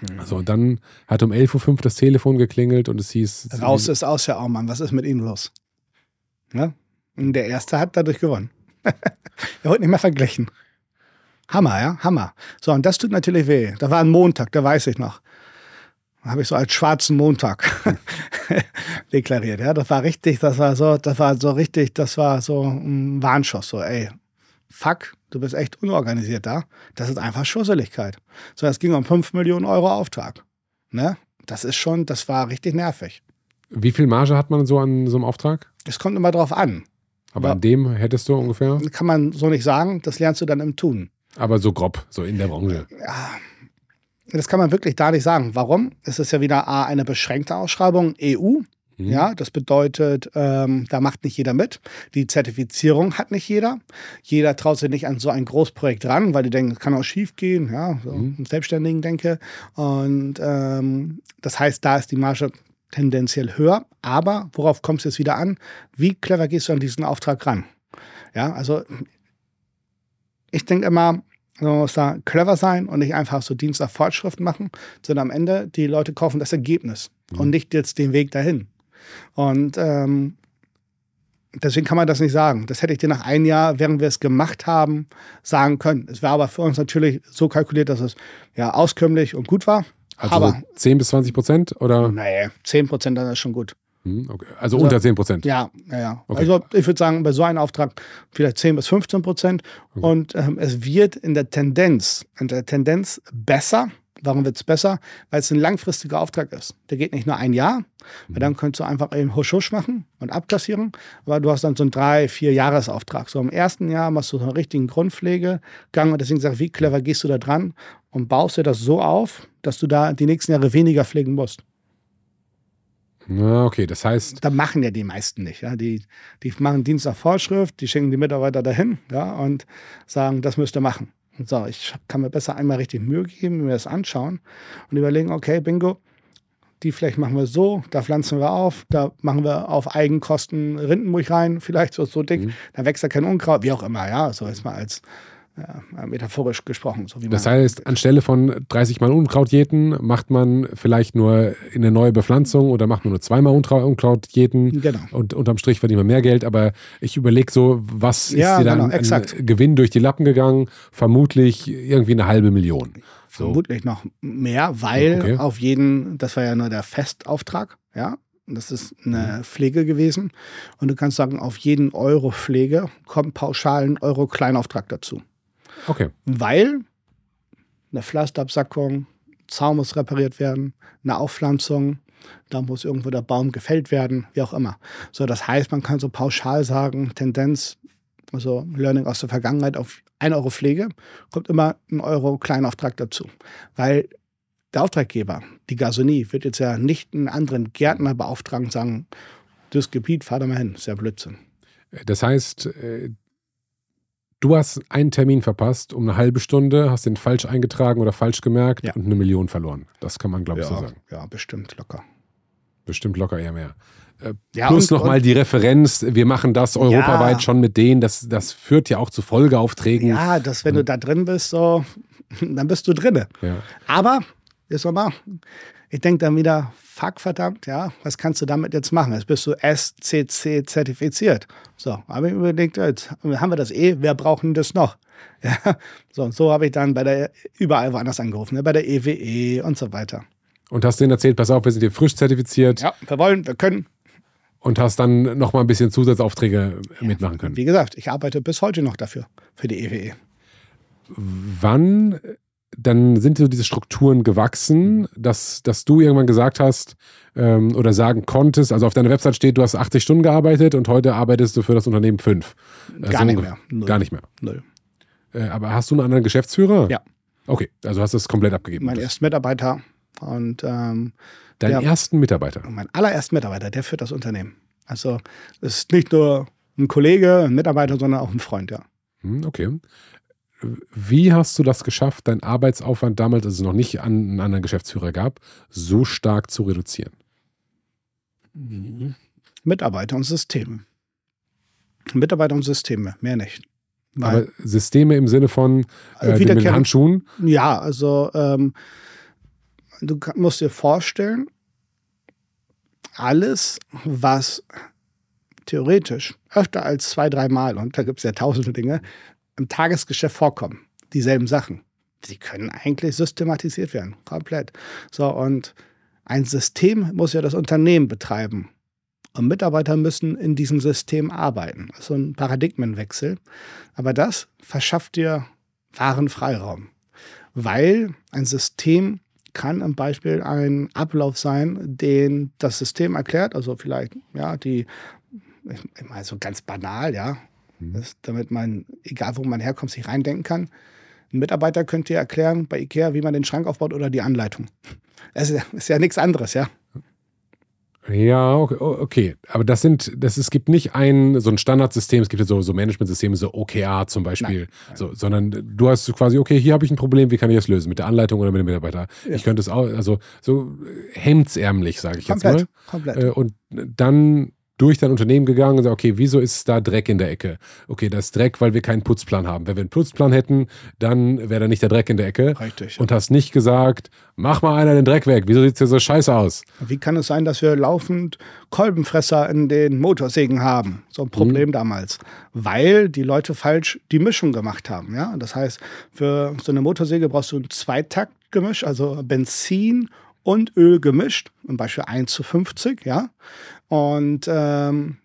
Mhm. So, und dann hat um 11.05 Uhr das Telefon geklingelt und es hieß. Raus ist aus, Herr Aumann. Was ist mit Ihnen los? Ja? Und der Erste hat dadurch gewonnen. er wird nicht mehr verglichen. Hammer, ja? Hammer. So, und das tut natürlich weh. Da war ein Montag, da weiß ich noch. habe ich so als schwarzen Montag deklariert. Ja, das war richtig, das war so, das war so richtig, das war so ein Warnschuss. So, ey, fuck, du bist echt unorganisiert da. Das ist einfach Schusseligkeit. So, es ging um 5 Millionen Euro Auftrag. Ne? Das ist schon, das war richtig nervig. Wie viel Marge hat man so an so einem Auftrag? Das kommt immer drauf an. Aber an dem hättest du ungefähr? Kann man so nicht sagen, das lernst du dann im Tun. Aber so grob, so in der Branche. Ja, das kann man wirklich da nicht sagen. Warum? Es ist ja wieder A, eine beschränkte Ausschreibung, EU. Mhm. Ja, das bedeutet, ähm, da macht nicht jeder mit. Die Zertifizierung hat nicht jeder. Jeder traut sich nicht an so ein Großprojekt ran, weil die denken, es kann auch schief gehen, ja, so mhm. Selbstständigen denke. Und ähm, das heißt, da ist die Marge tendenziell höher. Aber worauf kommt es jetzt wieder an? Wie clever gehst du an diesen Auftrag ran? Ja, also ich denke immer, man muss da clever sein und nicht einfach so Dienst nach Fortschrift machen, sondern am Ende die Leute kaufen das Ergebnis mhm. und nicht jetzt den Weg dahin. Und ähm, deswegen kann man das nicht sagen. Das hätte ich dir nach einem Jahr, während wir es gemacht haben, sagen können. Es war aber für uns natürlich so kalkuliert, dass es ja auskömmlich und gut war. Also aber, 10 bis 20 Prozent oder? Nee, 10 Prozent, dann ist schon gut. Hm, okay. Also, also, unter 10 Prozent? Ja, ja, ja. Okay. Also ich würde sagen, bei so einem Auftrag vielleicht 10 bis 15 Prozent. Okay. Und ähm, es wird in der Tendenz, in der Tendenz besser. Warum wird es besser? Weil es ein langfristiger Auftrag ist. Der geht nicht nur ein Jahr, weil mhm. dann könntest du einfach eben husch husch machen und abkassieren. Aber du hast dann so einen drei, vier Jahresauftrag. So im ersten Jahr machst du so einen richtigen Grundpflegegang und deswegen sag ich, wie clever gehst du da dran und baust dir das so auf, dass du da die nächsten Jahre weniger pflegen musst. Ja, okay, das heißt. Da machen ja die meisten nicht. Ja? Die, die machen Dienst nach Vorschrift, die schicken die Mitarbeiter dahin ja, und sagen, das müsst ihr machen. So, ich kann mir besser einmal richtig Mühe geben, mir das anschauen und überlegen, okay, bingo, die Fläche machen wir so, da pflanzen wir auf, da machen wir auf Eigenkosten Rindenmulch rein, vielleicht so, so dick, mhm. da wächst ja kein Unkraut, wie auch immer, ja, so ist mal als ja, metaphorisch gesprochen. So das heißt, anstelle von 30 Mal Unkraut jäten, macht man vielleicht nur eine neue Bepflanzung oder macht man nur zweimal Unkraut jäten. Genau. Und unterm Strich verdient man mehr Geld. Aber ich überlege so, was ja, ist dir dann genau, an Gewinn durch die Lappen gegangen? Vermutlich irgendwie eine halbe Million. So. Vermutlich noch mehr, weil okay. auf jeden, das war ja nur der Festauftrag, ja, das ist eine mhm. Pflege gewesen. Und du kannst sagen, auf jeden Euro Pflege kommt pauschal ein Euro Kleinauftrag dazu. Okay. Weil eine Pflasterabsackung, Zaun muss repariert werden, eine Aufpflanzung, da muss irgendwo der Baum gefällt werden, wie auch immer. So, das heißt, man kann so pauschal sagen, Tendenz, also Learning aus der Vergangenheit auf 1 Euro Pflege, kommt immer ein Euro Kleinauftrag dazu. Weil der Auftraggeber, die Gasonie, wird jetzt ja nicht einen anderen Gärtner beauftragen und sagen, das Gebiet, fahr da mal hin. Ist ja Blödsinn. Das heißt, äh, Du hast einen Termin verpasst um eine halbe Stunde, hast den falsch eingetragen oder falsch gemerkt ja. und eine Million verloren. Das kann man, glaube ich, ja, so sagen. Ja, bestimmt locker. Bestimmt locker eher mehr. Äh, ja, Plus nochmal die Referenz, wir machen das europaweit ja. schon mit denen, das, das führt ja auch zu Folgeaufträgen. Ja, dass wenn du da drin bist, so, dann bist du drinne. Ja. Aber, jetzt nochmal, ich denke dann wieder, fuck verdammt, ja, was kannst du damit jetzt machen? Jetzt bist du SCC zertifiziert. So, habe ich überlegt, jetzt haben wir das eh, wer braucht denn das noch? Ja, so, und so habe ich dann bei der, überall woanders angerufen, ne, bei der EWE e und so weiter. Und hast denen erzählt, pass auf, wir sind hier frisch zertifiziert. Ja, wir wollen, wir können. Und hast dann noch mal ein bisschen Zusatzaufträge ja, mitmachen können. Wie gesagt, ich arbeite bis heute noch dafür, für die EWE. E. Wann dann sind so diese Strukturen gewachsen, dass, dass du irgendwann gesagt hast ähm, oder sagen konntest, also auf deiner Website steht, du hast 80 Stunden gearbeitet und heute arbeitest du für das Unternehmen fünf. Also Gar nicht mehr. Null. Gar nicht mehr. Null. Äh, aber hast du einen anderen Geschäftsführer? Ja. Okay, also hast du es komplett abgegeben. Mein erster Mitarbeiter und ähm, Deinen ersten Mitarbeiter? Mein allerersten Mitarbeiter, der führt das Unternehmen. Also es ist nicht nur ein Kollege, ein Mitarbeiter, sondern auch ein Freund, ja. Hm, okay. Wie hast du das geschafft, deinen Arbeitsaufwand damals, als es noch nicht einen anderen Geschäftsführer gab, so stark zu reduzieren? Mhm. Mitarbeiter und Systeme. Mitarbeiter und Systeme, mehr nicht. Weil Aber Systeme im Sinne von äh, mit den Handschuhen? Ja, also ähm, du musst dir vorstellen, alles, was theoretisch öfter als zwei, dreimal, und da gibt es ja tausende Dinge, im Tagesgeschäft vorkommen. Dieselben Sachen. Die können eigentlich systematisiert werden. Komplett. So, und Ein System muss ja das Unternehmen betreiben. Und Mitarbeiter müssen in diesem System arbeiten. Das ist so ein Paradigmenwechsel. Aber das verschafft dir wahren Freiraum. Weil ein System kann im Beispiel ein Ablauf sein, den das System erklärt. Also vielleicht, ja, die, ich meine, so ganz banal, ja, mhm. das, damit man, egal wo man herkommt, sich reindenken kann. Ein Mitarbeiter könnte dir erklären bei IKEA, wie man den Schrank aufbaut oder die Anleitung. Das ist, ist ja nichts anderes, ja. Ja, okay. Aber das sind, das, es gibt nicht ein, so ein Standardsystem, es gibt ja so, so Management-Systeme, so OKR zum Beispiel, Nein. So, sondern du hast quasi, okay, hier habe ich ein Problem, wie kann ich das lösen? Mit der Anleitung oder mit dem Mitarbeiter? Ja. Ich könnte es auch, also so hemdsärmlich, sage ich komplett, jetzt mal. Komplett. Äh, und dann durch dein Unternehmen gegangen und gesagt, okay, wieso ist da Dreck in der Ecke? Okay, das ist Dreck, weil wir keinen Putzplan haben. Wenn wir einen Putzplan hätten, dann wäre da nicht der Dreck in der Ecke. Richtig. Und hast nicht gesagt, mach mal einer den Dreck weg. Wieso sieht es hier so scheiße aus? Wie kann es sein, dass wir laufend Kolbenfresser in den Motorsägen haben? So ein Problem mhm. damals. Weil die Leute falsch die Mischung gemacht haben. Ja? Das heißt, für so eine Motorsäge brauchst du ein Zweitaktgemisch, also Benzin und Öl gemischt, zum Beispiel 1 zu 50, ja. Und ähm,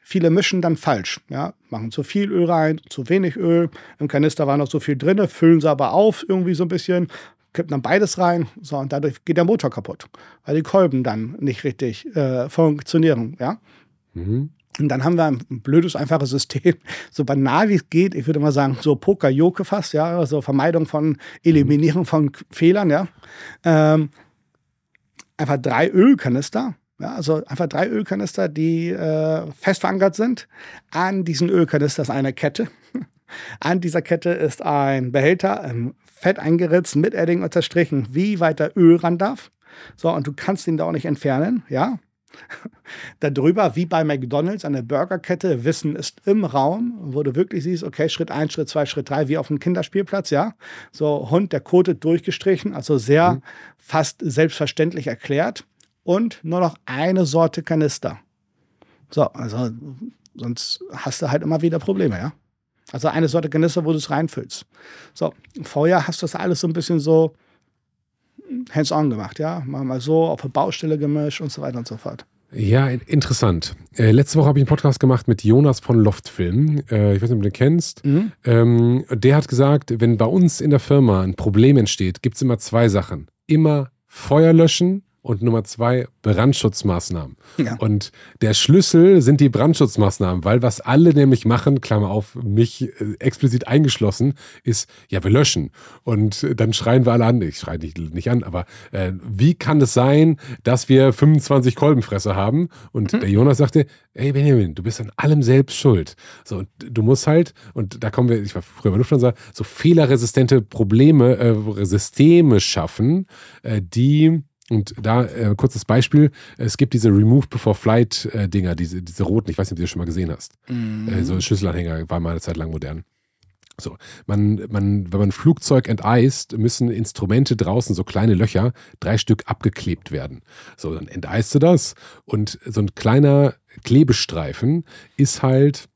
viele mischen dann falsch, ja, machen zu viel Öl rein, zu wenig Öl. Im Kanister war noch so viel drin, füllen sie aber auf irgendwie so ein bisschen, kippen dann beides rein, so und dadurch geht der Motor kaputt, weil die Kolben dann nicht richtig äh, funktionieren, ja. Mhm. Und dann haben wir ein blödes, einfaches System, so banal wie es geht. Ich würde mal sagen, so Poker-Joke fast, ja, also Vermeidung von Eliminierung von Fehlern, ja. Ähm, einfach drei Ölkanister ja, also einfach drei Ölkanister, die äh, fest verankert sind. An diesen Ölkanister ist eine Kette. An dieser Kette ist ein Behälter, ähm, fett eingeritzt, mit Edding unterstrichen, wie weit der Öl ran darf. So, und du kannst ihn da auch nicht entfernen, ja. Darüber, wie bei McDonalds, eine Burgerkette, Wissen ist im Raum, wo du wirklich siehst, okay, Schritt 1, Schritt 2, Schritt 3, wie auf einem Kinderspielplatz, ja. So, Hund, der kotet durchgestrichen, also sehr mhm. fast selbstverständlich erklärt und nur noch eine Sorte Kanister. So, also sonst hast du halt immer wieder Probleme, ja. Also eine Sorte Kanister, wo du es reinfüllst. So, vorher hast du das alles so ein bisschen so hands-on gemacht, ja. Mal, mal so auf eine Baustelle gemischt und so weiter und so fort. Ja, interessant. Äh, letzte Woche habe ich einen Podcast gemacht mit Jonas von Loftfilm. Äh, ich weiß nicht, ob du den kennst. Mhm. Ähm, der hat gesagt, wenn bei uns in der Firma ein Problem entsteht, gibt es immer zwei Sachen. Immer Feuer löschen und Nummer zwei, Brandschutzmaßnahmen. Ja. Und der Schlüssel sind die Brandschutzmaßnahmen, weil was alle nämlich machen, Klammer auf, mich äh, explizit eingeschlossen, ist, ja, wir löschen. Und dann schreien wir alle an, ich schreie nicht, nicht an, aber äh, wie kann es sein, dass wir 25 Kolbenfresser haben? Und mhm. der Jonas sagte, ey Benjamin, du bist an allem selbst schuld. So, und du musst halt, und da kommen wir, ich war früher bei Lufthansa, so fehlerresistente Probleme, äh, Systeme schaffen, äh, die und da äh, kurzes Beispiel: Es gibt diese Remove Before Flight äh, Dinger, diese, diese roten. Ich weiß nicht, ob du das schon mal gesehen hast. Mhm. Äh, so Schlüsselanhänger war mal eine Zeit lang modern. So, man, man, wenn man ein Flugzeug enteist, müssen Instrumente draußen, so kleine Löcher, drei Stück abgeklebt werden. So, dann enteist du das und so ein kleiner Klebestreifen ist halt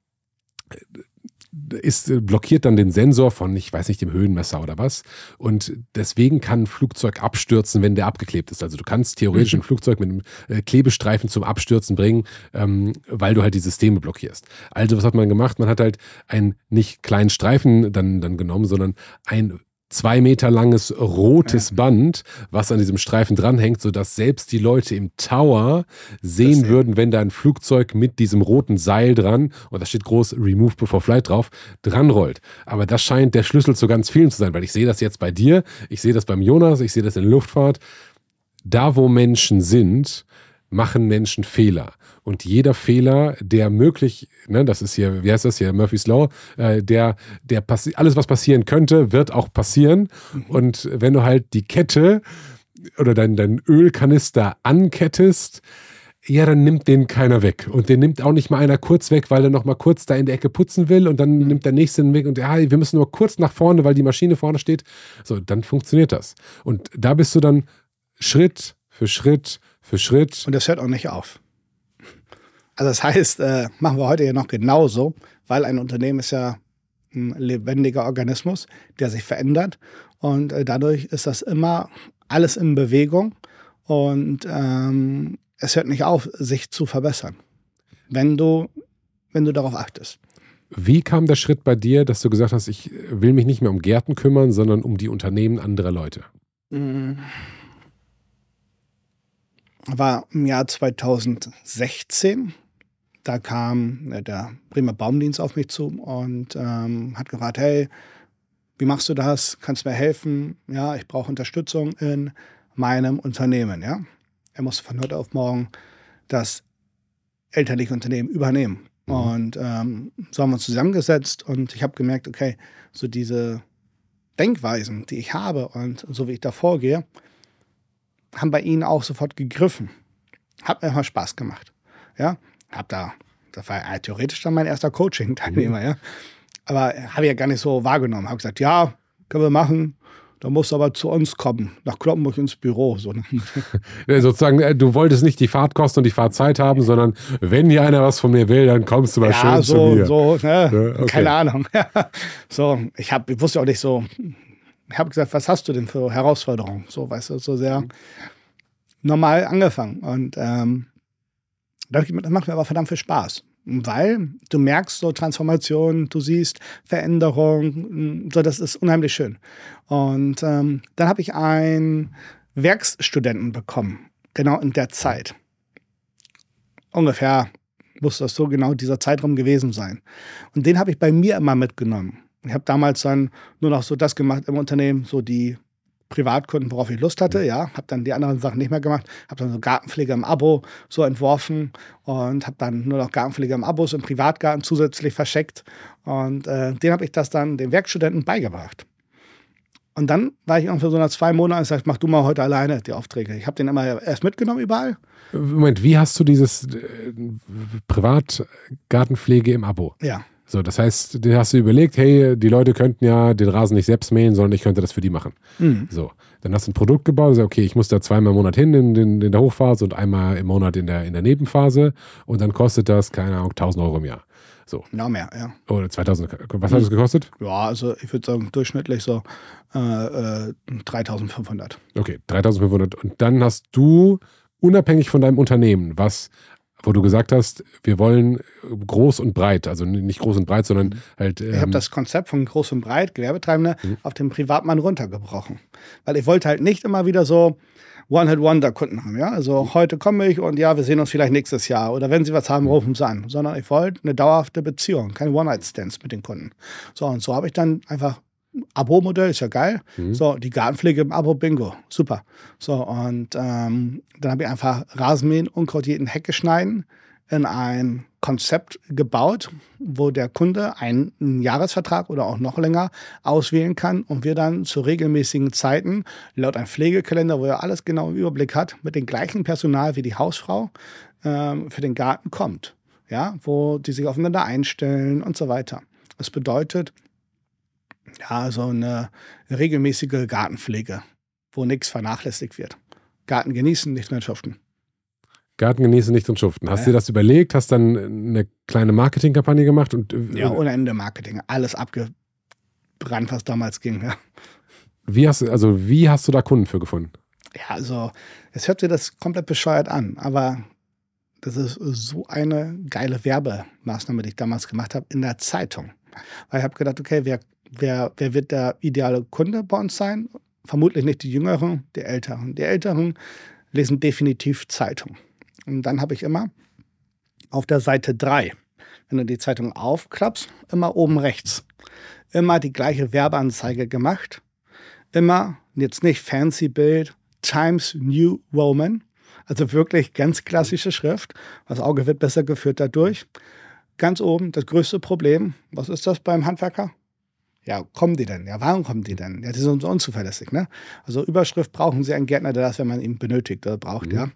ist, äh, blockiert dann den Sensor von, ich weiß nicht, dem Höhenmesser oder was. Und deswegen kann ein Flugzeug abstürzen, wenn der abgeklebt ist. Also du kannst theoretisch mhm. ein Flugzeug mit einem äh, Klebestreifen zum Abstürzen bringen, ähm, weil du halt die Systeme blockierst. Also was hat man gemacht? Man hat halt einen nicht kleinen Streifen dann, dann genommen, sondern ein zwei Meter langes rotes ja. Band, was an diesem Streifen dranhängt, sodass selbst die Leute im Tower sehen würden, wenn da ein Flugzeug mit diesem roten Seil dran, und da steht groß Remove Before Flight drauf, dran rollt. Aber das scheint der Schlüssel zu ganz vielen zu sein, weil ich sehe das jetzt bei dir, ich sehe das beim Jonas, ich sehe das in der Luftfahrt. Da, wo Menschen sind, machen Menschen Fehler. Und jeder Fehler, der möglich, ne, das ist hier, wie heißt das hier, Murphy's Law, äh, der, der alles, was passieren könnte, wird auch passieren. Mhm. Und wenn du halt die Kette oder dein, dein Ölkanister ankettest, ja, dann nimmt den keiner weg. Und den nimmt auch nicht mal einer kurz weg, weil er noch mal kurz da in der Ecke putzen will und dann mhm. nimmt der nächste den weg und ja, wir müssen nur kurz nach vorne, weil die Maschine vorne steht. So, dann funktioniert das. Und da bist du dann Schritt für Schritt für Schritt. Und das hört auch nicht auf. Also das heißt, äh, machen wir heute ja noch genauso, weil ein Unternehmen ist ja ein lebendiger Organismus, der sich verändert. Und äh, dadurch ist das immer alles in Bewegung. Und ähm, es hört nicht auf, sich zu verbessern, wenn du, wenn du darauf achtest. Wie kam der Schritt bei dir, dass du gesagt hast, ich will mich nicht mehr um Gärten kümmern, sondern um die Unternehmen anderer Leute? Mhm. War im Jahr 2016. Da kam äh, der Bremer Baumdienst auf mich zu und ähm, hat gefragt, hey, wie machst du das? Kannst du mir helfen? Ja, ich brauche Unterstützung in meinem Unternehmen. Ja, er musste von heute auf morgen das elterliche Unternehmen übernehmen. Mhm. Und ähm, so haben wir uns zusammengesetzt und ich habe gemerkt, okay, so diese Denkweisen, die ich habe und so wie ich da vorgehe, haben bei ihnen auch sofort gegriffen. Hat mir immer Spaß gemacht. Ja, hab da, das war ja theoretisch dann mein erster Coaching-Teilnehmer, mhm. ja. Aber habe ich ja gar nicht so wahrgenommen. Habe gesagt, ja, können wir machen. Da musst du aber zu uns kommen, nach Kloppenburg ins Büro. So. ja, sozusagen, äh, du wolltest nicht die Fahrtkosten und die Fahrzeit haben, sondern wenn hier einer was von mir will, dann kommst du mal ja, schön so, zu mir. So, ne? ja, okay. Keine Ahnung. so, ich, hab, ich wusste auch nicht so, habe gesagt, was hast du denn für Herausforderungen? So, weißt du, so sehr normal angefangen. Und ähm, das macht mir aber verdammt viel Spaß weil du merkst so Transformation, du siehst Veränderung, so das ist unheimlich schön. Und ähm, dann habe ich einen Werkstudenten bekommen, genau in der Zeit. Ungefähr muss das so genau dieser Zeitraum gewesen sein. Und den habe ich bei mir immer mitgenommen. Ich habe damals dann nur noch so das gemacht im Unternehmen, so die Privatkunden, worauf ich Lust hatte. Ja, habe dann die anderen Sachen nicht mehr gemacht. Habe dann so Gartenpflege im Abo so entworfen und habe dann nur noch Gartenpflege im Abos im Privatgarten zusätzlich verschickt. Und äh, den habe ich das dann den Werkstudenten beigebracht. Und dann war ich ungefähr so nach zwei Monaten und sagte, mach du mal heute alleine die Aufträge. Ich habe den immer erst mitgenommen überall. Moment, wie hast du dieses äh, Privatgartenpflege im Abo? Ja. So, das heißt, du hast du überlegt, hey, die Leute könnten ja den Rasen nicht selbst mähen, sondern ich könnte das für die machen. Mhm. So, dann hast du ein Produkt gebaut, sagst, okay, ich muss da zweimal im Monat hin in, in, in, der Hochphase und einmal im Monat in der, in der Nebenphase und dann kostet das, keine Ahnung, 1000 Euro im Jahr. So. Noch mehr, ja. Oder 2000. Was hat das gekostet? Ja, also ich würde sagen, durchschnittlich so äh, äh, 3500. Okay, 3500. Und dann hast du unabhängig von deinem Unternehmen, was wo du gesagt hast, wir wollen groß und breit, also nicht groß und breit, sondern mhm. halt. Ähm ich habe das Konzept von groß und breit, Gewerbetreibende, mhm. auf den Privatmann runtergebrochen. Weil ich wollte halt nicht immer wieder so One-Hit-Wonder-Kunden haben, ja. Also heute komme ich und ja, wir sehen uns vielleicht nächstes Jahr. Oder wenn sie was haben, rufen sie an. Sondern ich wollte eine dauerhafte Beziehung, keine One-Night-Stands mit den Kunden. So, und so habe ich dann einfach Abo-Modell ist ja geil. Mhm. So, die Gartenpflege im Abo, Bingo, super. So, und ähm, dann habe ich einfach Rasenmähen, Unkraut jeden Hecke schneiden in ein Konzept gebaut, wo der Kunde einen Jahresvertrag oder auch noch länger auswählen kann und wir dann zu regelmäßigen Zeiten laut einem Pflegekalender, wo er alles genau im Überblick hat, mit dem gleichen Personal wie die Hausfrau ähm, für den Garten kommt. Ja, wo die sich aufeinander einstellen und so weiter. Das bedeutet, ja, so eine regelmäßige Gartenpflege, wo nichts vernachlässigt wird. Garten genießen, nicht mehr schuften. Garten genießen, nicht und schuften. Hast du ja. dir das überlegt? Hast dann eine kleine Marketingkampagne gemacht? Und, äh, ja, ohne Ende Marketing. Alles abgebrannt, was damals ging. Ja. Wie hast, also, wie hast du da Kunden für gefunden? Ja, also, es hört sich das komplett bescheuert an, aber das ist so eine geile Werbemaßnahme, die ich damals gemacht habe in der Zeitung. Weil ich habe gedacht, okay, wer wer, wer wird der ideale Kunde bei uns sein? Vermutlich nicht die Jüngeren, die Älteren. Die Älteren lesen definitiv Zeitung. Und dann habe ich immer auf der Seite 3, wenn du die Zeitung aufklappst, immer oben rechts, immer die gleiche Werbeanzeige gemacht. Immer, jetzt nicht fancy Bild, Times New Roman, also wirklich ganz klassische Schrift. Das Auge wird besser geführt dadurch. Ganz oben das größte Problem, was ist das beim Handwerker? Ja, kommen die denn? Ja, warum kommen die denn? Ja, die sind so unzuverlässig, ne? Also Überschrift brauchen Sie einen Gärtner, der das, wenn man ihn benötigt oder braucht, mhm. ja.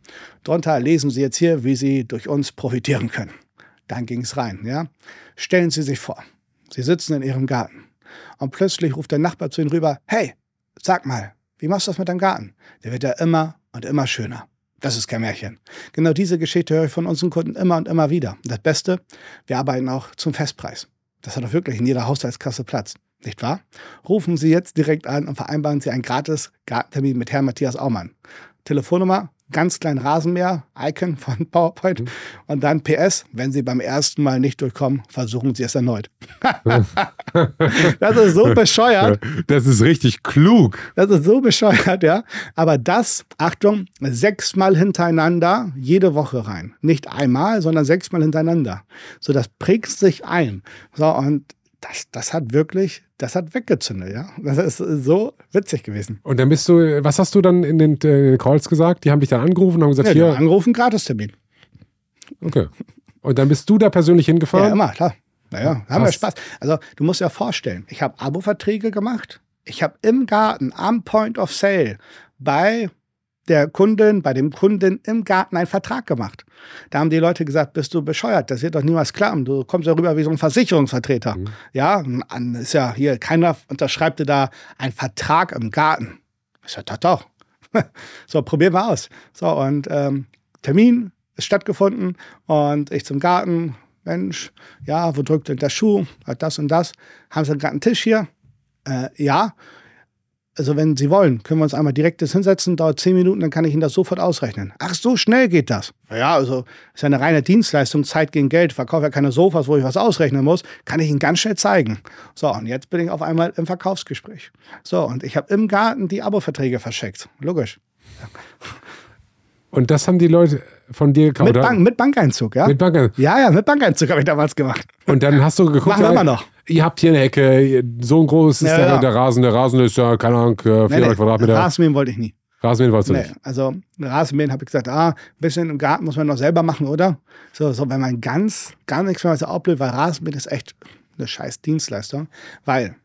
Drunter lesen Sie jetzt hier, wie Sie durch uns profitieren können. Dann ging es rein, ja. Stellen Sie sich vor, Sie sitzen in Ihrem Garten und plötzlich ruft der Nachbar zu Ihnen rüber, hey, sag mal, wie machst du das mit deinem Garten? Der wird ja immer und immer schöner. Das ist kein Märchen. Genau diese Geschichte höre ich von unseren Kunden immer und immer wieder. Und das Beste, wir arbeiten auch zum Festpreis. Das hat auch wirklich in jeder Haushaltskasse Platz. Nicht wahr? Rufen Sie jetzt direkt an und vereinbaren Sie einen gratis Gartentermin mit Herrn Matthias Aumann. Telefonnummer ganz kleinen Rasenmäher-Icon von PowerPoint. Mhm. Und dann PS, wenn Sie beim ersten Mal nicht durchkommen, versuchen Sie es erneut. das ist so bescheuert. Das ist richtig klug. Das ist so bescheuert, ja. Aber das, Achtung, sechsmal hintereinander jede Woche rein. Nicht einmal, sondern sechsmal hintereinander. So, das prägt sich ein. So, und das, das hat wirklich, das hat weggezündet, ja. Das ist so witzig gewesen. Und dann bist du, was hast du dann in den äh, Calls gesagt? Die haben dich dann angerufen und haben gesagt, ja, hier. angerufen, Gratistermin. Okay. Und dann bist du da persönlich hingefahren? Ja, immer, klar. Naja, haben wir Spaß. Also, du musst dir vorstellen, ich habe Abo-Verträge gemacht. Ich habe im Garten, am Point of Sale, bei der Kundin, bei dem Kunden im Garten einen Vertrag gemacht. Da haben die Leute gesagt, bist du bescheuert, das wird doch niemals klappen. Du kommst ja rüber wie so ein Versicherungsvertreter. Mhm. Ja, ist ja hier, keiner unterschreibt dir da einen Vertrag im Garten. Ich sag, doch, doch. so, probieren wir aus. So, und ähm, Termin ist stattgefunden und ich zum Garten, Mensch, ja, wo drückt denn der Schuh? Hat das und das. Haben sie gerade einen Tisch hier? Äh, ja also wenn Sie wollen, können wir uns einmal direkt das hinsetzen, dauert zehn Minuten, dann kann ich Ihnen das sofort ausrechnen. Ach, so schnell geht das. Ja, also ist ja eine reine Dienstleistung, Zeit gegen Geld, verkaufe ja keine Sofas, wo ich was ausrechnen muss, kann ich Ihnen ganz schnell zeigen. So, und jetzt bin ich auf einmal im Verkaufsgespräch. So, und ich habe im Garten die Abo-Verträge verschickt. Logisch. Und das haben die Leute von dir gekauft? Mit, Bank, mit Bankeinzug, ja? Mit Bankeinzug. Ja, ja, mit Bankeinzug habe ich damals gemacht. Und dann hast du geguckt. Machen wir immer noch. Ihr habt hier eine Ecke, so ein groß ist ja, der, ja. der, Rasen. Der Rasen ist ja, keine Ahnung, 400 nee, nee, Quadratmeter. Rasenmähen wollte ich nie. Rasenmähen wolltest du nee, nicht? Also Rasenmähen habe ich gesagt, ah, ein bisschen im Garten muss man noch selber machen, oder? So, so wenn man ganz, gar nichts mehr so aufblüht, weil Rasenmähen ist echt eine scheiß Dienstleistung, weil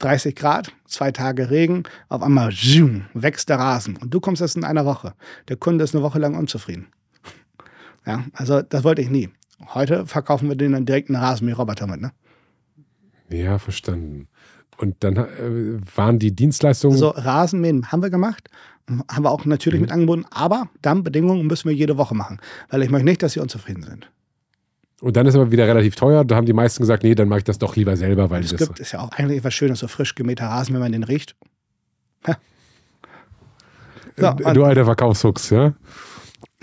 30 Grad, zwei Tage Regen, auf einmal zoom, wächst der Rasen. Und du kommst erst in einer Woche. Der Kunde ist eine Woche lang unzufrieden. Ja, also das wollte ich nie. Heute verkaufen wir denen dann direkt einen Rasenmäherroboter mit, ne? Ja, verstanden. Und dann äh, waren die Dienstleistungen. Also Rasenmähen haben wir gemacht, haben wir auch natürlich mhm. mit angeboten, aber dann Bedingungen müssen wir jede Woche machen, weil ich möchte nicht, dass sie unzufrieden sind. Und dann ist aber wieder relativ teuer. Da haben die meisten gesagt, nee, dann mache ich das doch lieber selber, weil das. Es gibt, ist ja auch eigentlich etwas Schönes, so frisch gemähter Rasen, wenn man den riecht. Ha. So, du alter Verkaufsfuchs, ja?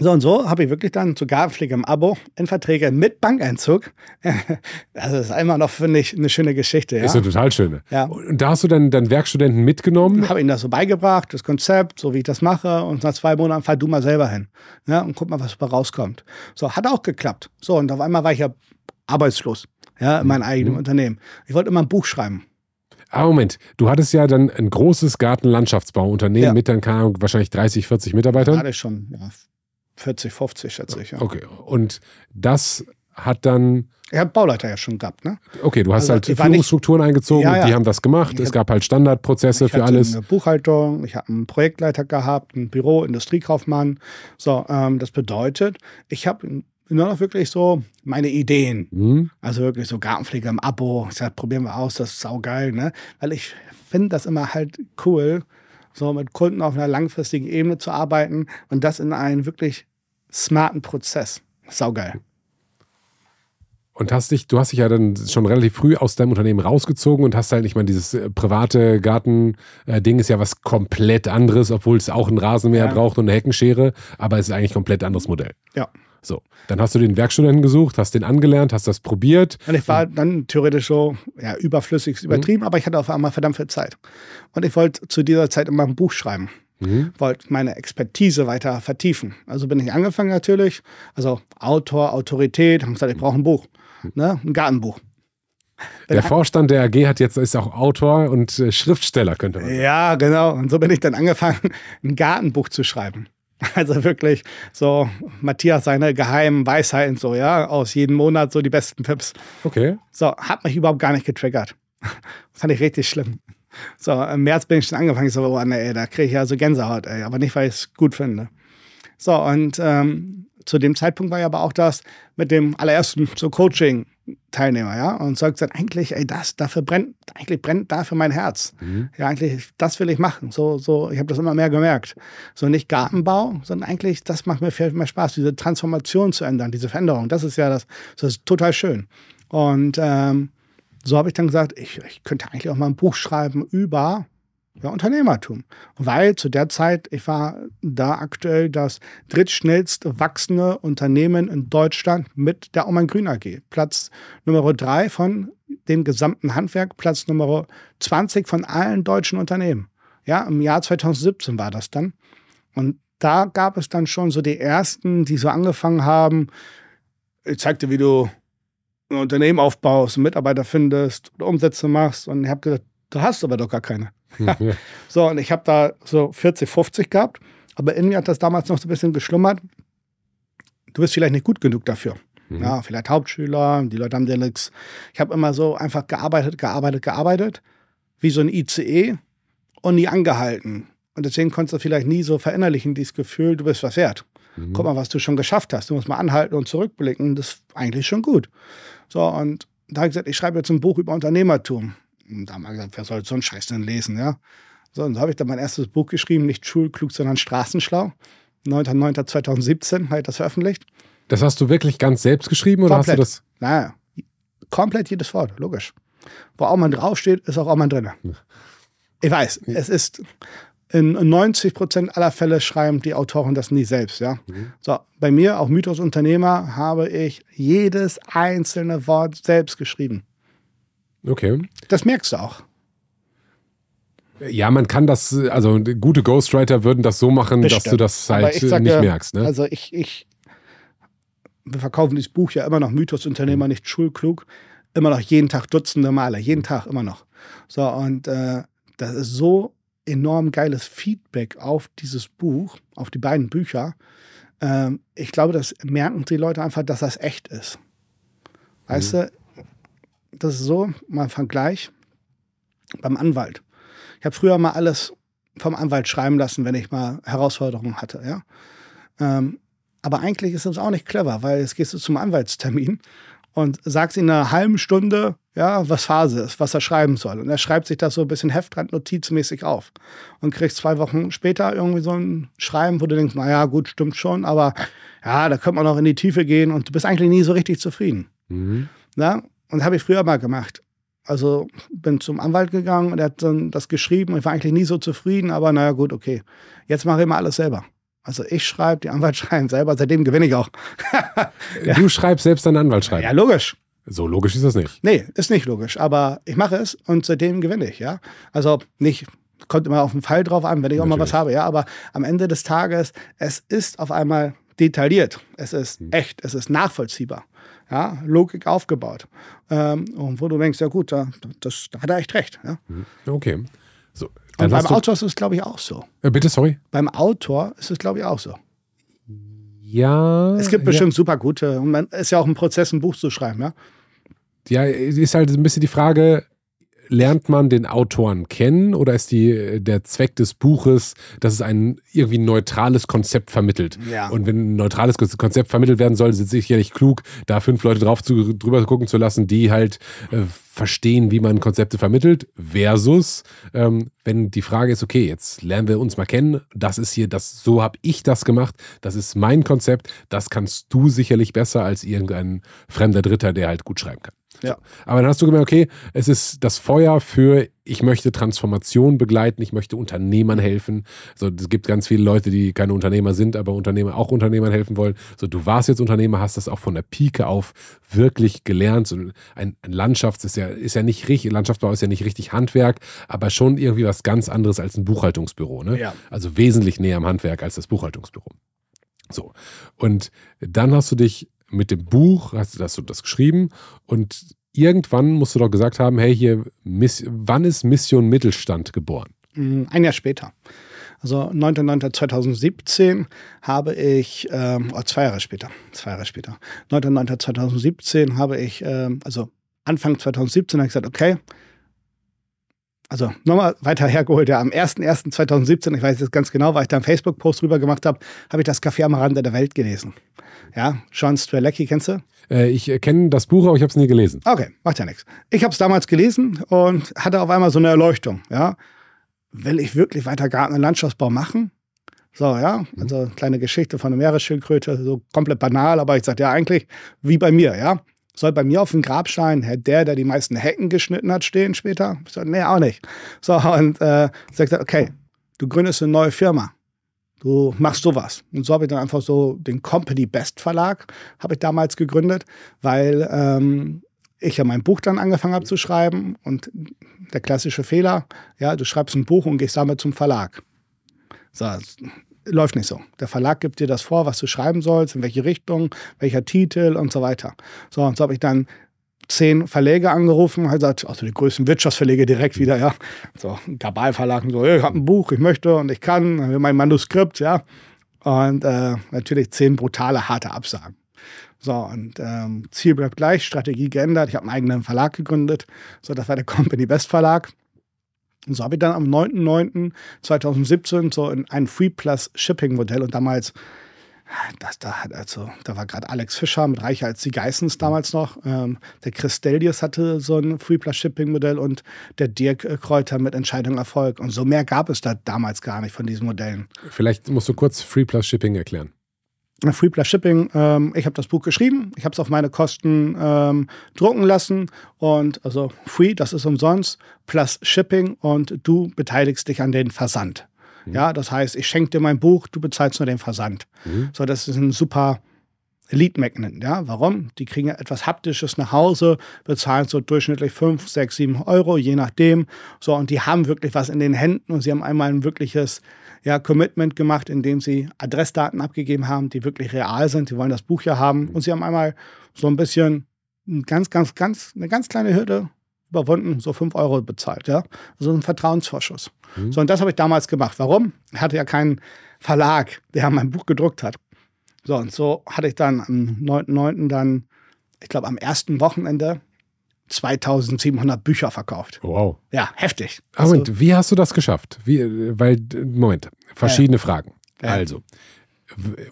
So und so habe ich wirklich dann zu Gartenpflege im Abo in Verträge mit Bankeinzug. Also das ist einmal noch, finde ich, eine schöne Geschichte. Ja? Ist eine total schöne. Ja. Und da hast du dann, dann Werkstudenten mitgenommen? Habe ihnen das so beigebracht, das Konzept, so wie ich das mache. Und nach zwei Monaten fahr du mal selber hin. Ja? Und guck mal, was dabei rauskommt. So, hat auch geklappt. So, und auf einmal war ich ja arbeitslos. Ja, in meinem eigenen mhm. Unternehmen. Ich wollte immer ein Buch schreiben. Ah, Moment. Du hattest ja dann ein großes Gartenlandschaftsbauunternehmen ja. mit dann, wahrscheinlich 30, 40 Mitarbeitern. Hatte schon, ja. 40, 50, schätze ich. Ja. Okay. Und das hat dann. Ich habe Bauleiter ja schon gehabt, ne? Okay, du hast also, halt Führungsstrukturen eingezogen, ja, ja. die haben das gemacht. es gab halt Standardprozesse für alles. Eine Buchhaltung, ich habe einen Projektleiter gehabt, ein Büro, Industriekaufmann. So, ähm, das bedeutet, ich habe nur noch wirklich so meine Ideen. Mhm. Also wirklich so Gartenpflege im Abo. Ich sage, probieren wir aus, das ist saugeil, ne? Weil ich finde das immer halt cool, so mit Kunden auf einer langfristigen Ebene zu arbeiten und das in einem wirklich smarten Prozess. Saugeil. Und hast dich, du hast dich ja dann schon relativ früh aus deinem Unternehmen rausgezogen und hast halt, ich meine, dieses äh, private Garten-Ding ist ja was komplett anderes, obwohl es auch einen Rasenmäher ja. braucht und eine Heckenschere, aber es ist eigentlich ein komplett anderes Modell. Ja. So, dann hast du den Werkstudenten gesucht, hast den angelernt, hast das probiert. Und ich war dann theoretisch so, ja, überflüssig, übertrieben, mhm. aber ich hatte auf einmal verdammt viel Zeit. Und ich wollte zu dieser Zeit immer ein Buch schreiben. Mhm. Wollte meine Expertise weiter vertiefen. Also bin ich angefangen natürlich, also Autor, Autorität, haben gesagt, ich brauche ein Buch, ne? ein Gartenbuch. Der Vorstand der AG hat jetzt ist auch Autor und äh, Schriftsteller, könnte man sagen. Ja, genau. Und so bin ich dann angefangen, ein Gartenbuch zu schreiben. Also wirklich so Matthias seine geheimen Weisheiten so, ja, aus jedem Monat so die besten Tipps. Okay. So, hat mich überhaupt gar nicht getriggert. Fand ich richtig schlimm. So, im März bin ich schon angefangen, so, oh nee, da kriege ich ja so Gänsehaut, ey, aber nicht, weil ich es gut finde. So, und ähm, zu dem Zeitpunkt war ja aber auch das mit dem allerersten so Coaching Teilnehmer, ja, und sagt dann eigentlich, ey, das, dafür brennt, eigentlich brennt dafür mein Herz. Mhm. Ja, eigentlich, das will ich machen. So, so, ich habe das immer mehr gemerkt. So nicht Gartenbau, sondern eigentlich, das macht mir viel mehr Spaß, diese Transformation zu ändern, diese Veränderung. Das ist ja das, das ist total schön. Und ähm, so habe ich dann gesagt, ich, ich könnte eigentlich auch mal ein Buch schreiben über Ja, Unternehmertum. Weil zu der Zeit, ich war da aktuell das drittschnellst wachsende Unternehmen in Deutschland mit der Oman Grün AG. Platz Nummer drei von dem gesamten Handwerk, Platz Nummer 20 von allen deutschen Unternehmen. Ja, im Jahr 2017 war das dann. Und da gab es dann schon so die ersten, die so angefangen haben, ich zeig dir, wie du ein Unternehmen aufbaust, Mitarbeiter findest, Umsätze machst. Und ich habe gesagt, du hast aber doch gar keine. so, und ich habe da so 40, 50 gehabt. Aber in mir hat das damals noch so ein bisschen geschlummert. Du bist vielleicht nicht gut genug dafür. Mhm. Ja, vielleicht Hauptschüler, die Leute haben dir nichts. Ich habe immer so einfach gearbeitet, gearbeitet, gearbeitet, wie so ein ICE und nie angehalten. Und deswegen konntest du vielleicht nie so verinnerlichen, dieses Gefühl, du bist was wert. Mhm. Guck mal, was du schon geschafft hast. Du musst mal anhalten und zurückblicken. Das ist eigentlich schon gut. So, und da habe ich gesagt, ich schreibe jetzt ein Buch über Unternehmertum. Und da haben wir gesagt, wer soll so einen Scheiß denn lesen, ja? So, und so habe ich dann mein erstes Buch geschrieben, nicht schulklug, sondern straßenschlau. 9.9.2017 habe ich das veröffentlicht. Das hast du wirklich ganz selbst geschrieben oder komplett. hast du das? Naja, komplett jedes Wort, logisch. Wo auch man draufsteht, ist auch auch man drin. Ich weiß, es ist, in 90 Prozent aller Fälle schreiben die Autoren das nie selbst. Ja? Mhm. So, bei mir, auch Mythos Unternehmer, habe ich jedes einzelne Wort selbst geschrieben. Okay. Das merkst du auch. Ja, man kann das, also gute Ghostwriter würden das so machen, Bestimmt. dass du das halt sage, nicht merkst. Ne? Also ich, ich, wir verkaufen dieses Buch ja immer noch Mythos Unternehmer, mhm. nicht schulklug. Immer noch jeden Tag Dutzende Male, jeden Tag immer noch. So, und äh, das ist so enorm geiles Feedback auf dieses Buch, auf die beiden Bücher. Ähm, ich glaube, das merken die Leute einfach, dass das echt ist. Weißt mhm. du, das ist so, mal Vergleich beim Anwalt. Ich habe früher mal alles vom Anwalt schreiben lassen, wenn ich mal Herausforderungen hatte. Ja? Ähm, aber eigentlich ist das auch nicht clever, weil jetzt gehst du zum Anwaltstermin und sagst in einer halben Stunde, ja, was Phase ist, was er schreiben soll. Und er schreibt sich das so ein bisschen Heftrand notizmäßig auf und kriegt zwei Wochen später irgendwie so ein Schreiben, wo du denkst, naja, gut, stimmt schon, aber ja, da könnte man noch in die Tiefe gehen und du bist eigentlich nie so richtig zufrieden. Mhm. Ja? Und habe ich früher mal gemacht. Also bin zum Anwalt gegangen und er hat dann das geschrieben. Ich war eigentlich nie so zufrieden, aber naja, gut, okay. Jetzt mache ich immer alles selber. Also ich schreibe, die Anwalt schreiben selber, seitdem gewinne ich auch. ja. Du schreibst selbst deinen Anwalt schreiben? Ja, logisch. So logisch ist das nicht. Nee, ist nicht logisch. Aber ich mache es und seitdem gewinne ich, ja. Also nicht, kommt immer auf den Fall drauf an, wenn ich auch Natürlich. mal was habe, ja. Aber am Ende des Tages, es ist auf einmal detailliert. Es ist hm. echt, es ist nachvollziehbar. Ja, Logik aufgebaut. Ähm, und wo du denkst, ja gut, da, das, da hat er echt recht. Ja. Hm. Okay. So, und beim Autor ist es, glaube ich, auch so. Äh, bitte, sorry? Beim Autor ist es, glaube ich, auch so. Ja. Es gibt bestimmt ja. super gute. Und man ist ja auch ein Prozess, ein Buch zu schreiben, ja. Ja, ist halt ein bisschen die Frage, lernt man den Autoren kennen oder ist die, der Zweck des Buches, dass es ein irgendwie neutrales Konzept vermittelt? Ja. Und wenn ein neutrales Konzept vermittelt werden soll, ist es sicherlich klug, da fünf Leute drauf zu, drüber gucken zu lassen, die halt äh, verstehen, wie man Konzepte vermittelt, versus ähm, wenn die Frage ist, okay, jetzt lernen wir uns mal kennen, das ist hier, das, so habe ich das gemacht, das ist mein Konzept, das kannst du sicherlich besser als irgendein fremder Dritter, der halt gut schreiben kann. Ja. Aber dann hast du gemerkt, okay, es ist das Feuer für, ich möchte Transformation begleiten, ich möchte Unternehmern helfen. So, es gibt ganz viele Leute, die keine Unternehmer sind, aber Unternehmer auch Unternehmern helfen wollen. So, du warst jetzt Unternehmer, hast das auch von der Pike auf wirklich gelernt. So, ein, ein Landschafts ist ja, ist ja nicht richtig, Landschaftsbau ist ja nicht richtig Handwerk, aber schon irgendwie was ganz anderes als ein Buchhaltungsbüro. Ne? Ja. Also wesentlich näher am Handwerk als das Buchhaltungsbüro. So. Und dann hast du dich mit dem Buch, hast, hast du das geschrieben und irgendwann musst du doch gesagt haben, hey, hier, Miss, wann ist Mission Mittelstand geboren? Mm, ein Jahr später. Also 9.9.2017 habe ich, ähm, oh, zwei Jahre später, zwei Jahre später, 9.9.2017 habe ich, ähm, also Anfang 2017 habe ich gesagt, okay, also nochmal weiter hergeholt, ja, am 01.01.2017, ich weiß jetzt ganz genau, weil ich da einen Facebook-Post drüber gemacht habe, habe ich das Café am Rande der Welt gelesen. Ja, Sean Strelecki, kennst du? Äh, ich kenne das Buch, aber ich habe es nie gelesen. Okay, macht ja nichts. Ich habe es damals gelesen und hatte auf einmal so eine Erleuchtung, ja. Will ich wirklich weiter Garten- und Landschaftsbau machen? So, ja, mhm. also kleine Geschichte von einer Meeresschildkröte, so komplett banal, aber ich sage ja eigentlich wie bei mir, ja. Soll bei mir auf dem Grabstein der, der die meisten Hecken geschnitten hat, stehen später? Ich sage, nee, auch nicht. So, und äh, sagt er, okay, du gründest eine neue Firma. Du machst sowas. Und so habe ich dann einfach so den Company Best Verlag, habe ich damals gegründet, weil ähm, ich ja mein Buch dann angefangen habe zu schreiben und der klassische Fehler, ja, du schreibst ein Buch und gehst damit zum Verlag. So, läuft nicht so. Der Verlag gibt dir das vor, was du schreiben sollst, in welche Richtung, welcher Titel und so weiter. So, und so habe ich dann zehn Verlage angerufen, halt gesagt, also die größten Wirtschaftsverlage direkt wieder, ja. So, ein Kabal-Verlag, so, ich habe ein Buch, ich möchte und ich kann, mein Manuskript, ja. Und äh, natürlich zehn brutale, harte Absagen. So, und ähm, Ziel bleibt gleich, Strategie geändert. Ich habe einen eigenen Verlag gegründet. So, das war der Company Best Verlag. Und so habe ich dann am 9.9.2017 so in ein Free Plus Shipping Modell und damals, das da also, da war gerade Alex Fischer mit Reicher als die Geissens damals noch. Ähm, der Chris Deldius hatte so ein Free Plus Shipping Modell und der Dirk Kräuter mit Entscheidung Erfolg. Und so mehr gab es da damals gar nicht von diesen Modellen. Vielleicht musst du kurz Free Plus Shipping erklären. Free Plus Shipping. Ähm, ich habe das Buch geschrieben, ich habe es auf meine Kosten ähm, drucken lassen und also Free, das ist umsonst, plus Shipping und du beteiligst dich an den Versand. Mhm. Ja, das heißt, ich schenke dir mein Buch, du bezahlst nur den Versand. Mhm. So, das ist ein super Lead Magnet. Ja, warum? Die kriegen ja etwas Haptisches nach Hause, bezahlen so durchschnittlich 5, 6, 7 Euro, je nachdem. So, und die haben wirklich was in den Händen und sie haben einmal ein wirkliches ja, Commitment gemacht, indem sie Adressdaten abgegeben haben, die wirklich real sind. Sie wollen das Buch ja haben. Und sie haben einmal so ein bisschen ganz, ganz, ganz, eine ganz kleine Hürde überwunden, so 5 Euro bezahlt. Ja? So ein Vertrauensvorschuss. Mhm. So, und das habe ich damals gemacht. Warum? Ich hatte ja keinen Verlag, der mein Buch gedruckt hat. So, und so hatte ich dann am 9.9. dann, ich glaube, am ersten Wochenende 2700 Bücher verkauft. Wow. Ja, heftig. Also, Moment, wie hast du das geschafft? Wie, weil, Moment, verschiedene ja. Fragen. Ja. Also,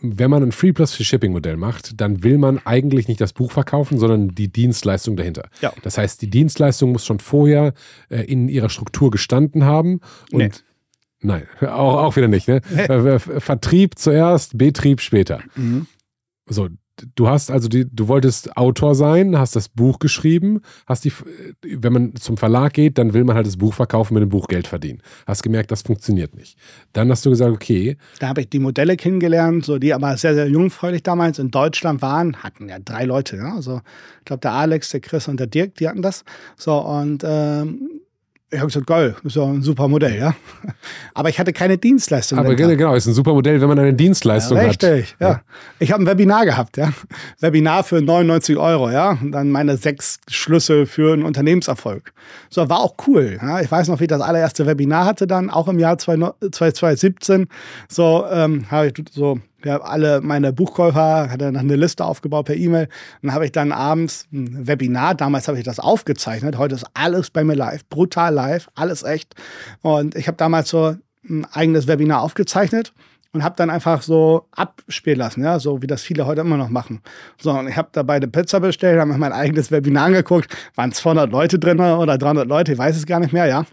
wenn man ein Free Plus für Shipping Modell macht, dann will man eigentlich nicht das Buch verkaufen, sondern die Dienstleistung dahinter. Ja. Das heißt, die Dienstleistung muss schon vorher äh, in ihrer Struktur gestanden haben und nee. Nein, auch, auch wieder nicht. Ne? Vertrieb zuerst, Betrieb später. Mhm. So, du hast also die, du wolltest Autor sein, hast das Buch geschrieben, hast die, wenn man zum Verlag geht, dann will man halt das Buch verkaufen, mit dem Buch Geld verdienen. Hast gemerkt, das funktioniert nicht. Dann hast du gesagt, okay. Da habe ich die Modelle kennengelernt, so die aber sehr, sehr jungfräulich damals in Deutschland waren, hatten ja drei Leute, ja? also ich glaube der Alex, der Chris und der Dirk, die hatten das. So und ähm, ich habe gesagt, geil, ist ja ein super Modell, ja. Aber ich hatte keine Dienstleistung. Aber genau, genau, ist ein super Modell, wenn man eine Dienstleistung ja, richtig, hat. Richtig, ja. ja. Ich habe ein Webinar gehabt, ja. Webinar für 99 Euro, ja. Und dann meine sechs Schlüssel für einen Unternehmenserfolg. So, war auch cool. Ja. Ich weiß noch, wie ich das allererste Webinar hatte dann, auch im Jahr 2017. So, ähm, habe ich so ja, alle meine Buchkäufer, hatte dann eine Liste aufgebaut per E-Mail. Dann habe ich dann abends ein Webinar, damals habe ich das aufgezeichnet, heute ist alles bei mir live, brutal live, alles echt. Und ich habe damals so ein eigenes Webinar aufgezeichnet und habe dann einfach so abspielen lassen, ja, so wie das viele heute immer noch machen. So, und ich habe dabei eine Pizza bestellt, habe mir mein eigenes Webinar angeguckt, waren 200 Leute drin oder 300 Leute, ich weiß es gar nicht mehr, ja.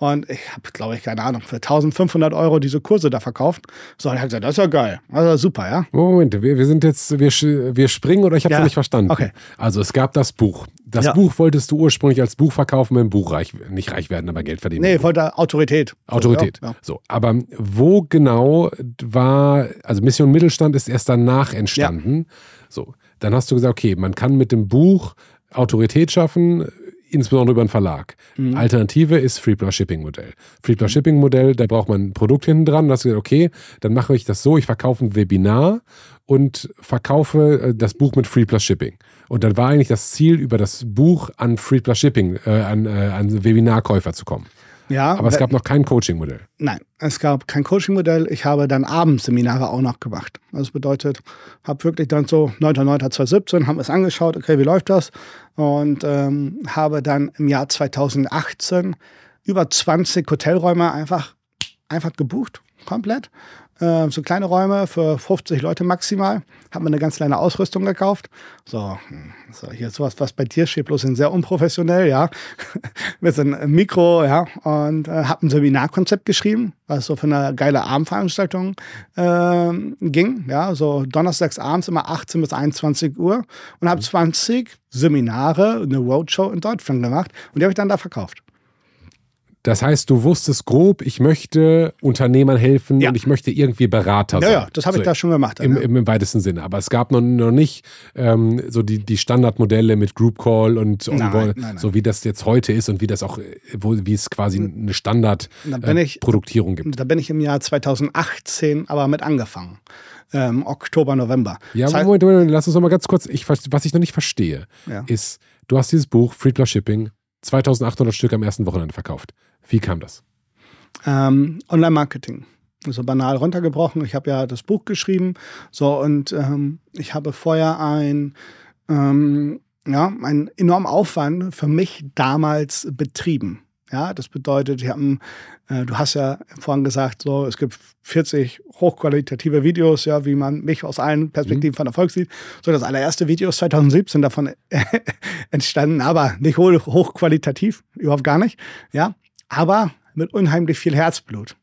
Und ich habe, glaube ich, keine Ahnung, für 1500 Euro diese Kurse da verkauft. So, und ich habe gesagt, das ist ja geil. Also super, ja. Moment, wir, wir sind jetzt, wir, wir springen oder ich habe es ja. nicht verstanden. Okay. Also es gab das Buch. Das ja. Buch wolltest du ursprünglich als Buch verkaufen, mit dem Buch reich, nicht reich werden, aber Geld verdienen. Nee, ich wollte Autorität. Autorität. Ja, so, aber wo genau war, also Mission Mittelstand ist erst danach entstanden. So, dann hast du gesagt, okay, man kann mit dem Buch Autorität schaffen, insbesondere über einen Verlag. Mhm. Alternative ist Free Plus Shipping Modell. Free Plus Shipping Modell, da braucht man ein Produkt hinten dran. Da hast du gesagt, okay, dann mache ich das so, ich verkaufe ein Webinar und verkaufe äh, das Buch mit Free Plus Shipping. Und dann war eigentlich das Ziel, über das Buch an Free Plus Shipping, äh, an, äh, an Webinarkäufer zu kommen. Ja, aber es gab noch kein Coaching-Modell. Nein, es gab kein Coaching-Modell. Ich habe dann Abendseminare auch noch gemacht. Das bedeutet, habe wirklich dann so 9.9.2017, haben es angeschaut, okay, wie läuft das? Und ähm, habe dann im Jahr 2018 über 20 Hotelräume einfach einfach gebucht, komplett. Äh, so kleine Räume für 50 Leute maximal. Hat man eine ganz kleine Ausrüstung gekauft. So, hm, so hier sowas, was bei dir steht, bloß in sehr unprofessionell, ja. Mit so einem Mikro, ja. Und äh, habe ein Seminarkonzept geschrieben, was so für eine geile Abendveranstaltung äh, ging. Ja, so donnerstags abends immer 18 bis 21 Uhr. Und habe 20 Seminare, eine Roadshow in Deutschland gemacht. Und die habe ich dann da verkauft. Das heißt, du wusstest grob, ich möchte Unternehmern helfen ja. und ich möchte irgendwie Berater sein. Ja, ja, das habe so, ich da schon gemacht. Im, im, Im, weitesten Sinne. Aber es gab noch, noch nicht ähm, so die, die Standardmodelle mit Group Call und, nein, nein, nein. so wie das jetzt heute ist und wie das auch, wo, wie es quasi eine Standardproduktierung äh, gibt. Da bin ich im Jahr 2018 aber mit angefangen. Ähm, Oktober, November. Ja, das heißt, Moment, Moment, lass uns noch mal ganz kurz, ich, was ich noch nicht verstehe, ja. ist, du hast dieses Buch, Free Plus Shipping, 2800 Stück am ersten Wochenende verkauft. Wie kam das? Ähm, Online-Marketing. So banal runtergebrochen. Ich habe ja das Buch geschrieben. So, und ähm, ich habe vorher ein, ähm, ja, einen enormen Aufwand für mich damals betrieben. Ja, das bedeutet, haben, äh, du hast ja vorhin gesagt, so, es gibt 40 hochqualitative Videos, ja, wie man mich aus allen Perspektiven mhm. von Erfolg sieht. So, das allererste Video ist 2017 davon entstanden, aber nicht hochqualitativ, überhaupt gar nicht. Ja, aber mit unheimlich viel Herzblut.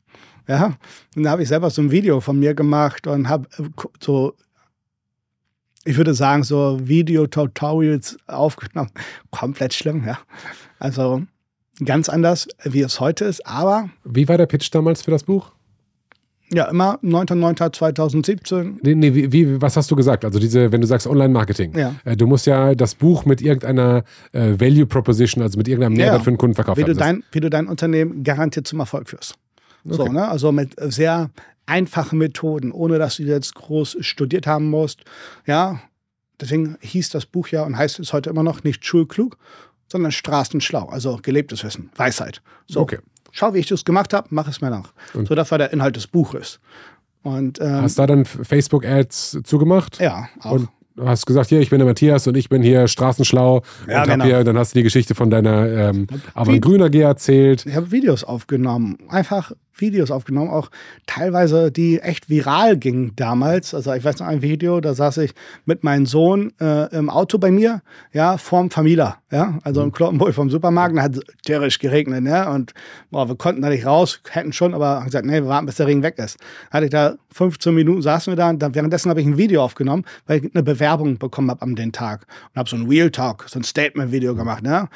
Ja, und da habe ich selber so ein Video von mir gemacht und habe äh, so, ich würde sagen, so Video-Tutorials aufgenommen. Komplett schlimm, ja. Also ganz anders, wie es heute ist, aber. Wie war der Pitch damals für das Buch? Ja, immer 9.9.2017. Nee, nee, wie, wie, was hast du gesagt? Also diese, wenn du sagst Online-Marketing, ja. Äh, du musst ja das Buch mit irgendeiner äh, Value Proposition, also mit irgendeinem Mehrwert ja, für den Kunden verkaufen. Wie, du dein, wie du dein Unternehmen garantiert zum Erfolg führst. Okay. So, ne? Also mit sehr einfachen Methoden, ohne dass du jetzt groß studiert haben musst. Ja, deswegen hieß das Buch ja und heißt es heute immer noch nicht schulklug, sondern straßenschlau, also gelebtes Wissen, Weisheit. So. Okay schau, wie ich das gemacht habe, mach es mir nach. Und so, das war der Inhalt des Buches. Und, ähm, Hast du da dann Facebook-Ads zugemacht? Ja, auch. Und hast gesagt, hier, ich bin der Matthias und ich bin hier straßenschlau. Ja, und genau. hier, dann hast du die Geschichte von deiner ähm, Grüner G erzählt. Ich habe Videos aufgenommen. Einfach Videos aufgenommen, auch teilweise, die echt viral gingen damals. Also ich weiß noch ein Video, da saß ich mit meinem Sohn äh, im Auto bei mir, ja, vorm Famila, ja, also im Kloppenburg vom Supermarkt, da hat es tierisch geregnet, ja, und boah, wir konnten da nicht raus, hätten schon, aber haben gesagt, nee, wir warten, bis der Regen weg ist. Hatte ich da 15 Minuten, saßen wir da und dann, währenddessen habe ich ein Video aufgenommen, weil ich eine Bewerbung bekommen habe am den Tag und habe so ein Real Talk, so ein Statement-Video gemacht, ne?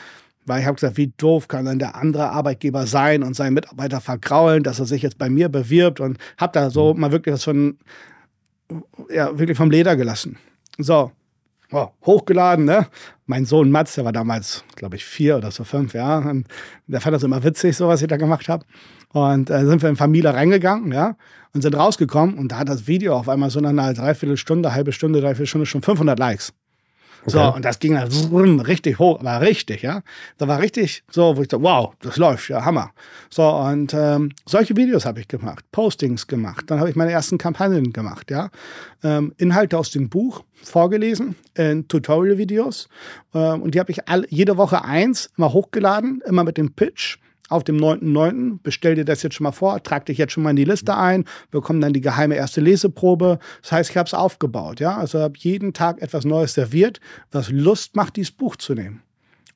Weil ich habe gesagt, wie doof kann dann der andere Arbeitgeber sein und seinen Mitarbeiter vergraulen, dass er sich jetzt bei mir bewirbt und habe da so mhm. mal wirklich was von, ja, wirklich vom Leder gelassen. So, oh, hochgeladen, ne? Mein Sohn Mats, der war damals, glaube ich, vier oder so fünf, ja. Und der fand das immer witzig, so was ich da gemacht habe. Und äh, sind wir in Familie reingegangen, ja, und sind rausgekommen und da hat das Video auf einmal so nach einer Dreiviertelstunde, halbe Stunde, Dreiviertelstunde schon 500 Likes. Okay. So, und das ging dann richtig hoch, aber richtig, ja. Da war richtig so, wo ich dachte, wow, das läuft, ja, Hammer. So, und ähm, solche Videos habe ich gemacht, Postings gemacht, dann habe ich meine ersten Kampagnen gemacht, ja. Ähm, Inhalte aus dem Buch vorgelesen in Tutorial-Videos. Ähm, und die habe ich alle, jede Woche eins immer hochgeladen, immer mit dem Pitch auf dem 9.9. Bestell dir das jetzt schon mal vor, trag dich jetzt schon mal in die Liste ein, bekomm dann die geheime erste Leseprobe. Das heißt, ich habe es aufgebaut, ja. Also habe jeden Tag etwas Neues serviert, was Lust macht, dieses Buch zu nehmen.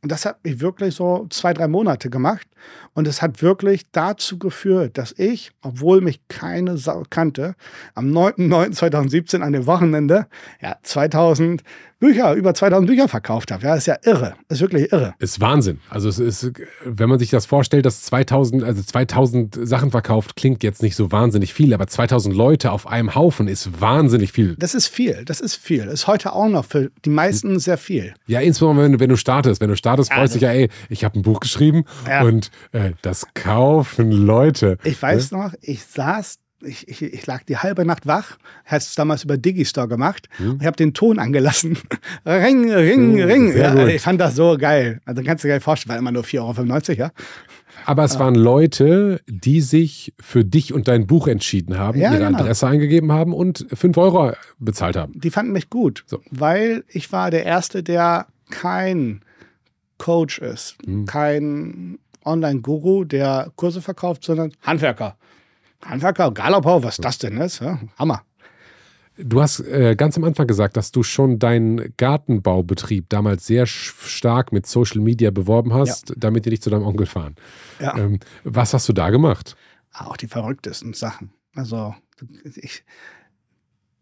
Und das hat mich wirklich so zwei, drei Monate gemacht. Und es hat wirklich dazu geführt, dass ich, obwohl mich keine Sau kannte, am 9.9.2017 an dem Wochenende, ja, 2000 Bücher, über 2000 Bücher verkauft habe. Ja, ist ja irre. Ist wirklich irre. Ist Wahnsinn. Also es ist, wenn man sich das vorstellt, dass 2000, also 2000 Sachen verkauft, klingt jetzt nicht so wahnsinnig viel, aber 2000 Leute auf einem Haufen ist wahnsinnig viel. Das ist viel. Das ist viel. Ist heute auch noch für die meisten sehr viel. Ja, insbesondere wenn du, wenn du startest. Wenn du startest, freust also, dich ja, ey, ich habe ein Buch geschrieben ja. und äh, das kaufen Leute. Ich weiß ne? noch, ich saß ich, ich, ich, lag die halbe Nacht wach, hat es damals über Digistore gemacht hm. ich habe den Ton angelassen. ring, ring, hm, ring. Ja, ich fand das so geil. Also kannst du dir vorstellen, war immer nur 4,95 Euro, ja. Aber es waren Leute, die sich für dich und dein Buch entschieden haben, ja, ihre genau. Adresse eingegeben haben und 5 Euro bezahlt haben. Die fanden mich gut, so. weil ich war der Erste, der kein Coach ist, hm. kein Online-Guru, der Kurse verkauft, sondern Handwerker. Handwerker, Galopau, was das denn ist, ja? Hammer. Du hast äh, ganz am Anfang gesagt, dass du schon deinen Gartenbaubetrieb damals sehr stark mit Social Media beworben hast, ja. damit die nicht zu deinem Onkel fahren. Ja. Ähm, was hast du da gemacht? Auch die verrücktesten Sachen. Also, ich,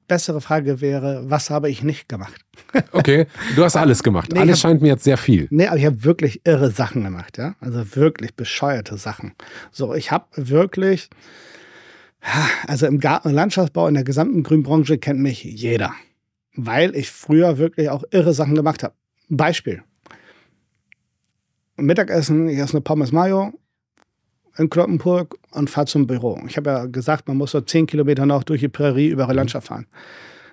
bessere Frage wäre, was habe ich nicht gemacht? okay, du hast alles gemacht. Nee, alles hab, scheint mir jetzt sehr viel. Nee, aber ich habe wirklich irre Sachen gemacht, ja. Also wirklich bescheuerte Sachen. So, ich habe wirklich also im Garten- und Landschaftsbau, in der gesamten Grünbranche kennt mich jeder, weil ich früher wirklich auch irre Sachen gemacht habe. Beispiel. Mittagessen, ich esse eine Pommes Mayo in Kloppenburg und fahre zum Büro. Ich habe ja gesagt, man muss so zehn Kilometer noch durch die Prärie über die mhm. Landschaft fahren.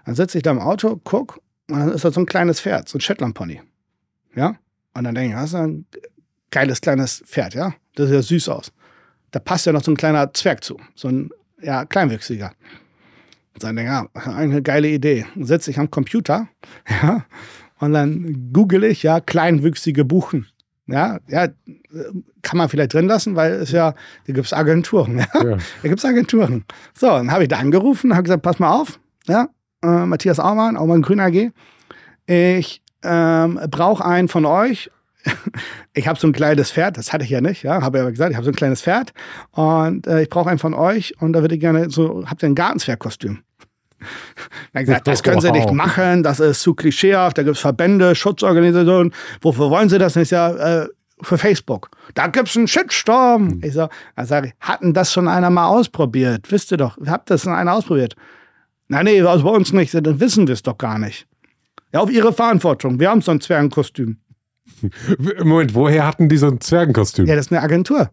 Dann sitze ich da im Auto, guck, und dann ist da so ein kleines Pferd, so ein Shetland-Pony. Ja? Und dann denke ich, das ist ein geiles kleines Pferd, ja? Das sieht ja süß aus. Da passt ja noch so ein kleiner Zwerg zu, so ein ja, kleinwüchsiger. Und dann ja, eine geile Idee. Sitze ich am Computer, ja, und dann google ich, ja, kleinwüchsige Buchen. Ja, ja, kann man vielleicht drin lassen, weil es ja, da gibt es Agenturen. Ja? ja. Da gibt es Agenturen. So, dann habe ich da angerufen, habe gesagt, pass mal auf, ja, äh, Matthias Aumann, Aumann Grün AG. Ich ähm, brauche einen von euch ich habe so ein kleines Pferd, das hatte ich ja nicht, ja, habe ja gesagt, ich habe so ein kleines Pferd und äh, ich brauche einen von euch und da würde ich gerne so, habt ihr ein Gartenzwergkostüm? Dann gesagt, das können Sie nicht machen, das ist zu klischeehaft, da gibt es Verbände, Schutzorganisationen. Wofür wollen Sie das nicht? Ja, äh, für Facebook. Da gibt es einen Shitstorm. Mhm. Ich so, dann sage ich, hatten das schon einer mal ausprobiert? Wisst ihr doch, habt das schon einer ausprobiert? Nein, nee, also bei uns nicht, dann wissen wir es doch gar nicht. Ja, auf Ihre Verantwortung. Wir haben so ein Zwergenkostüm. Moment, woher hatten die so ein Zwergenkostüm? Ja, das ist eine Agentur.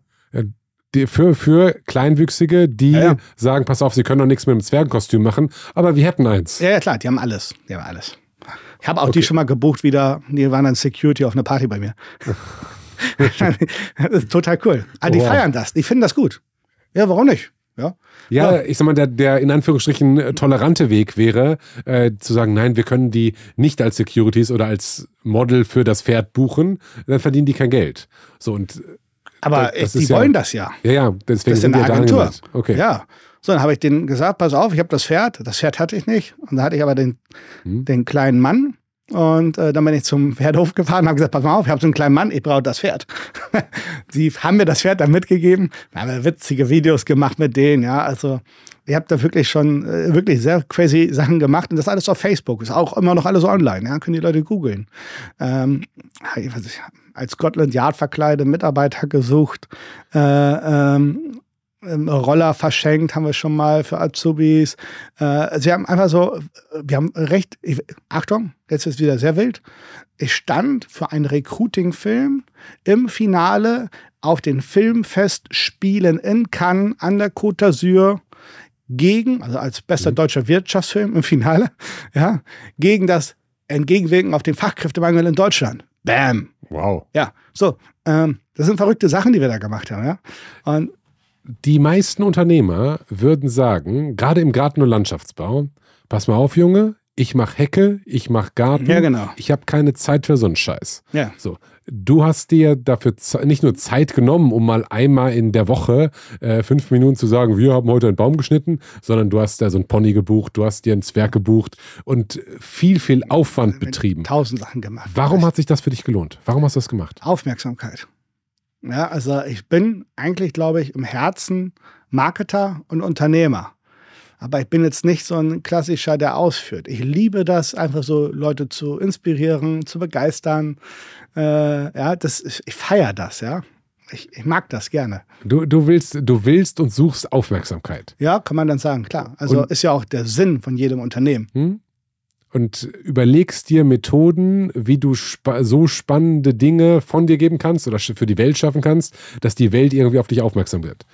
Die, für, für Kleinwüchsige, die ja, ja. sagen, pass auf, sie können doch nichts mit dem Zwergenkostüm machen, aber wir hätten eins. Ja, ja klar, die haben alles. Die haben alles. Ich habe auch okay. die schon mal gebucht wieder, die waren dann Security auf einer Party bei mir. das ist total cool. Aber ah, die wow. feiern das, die finden das gut. Ja, warum nicht? Ja, ja, ja, ich sag mal, der, der in Anführungsstrichen äh, tolerante Weg wäre, äh, zu sagen, nein, wir können die nicht als Securities oder als Model für das Pferd buchen, dann verdienen die kein Geld. So und aber das die wollen das ja. Ja, ja, deswegen das ist eine Agentur. Okay. Ja. So, dann habe ich denen gesagt, pass auf, ich habe das Pferd. Das Pferd hatte ich nicht. Und da hatte ich aber den, hm. den kleinen Mann. Und äh, dann bin ich zum Pferdhof gefahren und habe gesagt, pass mal auf, ich habe so einen kleinen Mann, ich brauche das Pferd. die haben mir das Pferd dann mitgegeben. Da haben witzige Videos gemacht mit denen, ja. Also ihr habt da wirklich schon äh, wirklich sehr crazy Sachen gemacht. Und das alles auf Facebook. Ist auch immer noch alles online, ja. Können die Leute googeln. Ähm, ich als Scotland Yard verkleide Mitarbeiter gesucht. Äh, ähm, Roller verschenkt, haben wir schon mal für Azubis. Äh, sie haben einfach so, wir haben recht, ich, Achtung, jetzt ist wieder sehr wild. Ich stand für einen Recruiting-Film im Finale auf den Filmfestspielen in Cannes an der Côte d'Azur gegen, also als bester mhm. deutscher Wirtschaftsfilm im Finale, ja, gegen das Entgegenwirken auf den Fachkräftemangel in Deutschland. Bam. Wow. Ja, so, ähm, das sind verrückte Sachen, die wir da gemacht haben, ja. Und die meisten Unternehmer würden sagen, gerade im Garten- und Landschaftsbau, pass mal auf, Junge, ich mache Hecke, ich mache Garten. Ja, genau. Ich habe keine Zeit für so einen Scheiß. Ja. So. Du hast dir dafür nicht nur Zeit genommen, um mal einmal in der Woche äh, fünf Minuten zu sagen, wir haben heute einen Baum geschnitten, sondern du hast da so einen Pony gebucht, du hast dir ein Zwerg gebucht und viel, viel Aufwand betrieben. Tausend Sachen gemacht. Warum hat sich das für dich gelohnt? Warum hast du das gemacht? Aufmerksamkeit. Ja, also ich bin eigentlich, glaube ich, im Herzen Marketer und Unternehmer. Aber ich bin jetzt nicht so ein klassischer, der ausführt. Ich liebe das, einfach so Leute zu inspirieren, zu begeistern. Äh, ja, das, ich feiere das, ja. Ich, ich, mag das gerne. Du, du, willst, du willst und suchst Aufmerksamkeit. Ja, kann man dann sagen, klar. Also und, ist ja auch der Sinn von jedem Unternehmen. Hm? Und überlegst dir Methoden, wie du spa so spannende Dinge von dir geben kannst oder für die Welt schaffen kannst, dass die Welt irgendwie auf dich aufmerksam wird.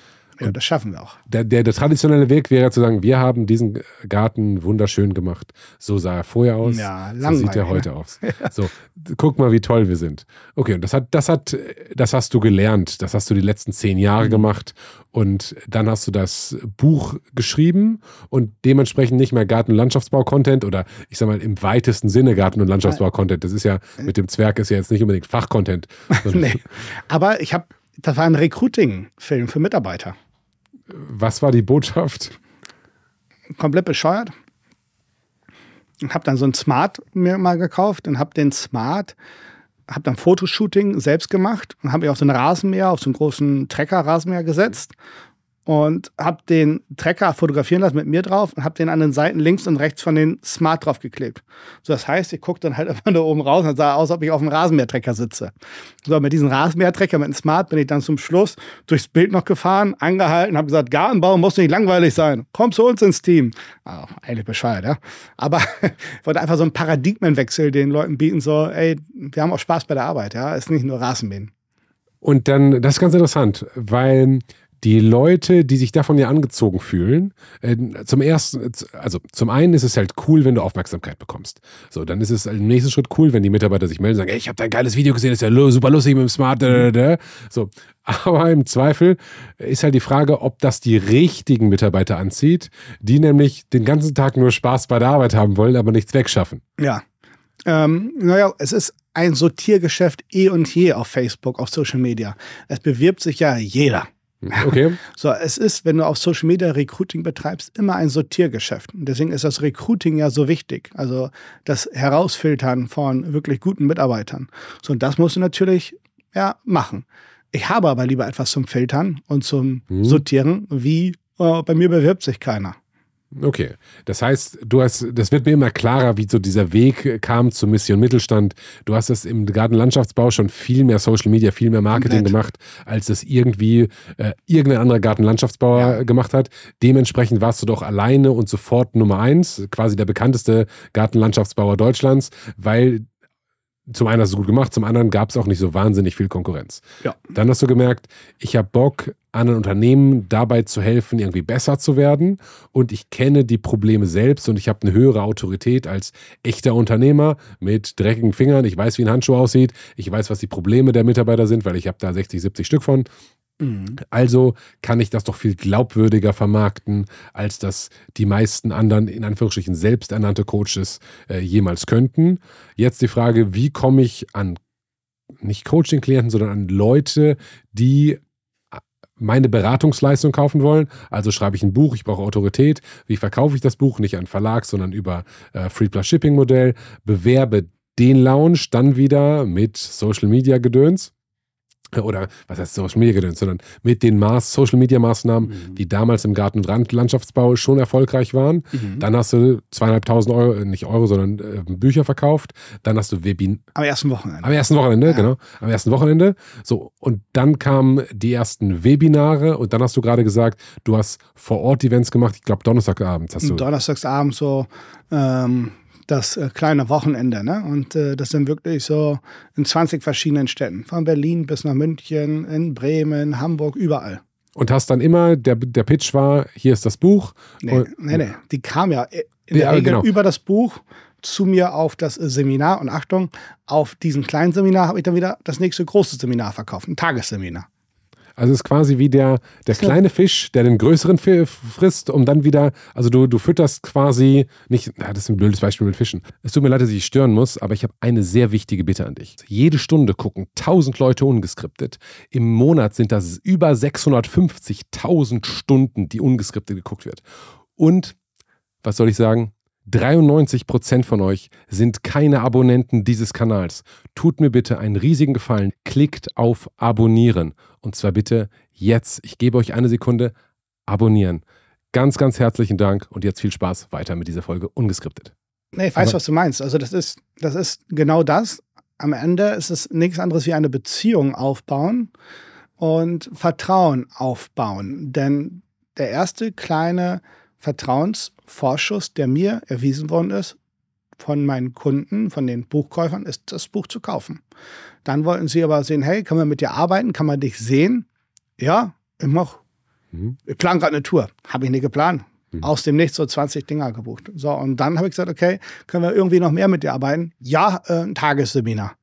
Ja, das schaffen wir auch. Der, der, der, traditionelle Weg wäre zu sagen, wir haben diesen Garten wunderschön gemacht. So sah er vorher aus. Ja, so sieht er heute ne? aus. So, guck mal, wie toll wir sind. Okay, und das hat, das hat, das hast du gelernt. Das hast du die letzten zehn Jahre mhm. gemacht. Und dann hast du das Buch geschrieben und dementsprechend nicht mehr Garten- und Landschaftsbau-Content oder ich sag mal im weitesten Sinne Garten- und Landschaftsbau-Content. Das ist ja, mit dem Zwerg ist ja jetzt nicht unbedingt Fachcontent. nee. Aber ich habe, das war ein Recruiting-Film für Mitarbeiter. Was war die Botschaft? Komplett bescheuert. Und habe dann so ein Smart mir mal gekauft und habe den Smart, habe dann Fotoshooting selbst gemacht und habe ich auf so einen Rasenmäher, auf so einen großen Trecker-Rasenmäher gesetzt und habe den Trecker fotografieren lassen mit mir drauf und habe den an den Seiten links und rechts von den Smart drauf geklebt. So, das heißt, ich gucke dann halt immer da oben raus und sah aus, ob ich auf dem Rasenmähertrecker sitze. So, mit diesem Rasenmähertrecker, mit dem Smart bin ich dann zum Schluss durchs Bild noch gefahren, angehalten, habe gesagt, Gartenbau muss nicht langweilig sein. Komm zu uns ins Team. Oh, eigentlich bescheuert, ja. Aber ich wollte einfach so einen Paradigmenwechsel den Leuten bieten, so, ey, wir haben auch Spaß bei der Arbeit, ja. Ist nicht nur Rasenmähen. Und dann, das ist ganz interessant, weil die Leute, die sich davon ja angezogen fühlen, äh, zum ersten, also zum einen ist es halt cool, wenn du Aufmerksamkeit bekommst. So, dann ist es im nächsten Schritt cool, wenn die Mitarbeiter sich melden und sagen, ey, ich habe dein geiles Video gesehen, ist ja super lustig mit dem Smart. So, aber im Zweifel ist halt die Frage, ob das die richtigen Mitarbeiter anzieht, die nämlich den ganzen Tag nur Spaß bei der Arbeit haben wollen, aber nichts wegschaffen. Ja. Ähm, naja, es ist ein Sortiergeschäft eh und je auf Facebook, auf Social Media. Es bewirbt sich ja jeder. Okay. So, es ist, wenn du auf Social Media Recruiting betreibst, immer ein Sortiergeschäft. Und deswegen ist das Recruiting ja so wichtig. Also das Herausfiltern von wirklich guten Mitarbeitern. So, und das musst du natürlich ja machen. Ich habe aber lieber etwas zum Filtern und zum mhm. Sortieren, wie äh, bei mir bewirbt sich keiner. Okay, das heißt, du hast, das wird mir immer klarer, wie so dieser Weg kam zur Mission Mittelstand. Du hast das im Gartenlandschaftsbau schon viel mehr Social Media, viel mehr Marketing Nett. gemacht, als es irgendwie äh, irgendein anderer Gartenlandschaftsbauer ja. gemacht hat. Dementsprechend warst du doch alleine und sofort Nummer eins, quasi der bekannteste Gartenlandschaftsbauer Deutschlands, weil zum einen hast du gut gemacht, zum anderen gab es auch nicht so wahnsinnig viel Konkurrenz. Ja. Dann hast du gemerkt, ich habe Bock, anderen Unternehmen dabei zu helfen, irgendwie besser zu werden. Und ich kenne die Probleme selbst und ich habe eine höhere Autorität als echter Unternehmer mit dreckigen Fingern. Ich weiß, wie ein Handschuh aussieht. Ich weiß, was die Probleme der Mitarbeiter sind, weil ich habe da 60, 70 Stück von. Mhm. Also kann ich das doch viel glaubwürdiger vermarkten, als das die meisten anderen, in Anführungsstrichen selbsternannte Coaches äh, jemals könnten. Jetzt die Frage, wie komme ich an nicht Coaching-Klienten, sondern an Leute, die meine Beratungsleistung kaufen wollen. Also schreibe ich ein Buch, ich brauche Autorität. Wie verkaufe ich das Buch? Nicht an Verlag, sondern über äh, Free Plus Shipping Modell. Bewerbe den Lounge dann wieder mit Social Media Gedöns oder was heißt Social Media gedöns, sondern mit den Maß, Social Media Maßnahmen, mhm. die damals im Garten- und Landschaftsbau schon erfolgreich waren. Mhm. Dann hast du zweieinhalbtausend Euro, äh, nicht Euro, sondern äh, Bücher verkauft. Dann hast du Webin. Am ersten Wochenende. Am ersten Wochenende, ja. genau. Am ersten Wochenende. So. Und dann kamen die ersten Webinare und dann hast du gerade gesagt, du hast vor Ort Events gemacht. Ich glaube, Donnerstagabends hast du. Donnerstagsabends so, ähm, das äh, kleine Wochenende. Ne? Und äh, das sind wirklich so in 20 verschiedenen Städten. Von Berlin bis nach München, in Bremen, Hamburg, überall. Und hast dann immer, der, der Pitch war, hier ist das Buch. Nee, nee, nee. Die kam ja in der ja, Regel genau. über das Buch zu mir auf das Seminar. Und Achtung, auf diesem kleinen Seminar habe ich dann wieder das nächste große Seminar verkauft, ein Tagesseminar. Also es ist quasi wie der, der kleine Fisch, der den größeren frisst, um dann wieder, also du, du fütterst quasi nicht, na, das ist ein blödes Beispiel mit Fischen. Es tut mir leid, dass ich stören muss, aber ich habe eine sehr wichtige Bitte an dich. Jede Stunde gucken 1000 Leute ungeskriptet. Im Monat sind das über 650.000 Stunden, die ungeskriptet geguckt wird. Und, was soll ich sagen? 93% von euch sind keine Abonnenten dieses Kanals. Tut mir bitte einen riesigen Gefallen. Klickt auf Abonnieren. Und zwar bitte jetzt. Ich gebe euch eine Sekunde. Abonnieren. Ganz, ganz herzlichen Dank und jetzt viel Spaß weiter mit dieser Folge ungeskriptet. Nee, ich weiß, Aber was du meinst. Also, das ist, das ist genau das. Am Ende ist es nichts anderes wie eine Beziehung aufbauen und Vertrauen aufbauen. Denn der erste kleine Vertrauensvorschuss, der mir erwiesen worden ist von meinen Kunden, von den Buchkäufern, ist das Buch zu kaufen. Dann wollten sie aber sehen, hey, kann man mit dir arbeiten? Kann man dich sehen? Ja, ich mach. Mhm. Ich plane gerade eine Tour. Habe ich nicht geplant. Mhm. Aus dem Nichts so 20 Dinger gebucht. So, und dann habe ich gesagt, okay, können wir irgendwie noch mehr mit dir arbeiten? Ja, äh, ein Tagesseminar.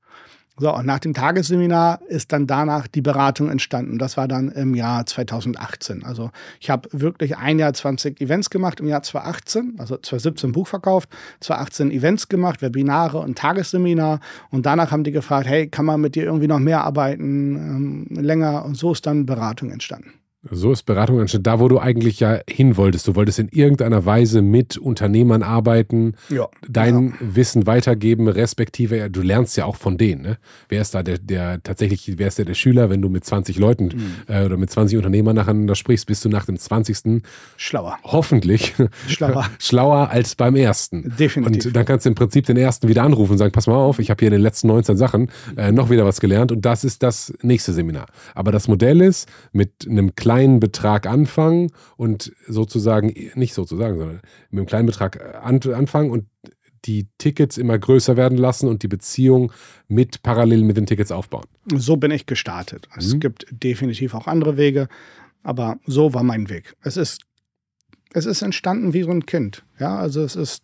So, und nach dem Tagesseminar ist dann danach die Beratung entstanden. Das war dann im Jahr 2018. Also ich habe wirklich ein Jahr 20 Events gemacht im Jahr 2018, also 2017 Buch verkauft, 2018 Events gemacht, Webinare und Tagesseminar. Und danach haben die gefragt, hey, kann man mit dir irgendwie noch mehr arbeiten, ähm, länger? Und so ist dann Beratung entstanden. So ist Beratung anstatt da, wo du eigentlich ja hin wolltest. Du wolltest in irgendeiner Weise mit Unternehmern arbeiten, ja, dein ja. Wissen weitergeben, respektive, du lernst ja auch von denen. Ne? Wer ist da der, der tatsächlich, wer ist der, der Schüler, wenn du mit 20 Leuten mhm. äh, oder mit 20 Unternehmern nacheinander sprichst, bist du nach dem 20. Schlauer. Hoffentlich. Schlauer. Schlauer als beim ersten. Definitiv. Und dann kannst du im Prinzip den ersten wieder anrufen und sagen, pass mal auf, ich habe hier in den letzten 19 Sachen äh, noch wieder was gelernt und das ist das nächste Seminar. Aber das Modell ist, mit einem kleinen kleinen Betrag anfangen und sozusagen, nicht sozusagen, sondern mit einem kleinen Betrag äh, an, anfangen und die Tickets immer größer werden lassen und die Beziehung mit parallel mit den Tickets aufbauen. So bin ich gestartet. Es mhm. gibt definitiv auch andere Wege, aber so war mein Weg. Es ist, es ist entstanden wie so ein Kind. Ja, also es ist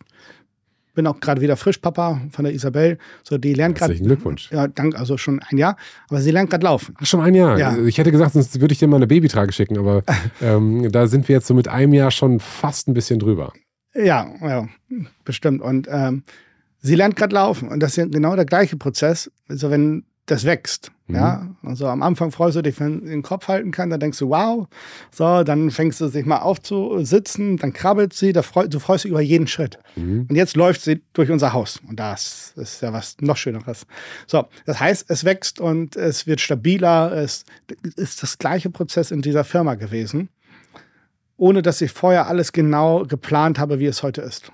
bin auch gerade wieder Frischpapa von der Isabel. So, die lernt gerade. Glückwunsch. Ja, dank, also schon ein Jahr. Aber sie lernt gerade laufen. Ach, schon ein Jahr. Ja. Ich hätte gesagt, sonst würde ich dir mal eine Babytrage schicken, aber ähm, da sind wir jetzt so mit einem Jahr schon fast ein bisschen drüber. Ja, ja, bestimmt. Und ähm, sie lernt gerade laufen. Und das ist genau der gleiche Prozess. Also wenn das wächst. Mhm. Ja, also am Anfang freust du dich, wenn du den Kopf halten kann, dann denkst du, wow. So, dann fängst du sich mal aufzusitzen, dann krabbelt sie, da freu, du freust dich über jeden Schritt. Mhm. Und jetzt läuft sie durch unser Haus. Und das ist ja was noch Schöneres. So, das heißt, es wächst und es wird stabiler. Es ist das gleiche Prozess in dieser Firma gewesen, ohne dass ich vorher alles genau geplant habe, wie es heute ist.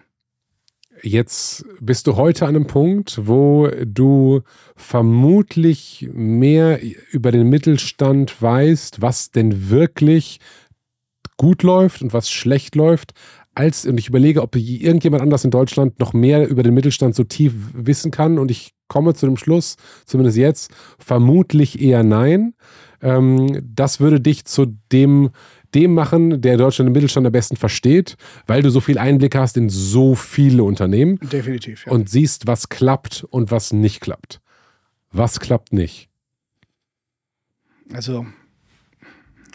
Jetzt bist du heute an einem Punkt, wo du vermutlich mehr über den Mittelstand weißt, was denn wirklich gut läuft und was schlecht läuft, als, und ich überlege, ob irgendjemand anders in Deutschland noch mehr über den Mittelstand so tief wissen kann. Und ich komme zu dem Schluss, zumindest jetzt, vermutlich eher nein. Ähm, das würde dich zu dem dem machen, der Deutschland im Mittelstand am besten versteht, weil du so viel Einblick hast in so viele Unternehmen. Definitiv. Ja. Und siehst, was klappt und was nicht klappt. Was klappt nicht? Also,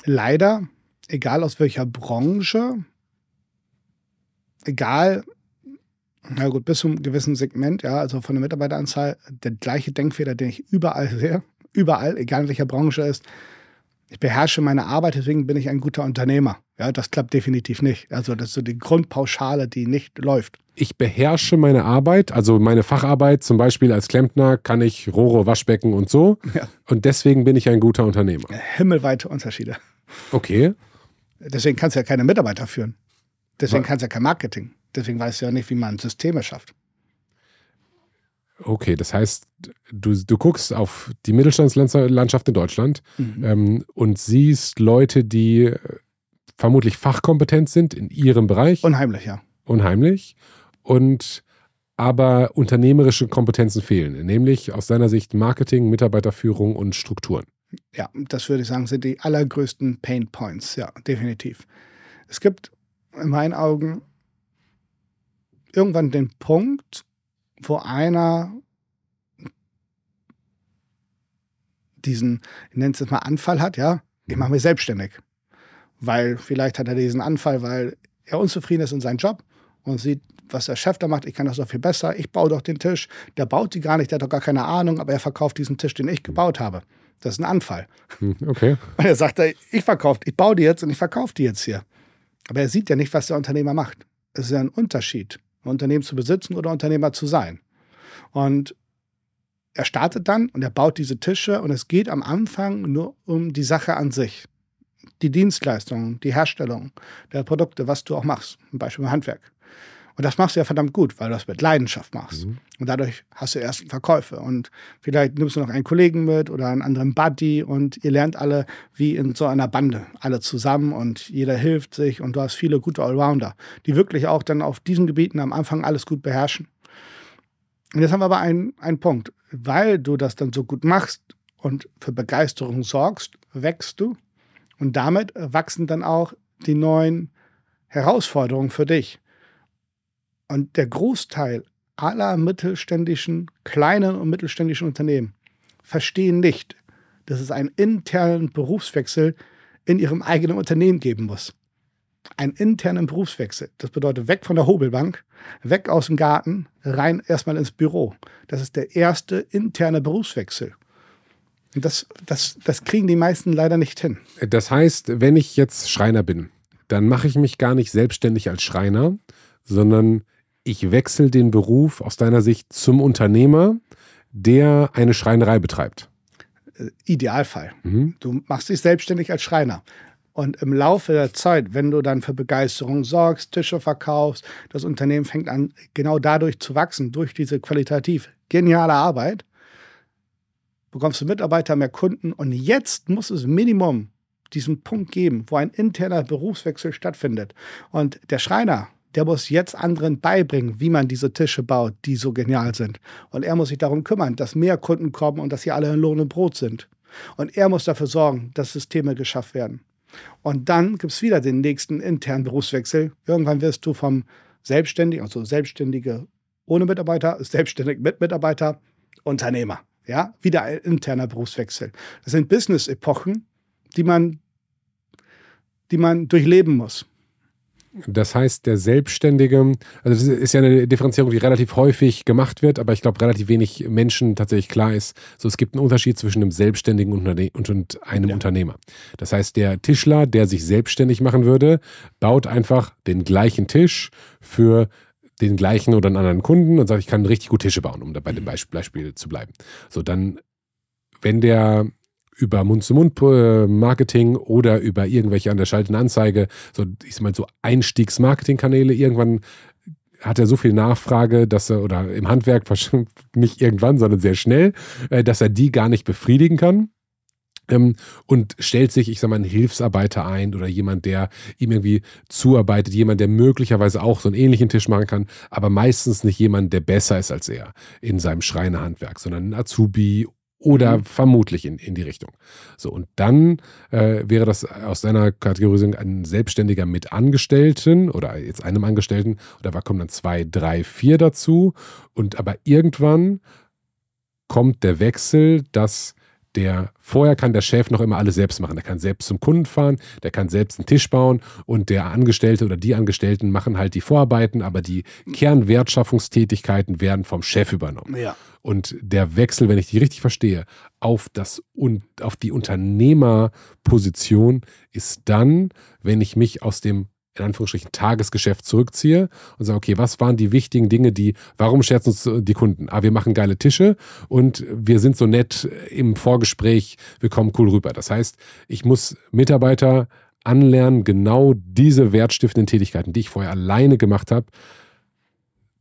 leider, egal aus welcher Branche, egal, na gut, bis zu einem gewissen Segment, ja, also von der Mitarbeiteranzahl, der gleiche Denkfehler, den ich überall sehe, überall, egal in welcher Branche ist, ich beherrsche meine Arbeit, deswegen bin ich ein guter Unternehmer. Ja, das klappt definitiv nicht. Also das ist so die Grundpauschale, die nicht läuft. Ich beherrsche meine Arbeit, also meine Facharbeit, zum Beispiel als Klempner kann ich Rohre, Waschbecken und so. Ja. Und deswegen bin ich ein guter Unternehmer. Himmelweite Unterschiede. Okay. Deswegen kannst du ja keine Mitarbeiter führen. Deswegen kannst du ja kein Marketing. Deswegen weißt du ja nicht, wie man Systeme schafft. Okay, das heißt, du, du guckst auf die Mittelstandslandschaft in Deutschland mhm. ähm, und siehst Leute, die vermutlich fachkompetent sind in ihrem Bereich. Unheimlich, ja. Unheimlich. Und aber unternehmerische Kompetenzen fehlen, nämlich aus deiner Sicht Marketing, Mitarbeiterführung und Strukturen. Ja, das würde ich sagen, sind die allergrößten Pain Points, ja, definitiv. Es gibt in meinen Augen irgendwann den Punkt, wo einer diesen, ich nenne es jetzt mal Anfall hat, ja, ich mache mich selbstständig. Weil vielleicht hat er diesen Anfall, weil er unzufrieden ist in seinem Job und sieht, was der Chef da macht, ich kann das doch viel besser, ich baue doch den Tisch, der baut die gar nicht, der hat doch gar keine Ahnung, aber er verkauft diesen Tisch, den ich gebaut habe. Das ist ein Anfall. Hm, okay. Und er sagt, ich verkaufe, ich baue die jetzt und ich verkaufe die jetzt hier. Aber er sieht ja nicht, was der Unternehmer macht. Es ist ja ein Unterschied, Unternehmen zu besitzen oder Unternehmer zu sein. Und er startet dann und er baut diese Tische und es geht am Anfang nur um die Sache an sich. Die Dienstleistung, die Herstellung der Produkte, was du auch machst, zum Beispiel im Handwerk. Und das machst du ja verdammt gut, weil du das mit Leidenschaft machst. Mhm. Und dadurch hast du erst Verkäufe. Und vielleicht nimmst du noch einen Kollegen mit oder einen anderen Buddy und ihr lernt alle wie in so einer Bande, alle zusammen und jeder hilft sich und du hast viele gute Allrounder, die wirklich auch dann auf diesen Gebieten am Anfang alles gut beherrschen. Und jetzt haben wir aber einen, einen Punkt. Weil du das dann so gut machst und für Begeisterung sorgst, wächst du. Und damit wachsen dann auch die neuen Herausforderungen für dich. Und der Großteil aller mittelständischen, kleinen und mittelständischen Unternehmen verstehen nicht, dass es einen internen Berufswechsel in ihrem eigenen Unternehmen geben muss einen internen Berufswechsel. Das bedeutet weg von der Hobelbank, weg aus dem Garten, rein erstmal ins Büro. Das ist der erste interne Berufswechsel. Das, das, das kriegen die meisten leider nicht hin. Das heißt, wenn ich jetzt Schreiner bin, dann mache ich mich gar nicht selbstständig als Schreiner, sondern ich wechsle den Beruf aus deiner Sicht zum Unternehmer, der eine Schreinerei betreibt. Äh, Idealfall. Mhm. Du machst dich selbstständig als Schreiner. Und im Laufe der Zeit, wenn du dann für Begeisterung sorgst, Tische verkaufst, das Unternehmen fängt an, genau dadurch zu wachsen, durch diese qualitativ geniale Arbeit, bekommst du Mitarbeiter, mehr Kunden. Und jetzt muss es Minimum diesen Punkt geben, wo ein interner Berufswechsel stattfindet. Und der Schreiner, der muss jetzt anderen beibringen, wie man diese Tische baut, die so genial sind. Und er muss sich darum kümmern, dass mehr Kunden kommen und dass sie alle in Lohn und Brot sind. Und er muss dafür sorgen, dass Systeme geschafft werden. Und dann gibt es wieder den nächsten internen Berufswechsel. Irgendwann wirst du vom Selbstständigen, also Selbstständige ohne Mitarbeiter, selbstständig mit Mitarbeiter, Unternehmer. Ja, wieder ein interner Berufswechsel. Das sind Business-Epochen, die man, die man durchleben muss. Das heißt, der Selbstständige, also das ist ja eine Differenzierung, die relativ häufig gemacht wird, aber ich glaube, relativ wenig Menschen tatsächlich klar ist. So, es gibt einen Unterschied zwischen einem Selbstständigen und, einem ja. Unternehmer. Das heißt, der Tischler, der sich selbstständig machen würde, baut einfach den gleichen Tisch für den gleichen oder einen anderen Kunden und sagt, ich kann richtig gut Tische bauen, um da bei dem Beispiel zu bleiben. So, dann, wenn der über Mund-zu-Mund-Marketing oder über irgendwelche an der schalten Anzeige, so, ich sag mal, so Einstiegsmarketingkanäle, irgendwann hat er so viel Nachfrage, dass er, oder im Handwerk nicht irgendwann, sondern sehr schnell, äh, dass er die gar nicht befriedigen kann. Ähm, und stellt sich, ich sag mal, einen Hilfsarbeiter ein oder jemand, der ihm irgendwie zuarbeitet, jemand, der möglicherweise auch so einen ähnlichen Tisch machen kann, aber meistens nicht jemand, der besser ist als er in seinem Schreinerhandwerk, sondern ein Azubi oder mhm. vermutlich in, in die Richtung. So, und dann äh, wäre das aus seiner Kategorisierung ein Selbstständiger mit Angestellten oder jetzt einem Angestellten, oder da kommen dann zwei, drei, vier dazu. Und aber irgendwann kommt der Wechsel, dass der vorher kann der Chef noch immer alles selbst machen. Der kann selbst zum Kunden fahren, der kann selbst einen Tisch bauen und der Angestellte oder die Angestellten machen halt die Vorarbeiten, aber die Kernwertschaffungstätigkeiten werden vom Chef übernommen. Ja. Und der Wechsel, wenn ich die richtig verstehe, auf das auf die Unternehmerposition ist dann, wenn ich mich aus dem in Anführungsstrichen Tagesgeschäft zurückziehe und sage, okay, was waren die wichtigen Dinge, die, warum scherzen uns die Kunden? Ah, wir machen geile Tische und wir sind so nett im Vorgespräch, wir kommen cool rüber. Das heißt, ich muss Mitarbeiter anlernen, genau diese wertstiftenden Tätigkeiten, die ich vorher alleine gemacht habe,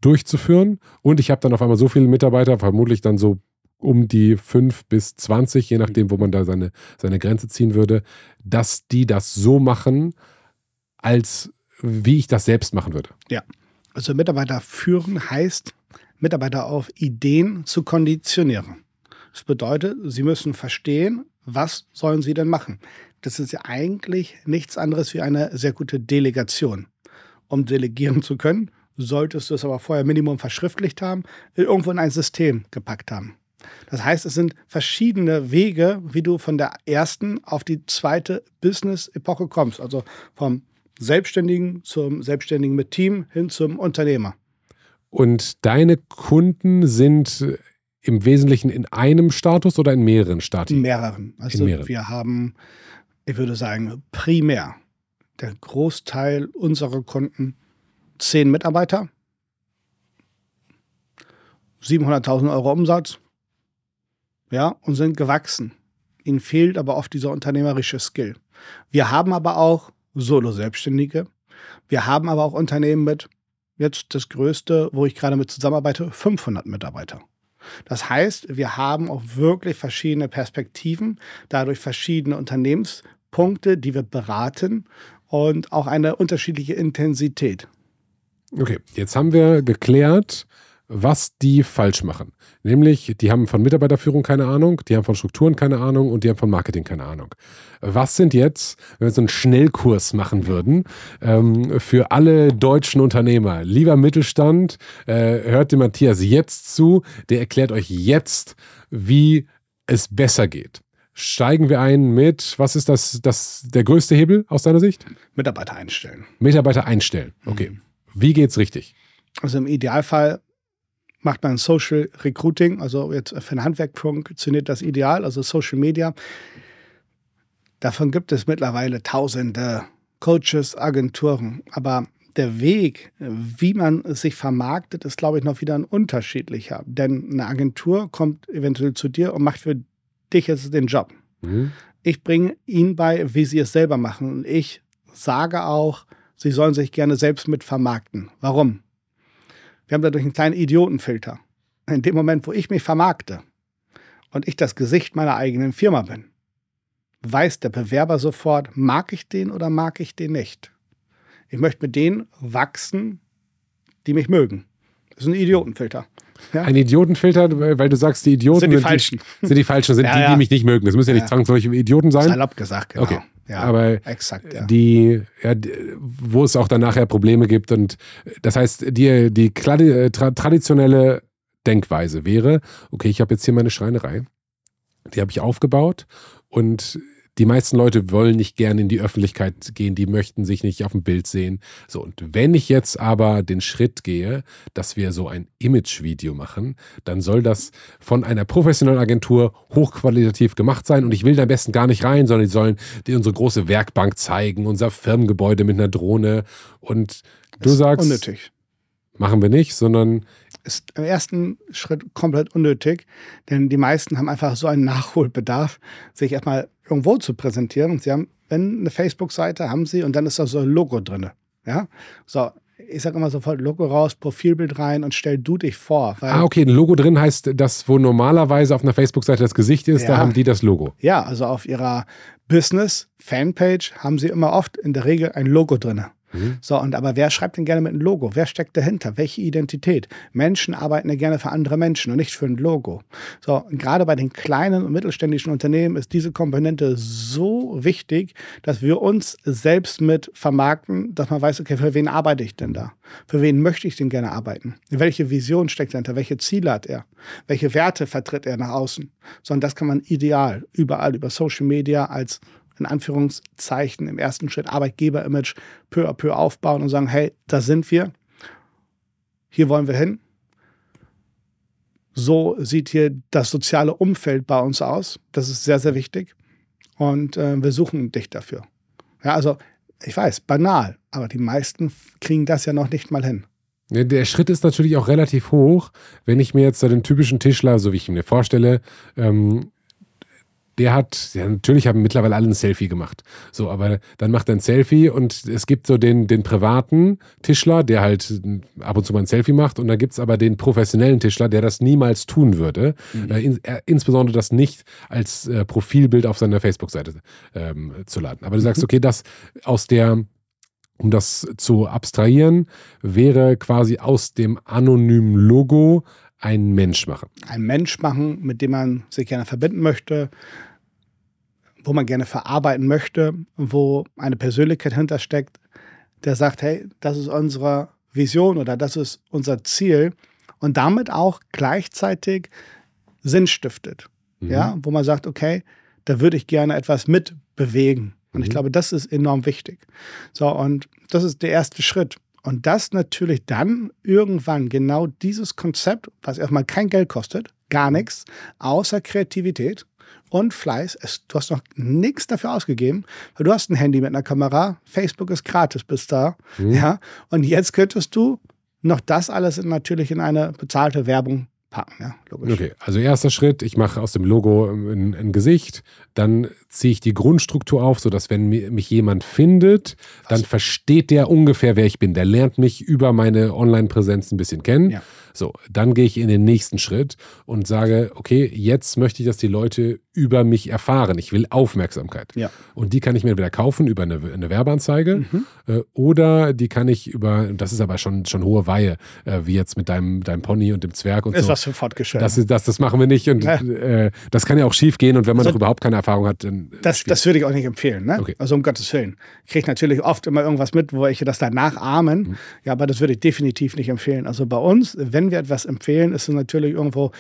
durchzuführen. Und ich habe dann auf einmal so viele Mitarbeiter, vermutlich dann so um die fünf bis zwanzig, je nachdem, wo man da seine, seine Grenze ziehen würde, dass die das so machen, als wie ich das selbst machen würde. Ja, also Mitarbeiter führen heißt, Mitarbeiter auf Ideen zu konditionieren. Das bedeutet, sie müssen verstehen, was sollen sie denn machen. Das ist ja eigentlich nichts anderes wie eine sehr gute Delegation. Um delegieren zu können, solltest du es aber vorher Minimum verschriftlicht haben, irgendwo in ein System gepackt haben. Das heißt, es sind verschiedene Wege, wie du von der ersten auf die zweite Business-Epoche kommst. Also vom Selbstständigen zum Selbstständigen mit Team hin zum Unternehmer. Und deine Kunden sind im Wesentlichen in einem Status oder in mehreren Stati? In mehreren. Also in mehreren. wir haben, ich würde sagen, primär der Großteil unserer Kunden zehn Mitarbeiter, 700.000 Euro Umsatz, ja, und sind gewachsen. Ihnen fehlt aber oft dieser unternehmerische Skill. Wir haben aber auch Solo-Selbstständige. Wir haben aber auch Unternehmen mit, jetzt das größte, wo ich gerade mit zusammenarbeite, 500 Mitarbeiter. Das heißt, wir haben auch wirklich verschiedene Perspektiven, dadurch verschiedene Unternehmenspunkte, die wir beraten und auch eine unterschiedliche Intensität. Okay, jetzt haben wir geklärt, was die falsch machen. Nämlich, die haben von Mitarbeiterführung keine Ahnung, die haben von Strukturen keine Ahnung und die haben von Marketing keine Ahnung. Was sind jetzt, wenn wir so einen Schnellkurs machen würden, ähm, für alle deutschen Unternehmer? Lieber Mittelstand, äh, hört dem Matthias jetzt zu, der erklärt euch jetzt, wie es besser geht. Steigen wir ein mit, was ist das, das der größte Hebel aus deiner Sicht? Mitarbeiter einstellen. Mitarbeiter einstellen, okay. Mhm. Wie geht's richtig? Also im Idealfall macht man Social Recruiting, also jetzt für ein Handwerk funktioniert das ideal, also Social Media. Davon gibt es mittlerweile tausende Coaches, Agenturen, aber der Weg, wie man sich vermarktet, ist, glaube ich, noch wieder ein unterschiedlicher. Denn eine Agentur kommt eventuell zu dir und macht für dich jetzt den Job. Mhm. Ich bringe ihnen bei, wie sie es selber machen. Und ich sage auch, sie sollen sich gerne selbst mit vermarkten. Warum? Wir haben dadurch einen kleinen Idiotenfilter. In dem Moment, wo ich mich vermarkte und ich das Gesicht meiner eigenen Firma bin, weiß der Bewerber sofort, mag ich den oder mag ich den nicht. Ich möchte mit denen wachsen, die mich mögen. Das ist ein Idiotenfilter. Ja? Ein Idiotenfilter, weil du sagst, die Idioten sind die Falschen. Die, sind die Falschen, sind ja, die, die mich nicht mögen. Das müssen ja nicht zwangsläufig Idioten sein. Salopp gesagt, genau. Okay. Ja, aber exakt, ja. die, ja, wo es auch dann nachher Probleme gibt und das heißt, die, die traditionelle Denkweise wäre, okay, ich habe jetzt hier meine Schreinerei, die habe ich aufgebaut und die meisten Leute wollen nicht gerne in die Öffentlichkeit gehen, die möchten sich nicht auf dem Bild sehen. So, und wenn ich jetzt aber den Schritt gehe, dass wir so ein Image-Video machen, dann soll das von einer professionellen Agentur hochqualitativ gemacht sein. Und ich will da am besten gar nicht rein, sondern die sollen dir unsere große Werkbank zeigen, unser Firmengebäude mit einer Drohne. Und du sagst. Unnötig. Machen wir nicht, sondern ist im ersten Schritt komplett unnötig, denn die meisten haben einfach so einen Nachholbedarf, sich erstmal irgendwo zu präsentieren. Sie haben, wenn eine Facebook-Seite haben sie und dann ist da so ein Logo drin. Ja, so. Ich sage immer sofort Logo raus, Profilbild rein und stell du dich vor. ah, okay, ein Logo drin heißt das, wo normalerweise auf einer Facebook-Seite das Gesicht ist, ja. da haben die das Logo. Ja, also auf ihrer Business-Fanpage haben sie immer oft in der Regel ein Logo drin. Mhm. So, und aber wer schreibt denn gerne mit einem Logo? Wer steckt dahinter? Welche Identität? Menschen arbeiten ja gerne für andere Menschen und nicht für ein Logo. So, gerade bei den kleinen und mittelständischen Unternehmen ist diese Komponente so wichtig, dass wir uns selbst mit vermarkten, dass man weiß, okay, für wen arbeite ich denn da? Für wen möchte ich denn gerne arbeiten? Welche Vision steckt dahinter? Welche Ziele hat er? Welche Werte vertritt er nach außen? So, und das kann man ideal überall über Social Media als in Anführungszeichen im ersten Schritt Arbeitgeber-Image peu à peu aufbauen und sagen, hey, da sind wir, hier wollen wir hin. So sieht hier das soziale Umfeld bei uns aus. Das ist sehr, sehr wichtig. Und äh, wir suchen dich dafür. Ja, also ich weiß, banal, aber die meisten kriegen das ja noch nicht mal hin. Der Schritt ist natürlich auch relativ hoch, wenn ich mir jetzt den typischen Tischler, so wie ich ihn mir vorstelle, ähm, der hat, ja, natürlich haben mittlerweile alle ein Selfie gemacht. So, aber dann macht er ein Selfie und es gibt so den, den privaten Tischler, der halt ab und zu mal ein Selfie macht und dann gibt es aber den professionellen Tischler, der das niemals tun würde. Mhm. Äh, in, äh, insbesondere das nicht als äh, Profilbild auf seiner Facebook-Seite ähm, zu laden. Aber du sagst, okay, das aus der um das zu abstrahieren, wäre quasi aus dem anonymen Logo ein Mensch machen. Ein Mensch machen, mit dem man sich gerne verbinden möchte, wo man gerne verarbeiten möchte, wo eine Persönlichkeit hintersteckt, der sagt, hey, das ist unsere Vision oder das ist unser Ziel und damit auch gleichzeitig Sinn stiftet. Mhm. Ja, wo man sagt, okay, da würde ich gerne etwas mitbewegen. Und mhm. ich glaube, das ist enorm wichtig. So, und das ist der erste Schritt. Und das natürlich dann irgendwann genau dieses Konzept, was erstmal kein Geld kostet, gar nichts, außer Kreativität, und Fleiß. Es, du hast noch nichts dafür ausgegeben, weil du hast ein Handy mit einer Kamera. Facebook ist gratis bis da. Mhm. Ja. Und jetzt könntest du noch das alles natürlich in eine bezahlte Werbung packen, ja, logisch. Okay, also erster Schritt, ich mache aus dem Logo ein, ein Gesicht, dann ziehe ich die Grundstruktur auf, sodass wenn mich jemand findet, dann versteht der ungefähr, wer ich bin. Der lernt mich über meine Online-Präsenz ein bisschen kennen. Ja. So, dann gehe ich in den nächsten Schritt und sage, okay, jetzt möchte ich, dass die Leute über mich erfahren. Ich will Aufmerksamkeit. Ja. Und die kann ich mir entweder kaufen über eine, eine Werbeanzeige mhm. äh, oder die kann ich über, das ist aber schon, schon hohe Weihe, äh, wie jetzt mit deinem, deinem Pony und dem Zwerg und ist so. was für Fortgeschritt. Das, das, das machen wir nicht und ja. äh, das kann ja auch schief gehen und wenn man also, noch überhaupt keine Erfahrung hat, dann. Das, das würde ich auch nicht empfehlen, ne? Okay. Also um Gottes Willen. Ich kriege natürlich oft immer irgendwas mit, wo ich das dann nachahmen. Mhm. Ja, aber das würde ich definitiv nicht empfehlen. Also bei uns, wenn wir etwas empfehlen, ist es natürlich irgendwo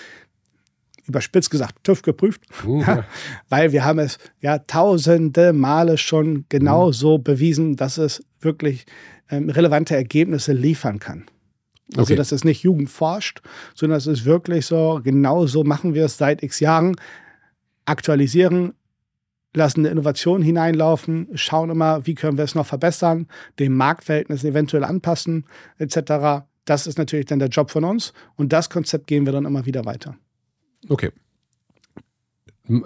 überspitzt gesagt, TÜV geprüft, uh, ja, weil wir haben es ja tausende Male schon genau uh. so bewiesen, dass es wirklich ähm, relevante Ergebnisse liefern kann. Also okay. das ist nicht Jugend forscht, sondern es ist wirklich so, genau so machen wir es seit x Jahren. Aktualisieren, lassen eine Innovation hineinlaufen, schauen immer, wie können wir es noch verbessern, dem Marktverhältnis eventuell anpassen, etc. Das ist natürlich dann der Job von uns und das Konzept gehen wir dann immer wieder weiter. Okay.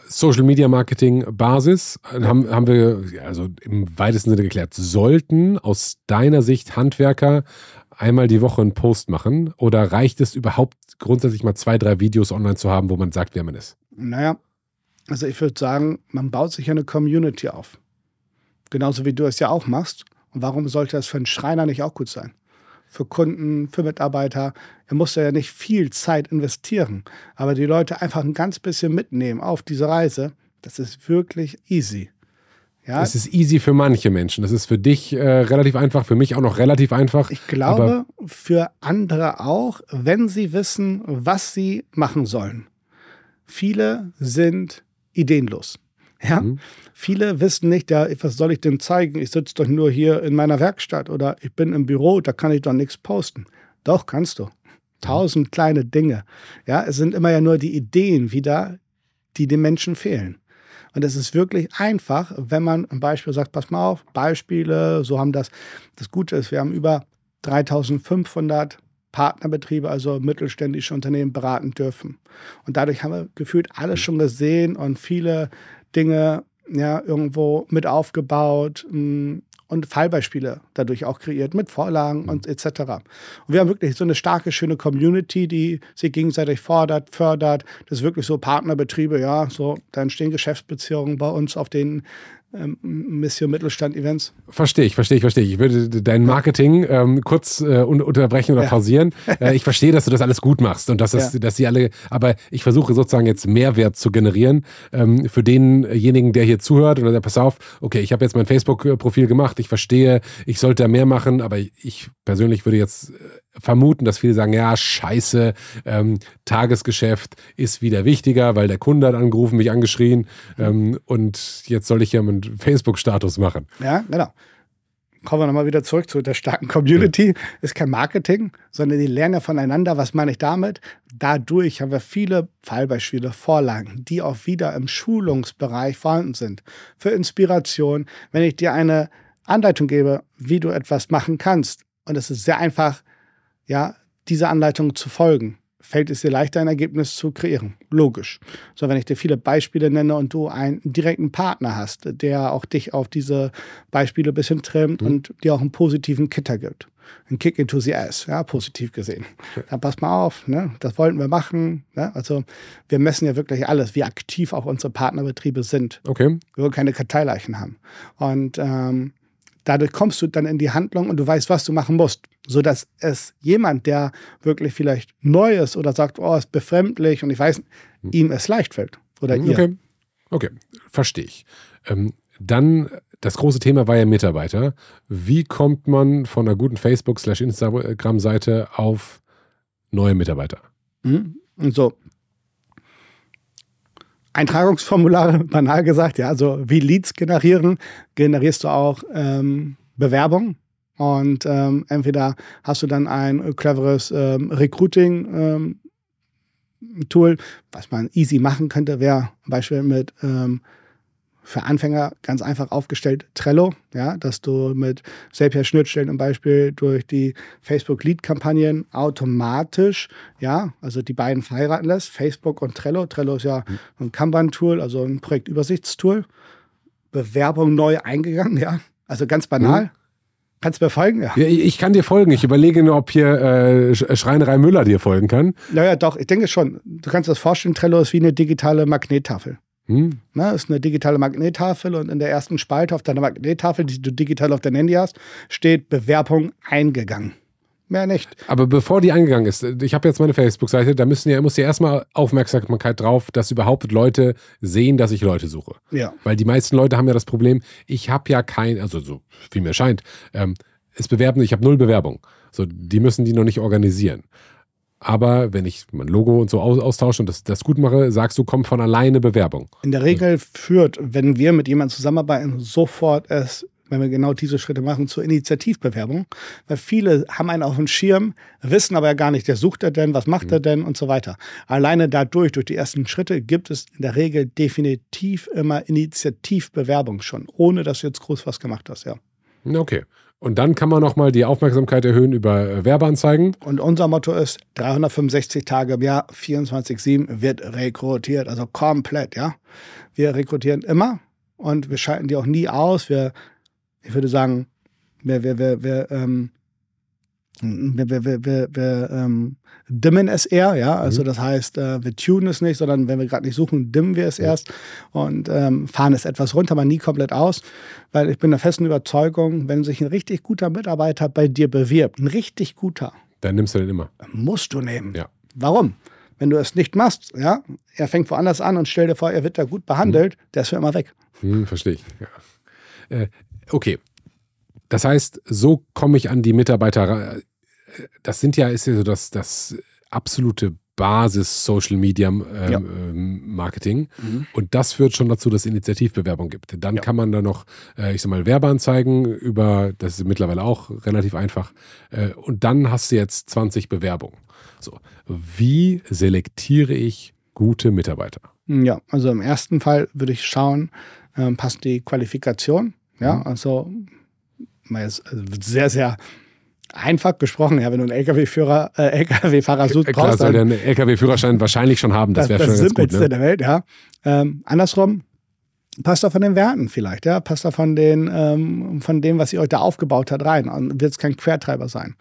Social Media Marketing Basis haben, haben wir also im weitesten Sinne geklärt. Sollten aus deiner Sicht Handwerker einmal die Woche einen Post machen oder reicht es überhaupt grundsätzlich mal zwei, drei Videos online zu haben, wo man sagt, wer man ist? Naja, also ich würde sagen, man baut sich eine Community auf. Genauso wie du es ja auch machst. Und warum sollte das für einen Schreiner nicht auch gut sein? Für Kunden, für Mitarbeiter. Er muss ja nicht viel Zeit investieren. Aber die Leute einfach ein ganz bisschen mitnehmen auf diese Reise, das ist wirklich easy. Ja. Es ist easy für manche Menschen. Das ist für dich äh, relativ einfach, für mich auch noch relativ einfach. Ich glaube, für andere auch, wenn sie wissen, was sie machen sollen. Viele sind ideenlos. Ja? Mhm. Viele wissen nicht, ja, was soll ich denn zeigen? Ich sitze doch nur hier in meiner Werkstatt oder ich bin im Büro, da kann ich doch nichts posten. Doch, kannst du. Tausend kleine Dinge. Ja, es sind immer ja nur die Ideen wieder, die den Menschen fehlen. Und es ist wirklich einfach, wenn man ein Beispiel sagt, pass mal auf, Beispiele, so haben das, das Gute ist, wir haben über 3500 Partnerbetriebe, also mittelständische Unternehmen beraten dürfen. Und dadurch haben wir gefühlt alles schon gesehen und viele Dinge ja, irgendwo mit aufgebaut mm, und Fallbeispiele dadurch auch kreiert mit Vorlagen und etc. Und wir haben wirklich so eine starke, schöne Community, die sich gegenseitig fordert, fördert. Das ist wirklich so Partnerbetriebe, ja, so, da entstehen Geschäftsbeziehungen bei uns auf den ähm, Mission Mittelstand Events. Verstehe ich, verstehe ich, verstehe ich. Ich würde dein Marketing ähm, kurz äh, unterbrechen oder ja. pausieren. Äh, ich verstehe, dass du das alles gut machst und dass, das, ja. dass sie alle, aber ich versuche sozusagen jetzt Mehrwert zu generieren ähm, für denjenigen, der hier zuhört oder der pass auf, okay, ich habe jetzt mein Facebook-Profil gemacht, ich verstehe, ich sollte da mehr machen, aber ich persönlich würde jetzt äh, vermuten, dass viele sagen, ja, scheiße, ähm, Tagesgeschäft ist wieder wichtiger, weil der Kunde hat angerufen, mich angeschrien ähm, und jetzt soll ich ja meinen Facebook-Status machen. Ja, genau. Kommen wir nochmal wieder zurück zu der starken Community. Ja. Ist kein Marketing, sondern die lernen ja voneinander. Was meine ich damit? Dadurch haben wir viele Fallbeispiele, Vorlagen, die auch wieder im Schulungsbereich vorhanden sind. Für Inspiration. Wenn ich dir eine Anleitung gebe, wie du etwas machen kannst, und es ist sehr einfach, ja, dieser Anleitung zu folgen, fällt es dir leichter, ein Ergebnis zu kreieren. Logisch. So, wenn ich dir viele Beispiele nenne und du einen direkten Partner hast, der auch dich auf diese Beispiele ein bisschen trimmt mhm. und dir auch einen positiven Kitter gibt. Ein Kick into the ass, ja, positiv gesehen. Dann pass mal auf, ne? das wollten wir machen. Ne? Also wir messen ja wirklich alles, wie aktiv auch unsere Partnerbetriebe sind. Okay. Wir wollen keine Karteileichen haben. Und ähm, dadurch kommst du dann in die Handlung und du weißt, was du machen musst. Sodass es jemand, der wirklich vielleicht neu ist oder sagt, oh, ist befremdlich und ich weiß, hm. ihm es leicht fällt. Oder ihr. Okay, okay. verstehe ich. Ähm, dann das große Thema war ja Mitarbeiter. Wie kommt man von einer guten Facebook-Instagram-Seite auf neue Mitarbeiter? Mhm. So, Eintragungsformulare, banal gesagt, ja, also wie Leads generieren, generierst du auch ähm, Bewerbung. Und ähm, entweder hast du dann ein cleveres ähm, Recruiting-Tool, ähm, was man easy machen könnte, wäre zum Beispiel mit ähm, für Anfänger ganz einfach aufgestellt Trello, ja, dass du mit Zapier-Schnittstellen zum Beispiel durch die Facebook-Lead-Kampagnen automatisch, ja, also die beiden verheiraten lässt, Facebook und Trello. Trello ist ja mhm. ein Kanban-Tool, also ein Projektübersichtstool. Bewerbung neu eingegangen, ja, also ganz banal. Mhm. Kannst du mir folgen? Ja. ja. Ich kann dir folgen. Ich überlege nur, ob hier äh, Schreinerei Müller dir folgen kann. Naja, doch, ich denke schon. Du kannst dir das vorstellen, Trello ist wie eine digitale Magnettafel. Hm. Na, ist eine digitale Magnettafel und in der ersten Spalte auf deiner Magnettafel, die du digital auf dein Handy hast, steht Bewerbung eingegangen. Mehr nicht. Aber bevor die eingegangen ist, ich habe jetzt meine Facebook-Seite, da müssen ja, muss ja erstmal Aufmerksamkeit drauf, dass überhaupt Leute sehen, dass ich Leute suche. Ja. Weil die meisten Leute haben ja das Problem, ich habe ja kein, also so wie mir scheint, ähm, es bewerben, ich habe null Bewerbung. So, die müssen die noch nicht organisieren. Aber wenn ich mein Logo und so austausche und das, das gut mache, sagst du, kommt von alleine Bewerbung. In der Regel führt, wenn wir mit jemandem zusammenarbeiten, sofort es wenn wir genau diese Schritte machen, zur Initiativbewerbung. Weil viele haben einen auf dem Schirm, wissen aber ja gar nicht, der sucht er denn, was macht mhm. er denn und so weiter. Alleine dadurch, durch die ersten Schritte, gibt es in der Regel definitiv immer Initiativbewerbung schon, ohne dass du jetzt groß was gemacht hast, ja. Okay. Und dann kann man nochmal die Aufmerksamkeit erhöhen über äh, Werbeanzeigen. Und unser Motto ist, 365 Tage im Jahr, 24-7 wird rekrutiert, also komplett, ja. Wir rekrutieren immer und wir schalten die auch nie aus. Wir, ich würde sagen, wir, wir, wir, wir ähm, wir, wir, wir, wir, ähm, dimmen es eher, ja. Also mhm. das heißt, äh, wir tunen es nicht, sondern wenn wir gerade nicht suchen, dimmen wir es ja. erst und ähm, fahren es etwas runter, aber nie komplett aus. Weil ich bin der festen Überzeugung, wenn sich ein richtig guter Mitarbeiter bei dir bewirbt, ein richtig guter, dann nimmst du den immer. Musst du nehmen. Ja. Warum? Wenn du es nicht machst, ja, er fängt woanders an und stell dir vor, er wird da gut behandelt, mhm. der ist für immer weg. Hm, verstehe ich. Ja. Äh, okay, das heißt, so komme ich an die Mitarbeiter. Das sind ja, ist ja so das, das absolute Basis Social Media ähm, ja. Ähm, Marketing. Mhm. Und das führt schon dazu, dass es Initiativbewerbung gibt. Dann ja. kann man da noch, äh, ich sag mal, Werbeanzeigen über, das ist mittlerweile auch relativ einfach. Äh, und dann hast du jetzt 20 Bewerbungen. So. Wie selektiere ich gute Mitarbeiter? Ja, also im ersten Fall würde ich schauen, ähm, passt die Qualifikation. Ja, mhm. also also sehr, sehr einfach gesprochen, ja, wenn du einen LKW-Führer, äh, LKW-Fahrer suchst, Klar, brauchst soll der einen LKW-Führerschein wahrscheinlich schon haben. Das, wäre schon ganz gut. Das ne? der Welt, ja. Ähm, andersrum, passt da von den Werten vielleicht, ja, passt da von den, ähm, von dem, was ihr euch da aufgebaut hat, rein. Und wird es kein Quertreiber sein.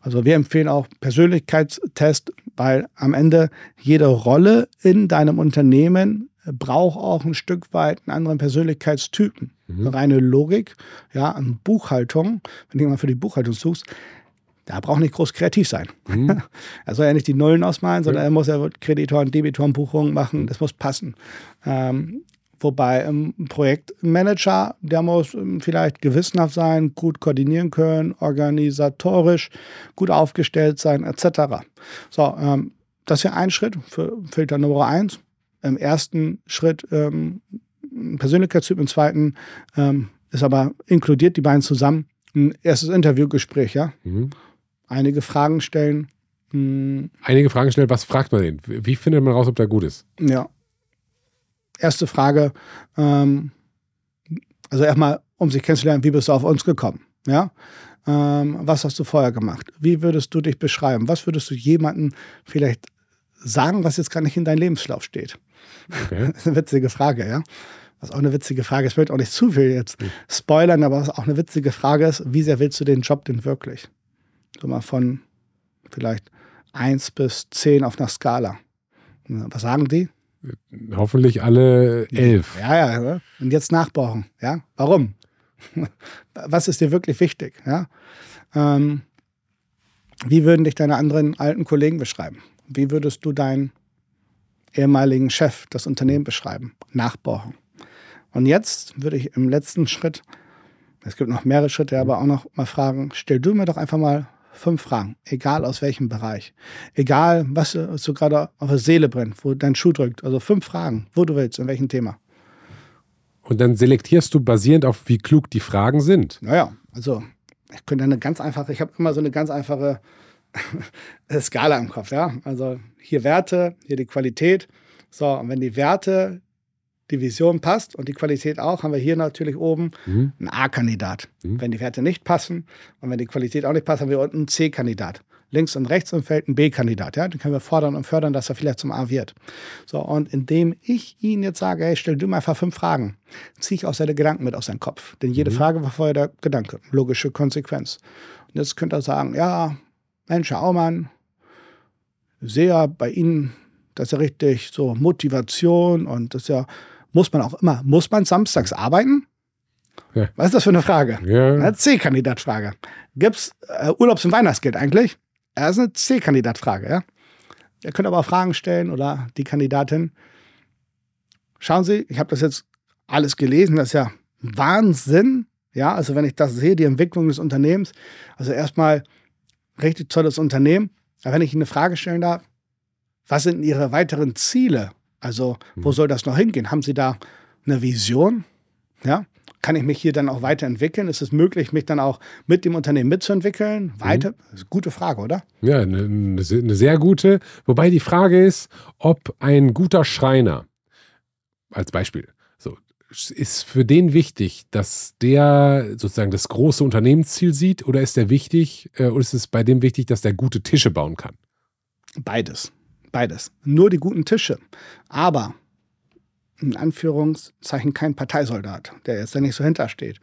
Also wir empfehlen auch Persönlichkeitstest, weil am Ende jede Rolle in deinem Unternehmen braucht auch ein Stück weit einen anderen Persönlichkeitstypen. Mhm. Reine Logik, ja, an Buchhaltung, wenn du mal für die Buchhaltung suchst, da braucht nicht groß kreativ sein. Mhm. er soll ja nicht die Nullen ausmalen, sondern ja. er muss ja Kreditoren, Debitoren, Buchungen machen. Das muss passen. Ähm, wobei ein Projektmanager, der muss ähm, vielleicht gewissenhaft sein, gut koordinieren können, organisatorisch gut aufgestellt sein, etc. So, ähm, das ist ja ein Schritt für Filter Nummer eins im ersten Schritt ähm, Persönlichkeitstyp, im zweiten ähm, ist aber inkludiert die beiden zusammen. Ein erstes Interviewgespräch, ja. Mhm. Einige Fragen stellen. Hm. Einige Fragen stellen, was fragt man den? Wie findet man raus, ob der gut ist? Ja. Erste Frage, ähm, also erstmal, um sich kennenzulernen, wie bist du auf uns gekommen? Ja. Ähm, was hast du vorher gemacht? Wie würdest du dich beschreiben? Was würdest du jemandem vielleicht sagen, was jetzt gar nicht in deinem Lebenslauf steht? Okay. Das ist eine witzige Frage, ja. Was auch eine witzige Frage ist, ich möchte auch nicht zu viel jetzt hm. spoilern, aber was auch eine witzige Frage ist, wie sehr willst du den Job denn wirklich? So mal von vielleicht 1 bis 10 auf einer Skala. Was sagen die? Hoffentlich alle elf. Ja, ja. Und jetzt nachbauen. Ja? Warum? Was ist dir wirklich wichtig? Ja? Ähm, wie würden dich deine anderen alten Kollegen beschreiben? Wie würdest du deinen ehemaligen Chef das Unternehmen beschreiben, nachbauen. Und jetzt würde ich im letzten Schritt, es gibt noch mehrere Schritte, aber auch noch mal fragen, stell du mir doch einfach mal fünf Fragen, egal aus welchem Bereich, egal was du gerade auf der Seele brennt, wo dein Schuh drückt, also fünf Fragen, wo du willst, in welchem Thema. Und dann selektierst du basierend auf, wie klug die Fragen sind. Naja, also ich könnte eine ganz einfache, ich habe immer so eine ganz einfache Skala im Kopf, ja. Also hier Werte, hier die Qualität. So, und wenn die Werte, die Vision passt und die Qualität auch, haben wir hier natürlich oben mhm. einen A-Kandidat. Mhm. Wenn die Werte nicht passen und wenn die Qualität auch nicht passt, haben wir unten einen C-Kandidat. Links und rechts im Feld ein B-Kandidat. Ja? Den können wir fordern und fördern, dass er vielleicht zum A wird. So, und indem ich Ihnen jetzt sage, hey, stell du mir einfach fünf Fragen, ziehe ich auch seine Gedanken mit aus seinem Kopf. Denn jede mhm. Frage war vorher der Gedanke, logische Konsequenz. Und jetzt könnte er sagen, ja, Mensch, Herr Aumann, sehe bei Ihnen, das ist ja richtig so Motivation und das ja, muss man auch immer, muss man samstags arbeiten? Ja. Was ist das für eine Frage? Ja. Eine C-Kandidat-Frage. Gibt es äh, Urlaubs- und Weihnachtsgeld eigentlich? Das ist eine C-Kandidat-Frage, ja. Ihr könnt aber auch Fragen stellen oder die Kandidatin. Schauen Sie, ich habe das jetzt alles gelesen, das ist ja Wahnsinn. Ja, also wenn ich das sehe, die Entwicklung des Unternehmens, also erstmal richtig tolles Unternehmen. Aber wenn ich Ihnen eine Frage stellen darf, was sind Ihre weiteren Ziele? Also, wo mhm. soll das noch hingehen? Haben Sie da eine Vision? Ja? Kann ich mich hier dann auch weiterentwickeln? Ist es möglich, mich dann auch mit dem Unternehmen mitzuentwickeln? Weiter? Mhm. Gute Frage, oder? Ja, eine, eine sehr gute. Wobei die Frage ist, ob ein guter Schreiner, als Beispiel, ist für den wichtig, dass der sozusagen das große Unternehmensziel sieht oder ist der wichtig äh, oder ist es bei dem wichtig, dass der gute Tische bauen kann? Beides. Beides. Nur die guten Tische. Aber in Anführungszeichen kein Parteisoldat, der jetzt da nicht so hintersteht.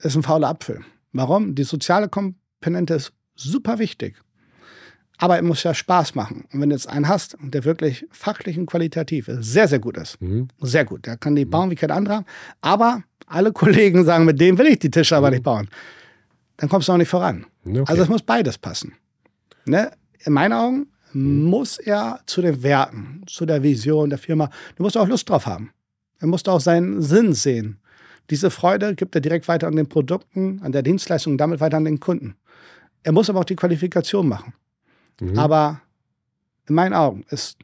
Ist ein fauler Apfel. Warum? Die soziale Komponente ist super wichtig. Aber er muss ja Spaß machen. Und wenn du jetzt einen hast, der wirklich fachlich und qualitativ sehr, sehr gut ist, mhm. sehr gut, der kann die mhm. bauen wie kein anderer, aber alle Kollegen sagen, mit dem will ich die Tische mhm. aber nicht bauen, dann kommst du auch nicht voran. Okay. Also es muss beides passen. Ne? In meinen Augen muss er zu den Werten, zu der Vision der Firma, du musst auch Lust drauf haben. Er muss auch seinen Sinn sehen. Diese Freude gibt er direkt weiter an den Produkten, an der Dienstleistung und damit weiter an den Kunden. Er muss aber auch die Qualifikation machen. Mhm. Aber in meinen Augen ist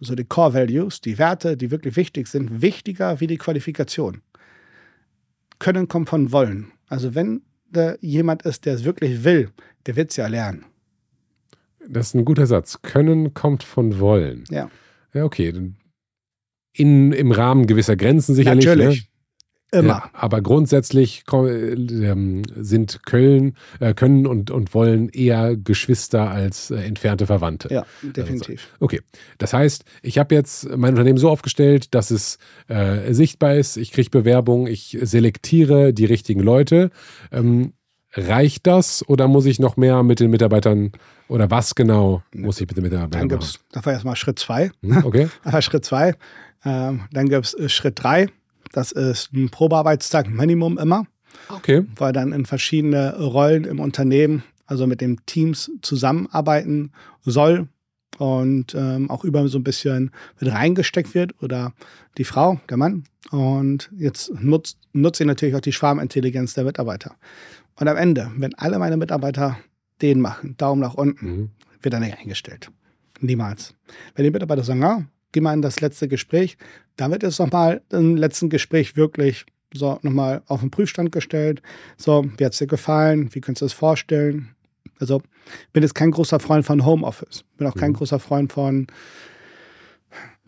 so die Core Values, die Werte, die wirklich wichtig sind, wichtiger wie die Qualifikation. Können kommt von wollen. Also wenn da jemand ist, der es wirklich will, der wird es ja lernen. Das ist ein guter Satz. Können kommt von wollen. Ja. Ja, okay. In, Im Rahmen gewisser Grenzen sicherlich. Ne? Natürlich. Ne? Immer. Ja, aber grundsätzlich äh, sind Köln, äh, können und, und wollen eher Geschwister als äh, entfernte Verwandte. Ja, definitiv. Also, okay. Das heißt, ich habe jetzt mein Unternehmen so aufgestellt, dass es äh, sichtbar ist, ich kriege Bewerbung, ich selektiere die richtigen Leute. Ähm, reicht das oder muss ich noch mehr mit den Mitarbeitern oder was genau muss ich mit den Mitarbeitern dann machen? Das war erstmal Schritt zwei. Hm, okay. das war Schritt zwei. Ähm, dann gibt es äh, Schritt drei. Das ist ein Probearbeitstag Minimum immer. Okay. Weil dann in verschiedene Rollen im Unternehmen, also mit den Teams zusammenarbeiten soll und ähm, auch über so ein bisschen mit reingesteckt wird oder die Frau, der Mann. Und jetzt nutzt, nutze ich natürlich auch die Schwarmintelligenz der Mitarbeiter. Und am Ende, wenn alle meine Mitarbeiter den machen, Daumen nach unten, mhm. wird er nicht eingestellt. Niemals. Wenn die Mitarbeiter sagen, ja, geh mal in das letzte Gespräch, wird es nochmal im letzten Gespräch wirklich so nochmal auf den Prüfstand gestellt. So, wie hat es dir gefallen? Wie könntest du es vorstellen? Also, bin jetzt kein großer Freund von Homeoffice. Bin auch kein mhm. großer Freund von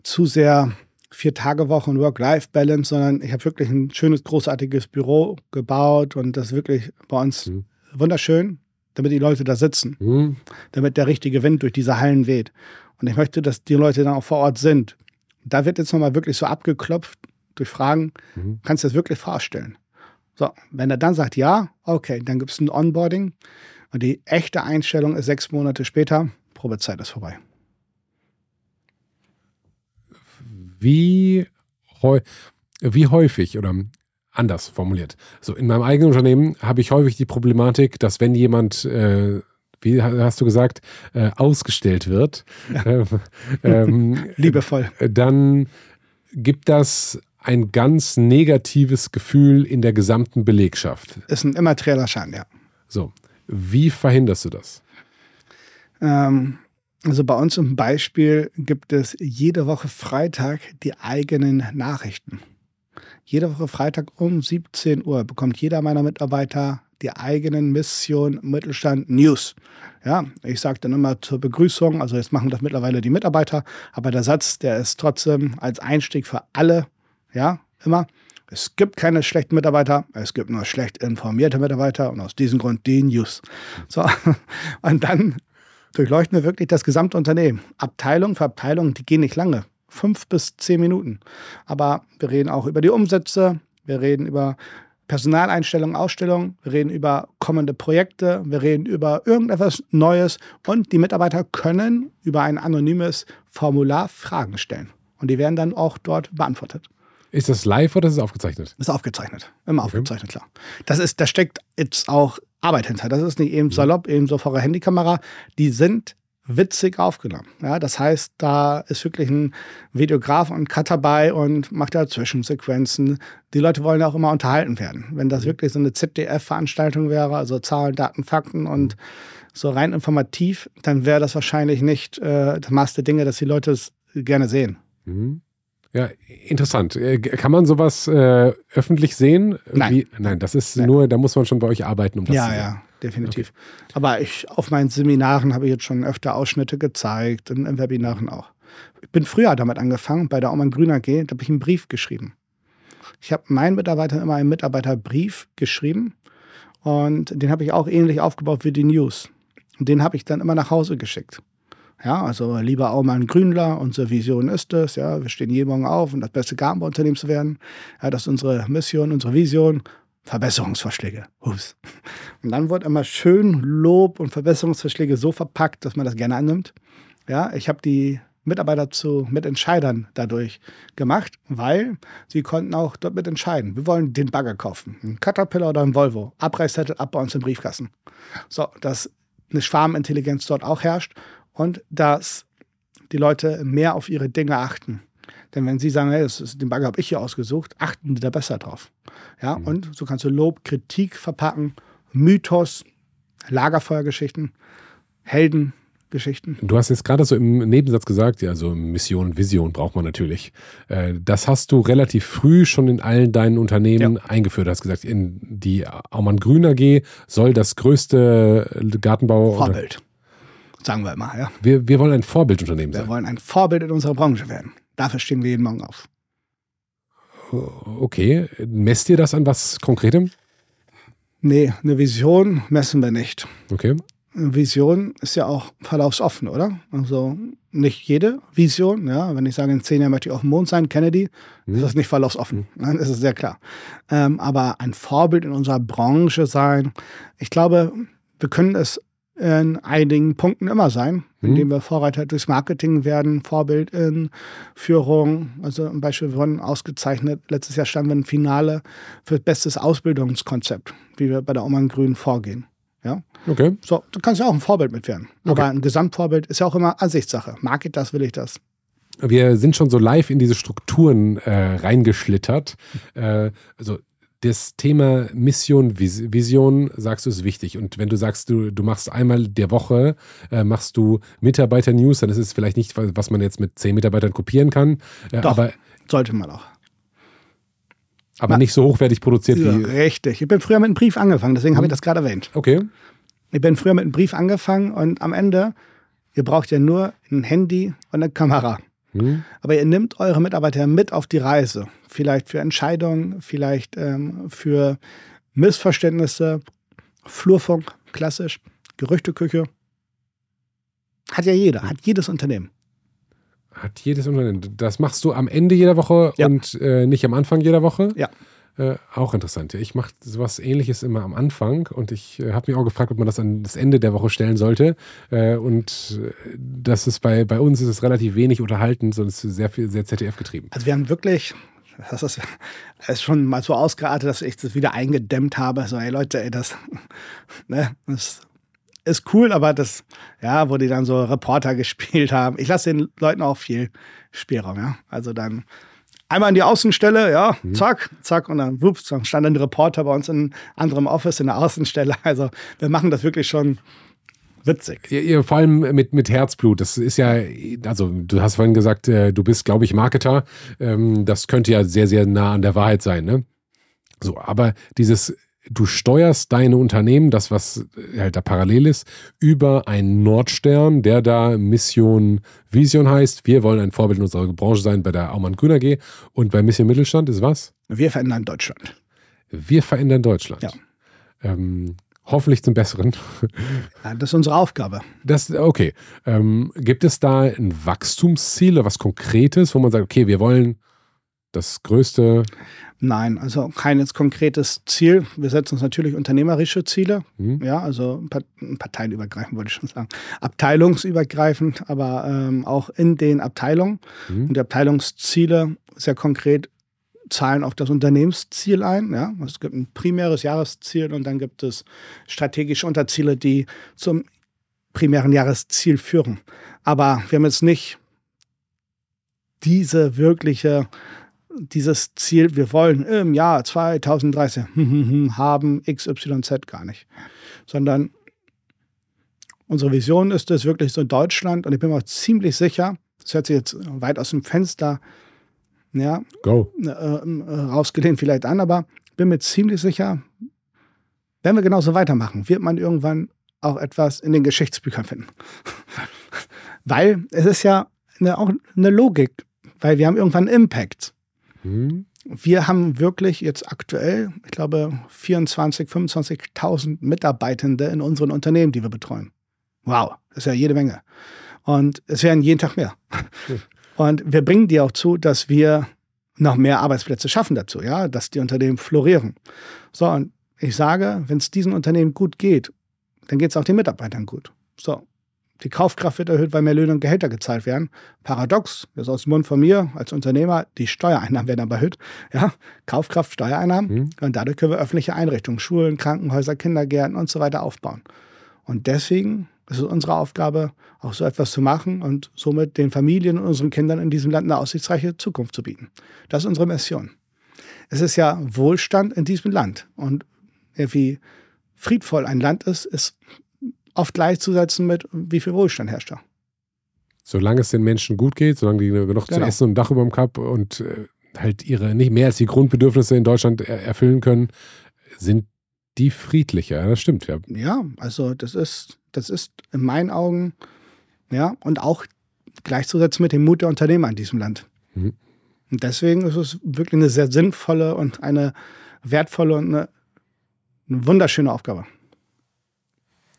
zu sehr vier Tage Woche und Work-Life-Balance, sondern ich habe wirklich ein schönes, großartiges Büro gebaut und das ist wirklich bei uns mhm. wunderschön, damit die Leute da sitzen, mhm. damit der richtige Wind durch diese Hallen weht. Und ich möchte, dass die Leute dann auch vor Ort sind. Da wird jetzt nochmal wirklich so abgeklopft durch Fragen, mhm. kannst du das wirklich vorstellen? So, wenn er dann sagt ja, okay, dann gibt es ein Onboarding und die echte Einstellung ist sechs Monate später, Probezeit ist vorbei. Wie, wie häufig oder anders formuliert. So, in meinem eigenen Unternehmen habe ich häufig die Problematik, dass wenn jemand, äh, wie hast du gesagt, äh, ausgestellt wird, ja. äh, ähm, liebevoll, dann gibt das ein ganz negatives Gefühl in der gesamten Belegschaft. Ist ein immaterieller Schaden, ja. So, wie verhinderst du das? Ähm, also bei uns zum Beispiel gibt es jede Woche Freitag die eigenen Nachrichten. Jede Woche Freitag um 17 Uhr bekommt jeder meiner Mitarbeiter die eigenen Mission Mittelstand News. Ja, ich sage dann immer zur Begrüßung, also jetzt machen das mittlerweile die Mitarbeiter, aber der Satz, der ist trotzdem als Einstieg für alle, ja, immer. Es gibt keine schlechten Mitarbeiter, es gibt nur schlecht informierte Mitarbeiter und aus diesem Grund die News. So, und dann durchleuchten wir wirklich das gesamte Unternehmen. Abteilung für Abteilung, die gehen nicht lange. Fünf bis zehn Minuten. Aber wir reden auch über die Umsätze, wir reden über Personaleinstellungen, Ausstellungen, wir reden über kommende Projekte, wir reden über irgendetwas Neues und die Mitarbeiter können über ein anonymes Formular Fragen stellen. Und die werden dann auch dort beantwortet. Ist das live oder ist es aufgezeichnet? Ist aufgezeichnet. Immer okay. aufgezeichnet, klar. Das ist, da steckt jetzt auch Arbeit hinter. Das ist nicht eben mhm. salopp, eben so vor der Handykamera. Die sind witzig aufgenommen. Ja, das heißt, da ist wirklich ein Videograf und ein Cutter bei und macht da Zwischensequenzen. Die Leute wollen auch immer unterhalten werden. Wenn das wirklich so eine ZDF-Veranstaltung wäre, also Zahlen, Daten, Fakten und so rein informativ, dann wäre das wahrscheinlich nicht äh, das Maß der Dinge, dass die Leute es gerne sehen. Mhm. Ja, interessant. Äh, kann man sowas äh, öffentlich sehen? Nein. Wie, nein, das ist Nein. nur, da muss man schon bei euch arbeiten, um das ja, zu sehen. Ja, ja, definitiv. Okay. Aber ich, auf meinen Seminaren habe ich jetzt schon öfter Ausschnitte gezeigt, in, in Webinaren auch. Ich bin früher damit angefangen, bei der Aumann Grüner G, da habe ich einen Brief geschrieben. Ich habe meinen Mitarbeitern immer einen Mitarbeiterbrief geschrieben und den habe ich auch ähnlich aufgebaut wie die News. Und den habe ich dann immer nach Hause geschickt. Ja, also lieber Aumann Grünler, unsere Vision ist es, ja, wir stehen jeden Morgen auf, um das beste Gartenbauunternehmen zu werden. Ja, das ist unsere Mission, unsere Vision. Verbesserungsvorschläge. Ups. Und dann wird immer schön Lob und Verbesserungsvorschläge so verpackt, dass man das gerne annimmt. Ja, ich habe die Mitarbeiter zu Mitentscheidern dadurch gemacht, weil sie konnten auch dort mitentscheiden. Wir wollen den Bagger kaufen, einen Caterpillar oder einen Volvo. Abreißzettel ab bei uns im Briefkasten. So, dass eine Schwarmintelligenz dort auch herrscht und dass die Leute mehr auf ihre Dinge achten. Denn wenn sie sagen, hey, ist, den Bagger habe ich hier ausgesucht, achten sie da besser drauf. Ja, mhm. und so kannst du Lob, Kritik verpacken, Mythos, Lagerfeuergeschichten, Helden, Geschichten. Du hast jetzt gerade so im Nebensatz gesagt, ja, so Mission, Vision braucht man natürlich. Äh, das hast du relativ früh schon in allen deinen Unternehmen ja. eingeführt. Du hast gesagt, in die Aumann Grün AG soll das größte Gartenbau. Vorbild. Sagen wir mal, ja. Wir, wir wollen ein Vorbildunternehmen sein. Wir wollen ein Vorbild in unserer Branche werden. Dafür stehen wir jeden Morgen auf. Okay. Messt ihr das an was Konkretem? Nee, eine Vision messen wir nicht. Okay. Vision ist ja auch verlaufsoffen, oder? Also nicht jede Vision, ja. Wenn ich sage, in zehn Jahren möchte ich auf dem Mond sein, Kennedy, mhm. ist das nicht verlaufsoffen. Mhm. Dann ist es sehr klar. Ähm, aber ein Vorbild in unserer Branche sein, ich glaube, wir können es in einigen Punkten immer sein, mhm. indem wir Vorreiter durchs Marketing werden, Vorbild in Führung. Also zum Beispiel wir wurden ausgezeichnet, letztes Jahr standen wir im Finale für bestes Ausbildungskonzept, wie wir bei der Oman Grün vorgehen. Ja? Okay. So, du kannst ja auch ein Vorbild mit werden. Okay. Aber ein Gesamtvorbild ist ja auch immer Ansichtssache. Mag ich das, will ich das. Wir sind schon so live in diese Strukturen äh, reingeschlittert. Äh, also das Thema Mission, Vision, sagst du, ist wichtig. Und wenn du sagst, du, du machst einmal der Woche, äh, machst du Mitarbeiter-News, dann ist es vielleicht nicht, was man jetzt mit zehn Mitarbeitern kopieren kann. Äh, Doch, aber sollte man auch. Aber Na, nicht so hochwertig produziert ja, wie. Richtig. Ich bin früher mit einem Brief angefangen, deswegen hm. habe ich das gerade erwähnt. Okay. Ich bin früher mit einem Brief angefangen und am Ende, ihr braucht ja nur ein Handy und eine Kamera. Hm. Aber ihr nehmt eure Mitarbeiter mit auf die Reise. Vielleicht für Entscheidungen, vielleicht ähm, für Missverständnisse, Flurfunk, klassisch, Gerüchteküche. Hat ja jeder, hat jedes Unternehmen. Hat jedes Unternehmen. Das machst du am Ende jeder Woche ja. und äh, nicht am Anfang jeder Woche? Ja. Äh, auch interessant. Ich mache sowas ähnliches immer am Anfang und ich äh, habe mich auch gefragt, ob man das an das Ende der Woche stellen sollte. Äh, und äh, das ist bei, bei uns ist es relativ wenig unterhalten, sondern es ist sehr viel, sehr ZDF getrieben. Also wir haben wirklich, das ist, das ist schon mal so ausgeartet, dass ich das wieder eingedämmt habe. So, hey Leute, ey, das, ne, das ist cool, aber das, ja, wo die dann so Reporter gespielt haben. Ich lasse den Leuten auch viel Spielraum, ja. Also dann einmal in die Außenstelle, ja, mhm. zack, zack, und dann, wups, dann stand ein Reporter bei uns in anderem Office in der Außenstelle. Also wir machen das wirklich schon witzig. Ihr, ihr, vor allem mit, mit Herzblut. Das ist ja, also du hast vorhin gesagt, äh, du bist, glaube ich, Marketer. Ähm, das könnte ja sehr, sehr nah an der Wahrheit sein, ne? So, aber dieses du steuerst deine Unternehmen, das was halt da parallel ist, über einen Nordstern, der da Mission Vision heißt. Wir wollen ein Vorbild in unserer Branche sein bei der Aumann Grüner G. Und bei Mission Mittelstand ist was? Wir verändern Deutschland. Wir verändern Deutschland. Ja. Ähm, hoffentlich zum Besseren. Ja, das ist unsere Aufgabe. Das, okay. Ähm, gibt es da ein Wachstumsziel oder was Konkretes, wo man sagt, okay, wir wollen das größte Nein, also kein jetzt konkretes Ziel. Wir setzen uns natürlich unternehmerische Ziele, mhm. ja, also parteienübergreifend würde ich schon sagen, abteilungsübergreifend, aber ähm, auch in den Abteilungen. Mhm. Und die Abteilungsziele sehr konkret zahlen auf das Unternehmensziel ein. Ja? Es gibt ein primäres Jahresziel und dann gibt es strategische Unterziele, die zum primären Jahresziel führen. Aber wir haben jetzt nicht diese wirkliche dieses Ziel, wir wollen im Jahr 2030 haben XYZ gar nicht, sondern unsere Vision ist es wirklich so in Deutschland und ich bin mir auch ziemlich sicher, das hört sich jetzt weit aus dem Fenster ja, Go. äh, äh, rausgelehnt vielleicht an, aber bin mir ziemlich sicher, wenn wir genauso weitermachen, wird man irgendwann auch etwas in den Geschichtsbüchern finden. weil es ist ja eine, auch eine Logik, weil wir haben irgendwann Impact. Hm? Wir haben wirklich jetzt aktuell, ich glaube, 24.000, 25.000 Mitarbeitende in unseren Unternehmen, die wir betreuen. Wow, das ist ja jede Menge. Und es werden jeden Tag mehr. Und wir bringen die auch zu, dass wir noch mehr Arbeitsplätze schaffen dazu, ja, dass die Unternehmen florieren. So, und ich sage, wenn es diesen Unternehmen gut geht, dann geht es auch den Mitarbeitern gut. So, die Kaufkraft wird erhöht, weil mehr Löhne und Gehälter gezahlt werden. Paradox, das ist aus dem Mund von mir als Unternehmer, die Steuereinnahmen werden aber erhöht. Ja, Kaufkraft, Steuereinnahmen. Mhm. Und dadurch können wir öffentliche Einrichtungen, Schulen, Krankenhäuser, Kindergärten und so weiter aufbauen. Und deswegen ist es unsere Aufgabe, auch so etwas zu machen und somit den Familien und unseren Kindern in diesem Land eine aussichtsreiche Zukunft zu bieten. Das ist unsere Mission. Es ist ja Wohlstand in diesem Land. Und wie friedvoll ein Land ist, ist oft gleichzusetzen mit, wie viel Wohlstand herrscht da. Solange es den Menschen gut geht, solange die genug zu Genau. essen und ein Dach über dem Kopf und äh, halt ihre nicht mehr als die Grundbedürfnisse in Deutschland er erfüllen können, sind die friedlicher. Ja, Das stimmt, ja. Ja, also das ist, das ist in meinen Augen, ja, und auch gleichzusetzen mit dem Mut der Unternehmer in diesem Land. Mhm. Und deswegen ist es wirklich eine sehr sinnvolle und eine wertvolle und eine, eine wunderschöne Aufgabe.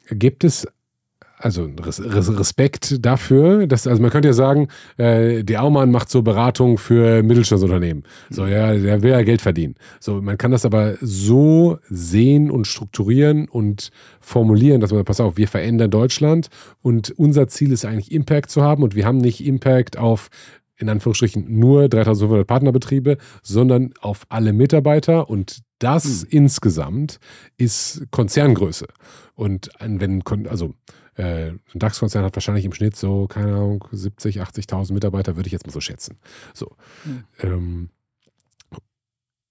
Gibt es also Res Res Respekt dafür, dass, also man könnte ja sagen, äh, der Aumann macht so Beratung für Mittelstandsunternehmen. So, ja, der will ja Geld verdienen. So, man kann das aber so sehen und strukturieren und formulieren, dass man, pass auf, wir verändern Deutschland und unser Ziel ist eigentlich Impact zu haben und wir haben nicht Impact auf in Anführungsstrichen nur 3500 Partnerbetriebe, sondern auf alle Mitarbeiter und das insgesamt ist Konzerngröße. Und ein- wenn, also äh, ein DAX-Konzern hat wahrscheinlich im Schnitt so, keine Ahnung, 70, 80.000 Mitarbeiter, würde ich jetzt mal so schätzen. So. Ähm,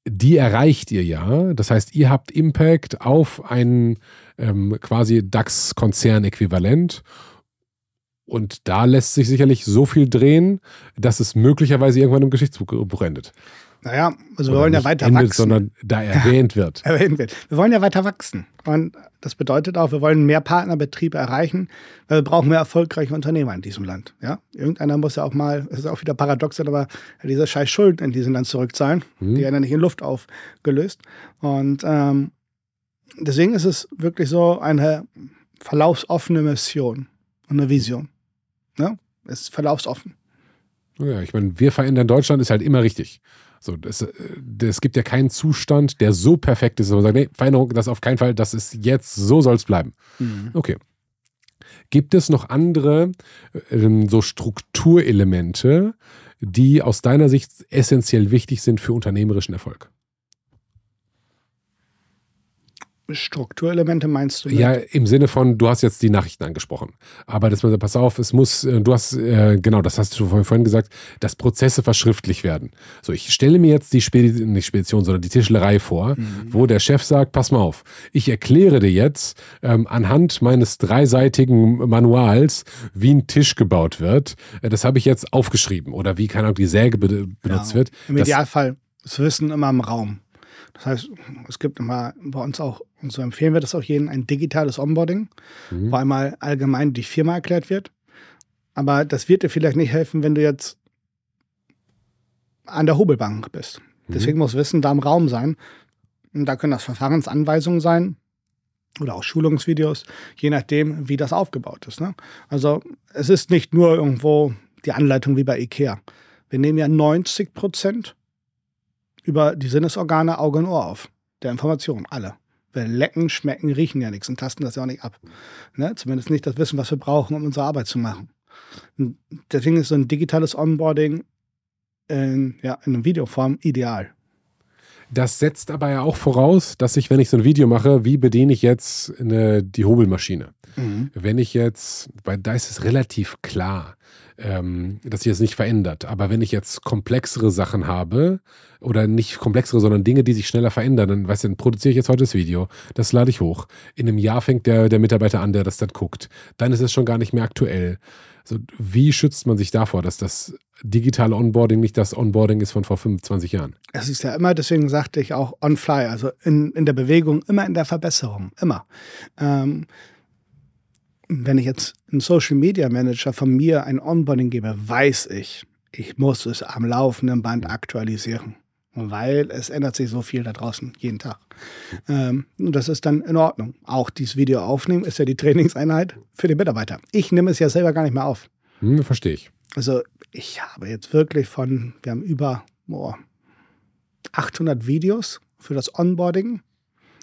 die erreicht ihr ja. Das heißt, ihr habt Impact auf ein ähm, quasi DAX-Konzern-Äquivalent. Und da lässt sich sicherlich so viel drehen, dass es möglicherweise irgendwann im Geschichtsbuch endet. Naja, also wir wollen ja weiter endet, wachsen. sondern da erwähnt wird. erwähnt wird. Wir wollen ja weiter wachsen. Und das bedeutet auch, wir wollen mehr Partnerbetriebe erreichen, weil wir brauchen mehr erfolgreiche Unternehmer in diesem Land. Ja? Irgendeiner muss ja auch mal, es ist auch wieder paradox, aber diese scheiß Schulden in diesem Land zurückzahlen. Mhm. Die werden ja nicht in Luft aufgelöst. Und ähm, deswegen ist es wirklich so eine verlaufsoffene Mission und eine Vision. Ne? Es ist verlaufsoffen. Ja, ich meine, wir verändern Deutschland ist halt immer richtig. So, das, äh, es gibt ja keinen Zustand, der so perfekt ist, dass man sagt, nee, Veränderung, das auf keinen Fall, das ist jetzt, so soll es bleiben. Okay. Gibt es noch andere ähm, so Strukturelemente, die aus deiner Sicht essentiell wichtig sind für unternehmerischen Erfolg? Strukturelemente meinst du? mit? Ja, im Sinne von, du hast jetzt die Nachrichten angesprochen. Aber dass man sagt, pass auf, es muss, äh, du hast, äh, genau, das hast du vor- vorhin gesagt, dass Prozesse verschriftlich werden. So, ich stelle mir jetzt die Spedition, nicht Spedition, sondern die Tischlerei vor, wo der Chef sagt, pass mal auf, ich erkläre dir jetzt ähm, anhand meines dreiseitigen Manuals, wie ein Tisch gebaut wird. Äh, das habe ich jetzt aufgeschrieben. Oder wie, keine Ahnung, die Säge be benutzt Ja, wird. Im Das- Idealfall ist Wissen immer im Raum. Das heißt, es gibt immer bei uns auch, und so empfehlen wir das auch jedem, ein digitales Onboarding, Mhm. wo einmal allgemein die Firma erklärt wird. Aber das wird dir vielleicht nicht helfen, wenn du jetzt an der Hobelbank bist. Deswegen muss Wissen da im Raum sein. Und da können das Verfahrensanweisungen sein oder auch Schulungsvideos, je nachdem, wie das aufgebaut ist. Ne? Also es ist nicht nur irgendwo die Anleitung wie bei IKEA. Wir nehmen ja 90 Prozent über die Sinnesorgane Auge und Ohr auf. Der Information, alle. Wir lecken, schmecken, riechen ja nichts und tasten das ja auch nicht ab. Ne? Zumindest nicht das Wissen, was wir brauchen, um unsere Arbeit zu machen. Und deswegen ist so ein digitales Onboarding in, ja, in Videoform ideal. Das setzt aber ja auch voraus, dass ich, wenn ich so ein Video mache, wie bediene ich jetzt eine, die Hobelmaschine? Wenn ich jetzt, weil da ist es relativ klar, ähm, dass sich das nicht verändert. Aber wenn ich jetzt komplexere Sachen habe, oder nicht komplexere, sondern Dinge, die sich schneller verändern, dann, weißt du, dann produziere ich jetzt heute das Video, das lade ich hoch. In einem Jahr fängt der, der Mitarbeiter an, der das dann guckt. Dann ist es schon gar nicht mehr aktuell. So, wie schützt man sich davor, dass das digitale Onboarding nicht das Onboarding ist von vor 25 Jahren. Es ist ja immer, deswegen sagte ich auch on fly, also in, in der Bewegung, immer in der Verbesserung, immer. Ähm, wenn ich jetzt einen Social Media Manager von mir ein Onboarding gebe, weiß ich, ich muss es am laufenden Band aktualisieren, weil es ändert sich so viel da draußen jeden Tag. Ähm, und das ist dann in Ordnung. Auch dieses Video aufnehmen ist ja die Trainingseinheit für die Mitarbeiter. Ich nehme es ja selber gar nicht mehr auf. Hm, verstehe ich. Also ich habe jetzt wirklich von, wir haben über oh, 800 Videos für das Onboarding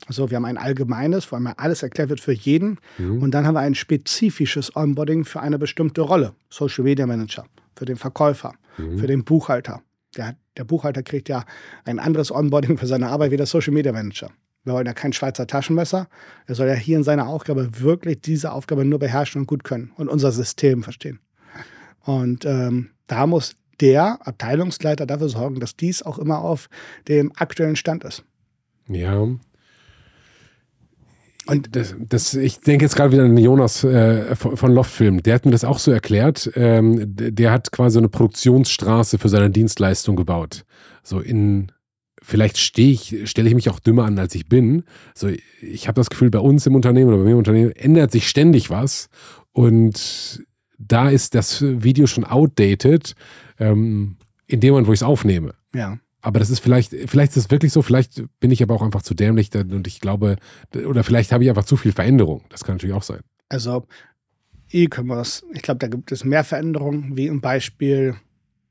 also wir haben ein allgemeines, wo einmal alles erklärt wird für jeden. Mhm. Und dann haben wir ein spezifisches Onboarding für eine bestimmte Rolle. Social Media Manager, für den Verkäufer, mhm. für den Buchhalter. Der, der, Buchhalter kriegt ja ein anderes Onboarding für seine Arbeit wie der Social Media Manager. Wir wollen ja kein Schweizer Taschenmesser. Er soll ja hier in seiner Aufgabe wirklich diese Aufgabe nur beherrschen und gut können und unser System verstehen. Und ähm, da muss der Abteilungsleiter dafür sorgen, dass dies auch immer auf dem aktuellen Stand ist. Ja, und das, das, ich denke jetzt gerade wieder an Jonas äh, von Loftfilm. Der hat mir das auch so erklärt. Ähm, der hat quasi eine Produktionsstraße für seine Dienstleistung gebaut. So in, vielleicht stehe ich, stelle ich mich auch dümmer an, als ich bin. So, ich habe das Gefühl, bei uns im Unternehmen oder bei mir im Unternehmen ändert sich ständig was. Und da ist das Video schon outdated, ähm, in dem Moment, wo ich es aufnehme. Ja. Aber das ist vielleicht, vielleicht ist es wirklich so, vielleicht bin ich aber auch einfach zu dämlich und ich glaube, oder vielleicht habe ich einfach zu viel Veränderung. Das kann natürlich auch sein. Also E-Commerce, ich glaube, da gibt es mehr Veränderungen wie im Beispiel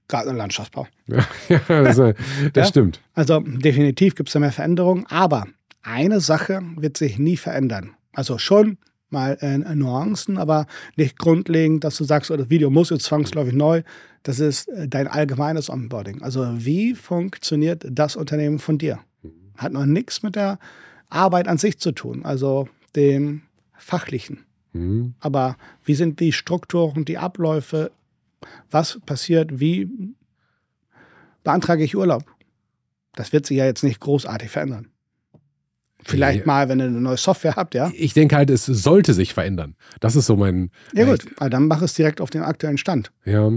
Garten- und Landschaftsbau. Ja, das, das ja? stimmt. Also definitiv gibt es da mehr Veränderungen, aber eine Sache wird sich nie verändern. Also schon mal in, in Nuancen, aber nicht grundlegend, dass du sagst, oh, das Video muss jetzt zwangsläufig neu. Das ist äh, dein allgemeines Onboarding. Also wie funktioniert das Unternehmen von dir? Hat noch nichts mit der Arbeit an sich zu tun, also dem Fachlichen. Mhm. Aber wie sind die Strukturen, die Abläufe? Was passiert? Wie beantrage ich Urlaub? Das wird sich ja jetzt nicht großartig verändern. Vielleicht mal, wenn ihr eine neue Software habt, ja? Ich denke halt, es sollte sich verändern. Das ist so mein. Ja, gut, halt, dann mach es direkt auf den aktuellen Stand. Ja.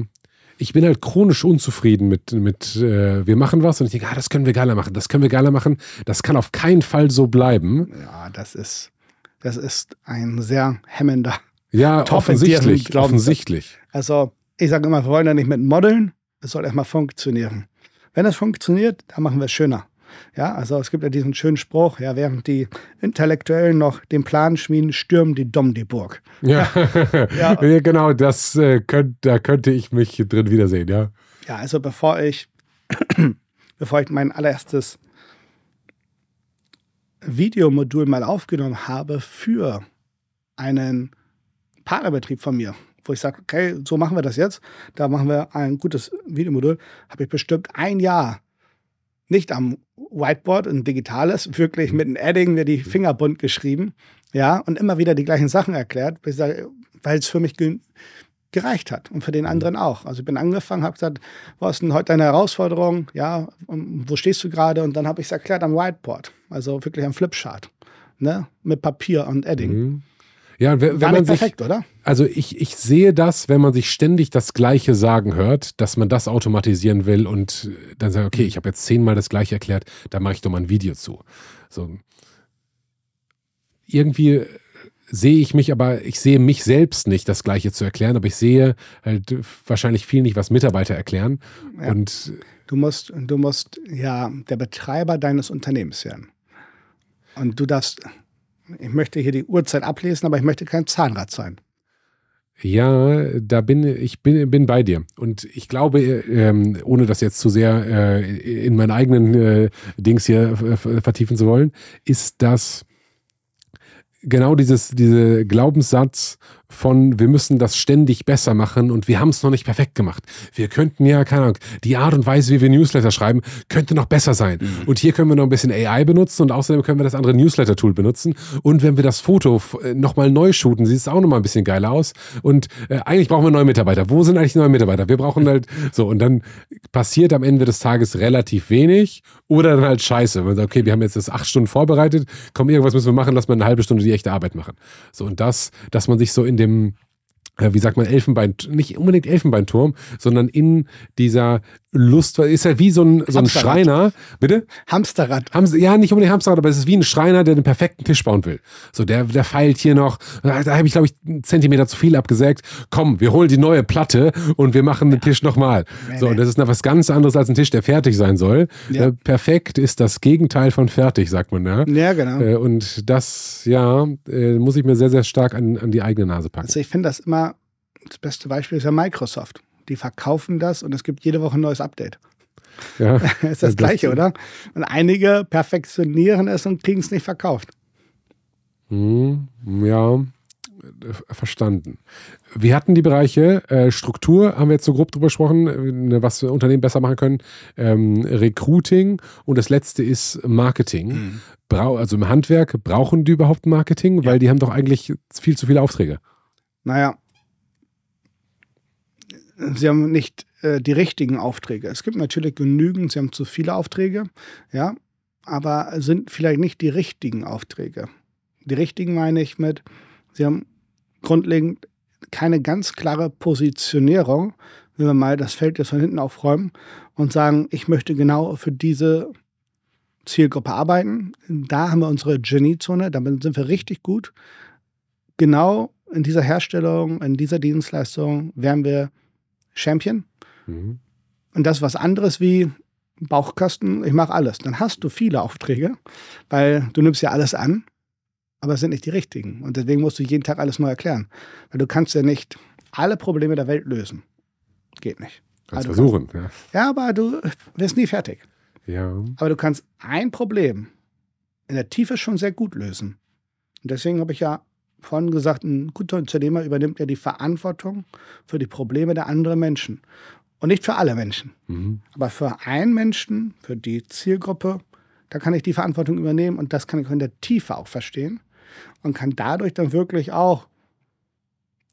Ich bin halt chronisch unzufrieden mit, mit äh, wir machen was und ich denke, ah, das können wir geiler machen, das können wir geiler machen. Das kann auf keinen Fall so bleiben. Ja, das ist, das ist ein sehr hemmender. Ja, offensichtlich. offensichtlich. Also, ich sage immer, wir wollen ja nicht mit Modeln, es soll erstmal funktionieren. Wenn es funktioniert, dann machen wir es schöner. Ja, also es gibt ja diesen schönen Spruch, ja, während die Intellektuellen noch den Plan schmieden, stürmen die Dumm die Burg. Ja, ja. ja. genau, das äh, könnt, da könnte ich mich drin wiedersehen, ja. Ja, also bevor ich, bevor ich mein allererstes Videomodul mal aufgenommen habe für einen Partnerbetrieb von mir, wo ich sage, okay, so machen wir das jetzt, da machen wir ein gutes Videomodul, habe ich bestimmt ein Jahr nicht am Whiteboard, ein digitales, wirklich mit einem Adding mir die Finger bunt geschrieben, ja, und immer wieder die gleichen Sachen erklärt, weil es für mich gereicht hat und für den anderen auch. Also ich bin angefangen, habe gesagt, was ist denn heute deine Herausforderung? Ja, wo stehst du gerade? Und dann habe ich es erklärt am Whiteboard, also wirklich am Flipchart, ne, mit Papier und Adding. Mhm. Ja, wenn, wenn man sich, perfekt, oder? Also ich, ich sehe das, wenn man sich ständig das Gleiche sagen hört, dass man das automatisieren will und dann sagt, okay, ich habe jetzt zehnmal das Gleiche erklärt, da mache ich doch mal ein Video zu. So. Irgendwie sehe ich mich aber, ich sehe mich selbst nicht, das Gleiche zu erklären, aber ich sehe halt wahrscheinlich viel nicht, was Mitarbeiter erklären. Ja. Und du musst, du musst ja der Betreiber deines Unternehmens werden. Und du darfst ich möchte hier die Uhrzeit ablesen, aber ich möchte kein Zahnrad sein. Ja, da bin ich bin, bin bei dir. Und ich glaube, ähm, ohne das jetzt zu sehr äh, in meinen eigenen äh, Dings hier vertiefen zu wollen, ist das genau dieses, diese Glaubenssatz von, wir müssen das ständig besser machen und wir haben es noch nicht perfekt gemacht. Wir könnten ja, keine Ahnung, die Art und Weise, wie wir Newsletter schreiben, könnte noch besser sein. Mhm. Und hier können wir noch ein bisschen AI benutzen und außerdem können wir das andere Newsletter-Tool benutzen. Und wenn wir das Foto äh, nochmal neu shooten, sieht es auch nochmal ein bisschen geiler aus. Und äh, eigentlich brauchen wir neue Mitarbeiter. Wo sind eigentlich neue Mitarbeiter? Wir brauchen halt so. Und dann passiert am Ende des Tages relativ wenig oder dann halt scheiße. Man sagt, okay, wir haben jetzt das acht Stunden vorbereitet, komm, irgendwas müssen wir machen, lass mal eine halbe Stunde die echte Arbeit machen. So, und das, dass man sich so in dem wie sagt man, Elfenbein, nicht unbedingt Elfenbeinturm, sondern in dieser Lust, ist ja wie so ein, so ein Schreiner, bitte? Hamsterrad. Hamster, ja, nicht unbedingt Hamsterrad, aber es ist wie ein Schreiner, der den perfekten Tisch bauen will. So, der, der feilt hier noch, da, da habe ich, glaube ich, einen Zentimeter zu viel abgesägt. Komm, wir holen die neue Platte und wir machen den Tisch nochmal. So, und das ist noch was ganz anderes als ein Tisch, der fertig sein soll. Ja. Äh, perfekt ist das Gegenteil von fertig, sagt man, ja. Ja, genau. Äh, und das, ja, äh, muss ich mir sehr, sehr stark an, an die eigene Nase packen. Also ich finde das immer, das beste Beispiel ist ja Microsoft die verkaufen das und es gibt jede Woche ein neues Update. Ja, ist das, das Gleiche, oder? Und einige perfektionieren es und kriegen es nicht verkauft. Hm, ja, verstanden. Wir hatten die Bereiche äh, Struktur, haben wir jetzt so grob drüber gesprochen, äh, was Unternehmen besser machen können, ähm, Recruiting und das letzte ist Marketing. Mhm. Brau also im Handwerk brauchen die überhaupt Marketing, ja. weil die haben doch eigentlich viel zu viele Aufträge. Naja, sie haben nicht äh, die richtigen Aufträge. Es gibt natürlich genügend, sie haben zu viele Aufträge, ja, aber sind vielleicht nicht die richtigen Aufträge. Die richtigen meine ich mit, sie haben grundlegend keine ganz klare Positionierung, wenn wir mal das Feld jetzt von hinten aufräumen und sagen, ich möchte genau für diese Zielgruppe arbeiten. Da haben wir unsere Geniezone, damit sind wir richtig gut. Genau in dieser Herstellung, in dieser Dienstleistung werden wir Champion. Mhm. Und das ist was anderes wie Bauchkasten, ich mache alles. Dann hast du viele Aufträge, weil du nimmst ja alles an, aber es sind nicht die richtigen. Und deswegen musst du jeden Tag alles neu erklären. Weil du kannst ja nicht alle Probleme der Welt lösen. Geht nicht. Kannst also versuchen, kannst, ja. Ja, aber du wirst nie fertig. Ja. Aber du kannst ein Problem in der Tiefe schon sehr gut lösen. Und deswegen habe ich ja vorhin gesagt, ein guter Unternehmer übernimmt ja die Verantwortung für die Probleme der anderen Menschen. Und nicht für alle Menschen. Mhm. Aber für einen Menschen, für die Zielgruppe, da kann ich die Verantwortung übernehmen und das kann ich in der Tiefe auch verstehen und kann dadurch dann wirklich auch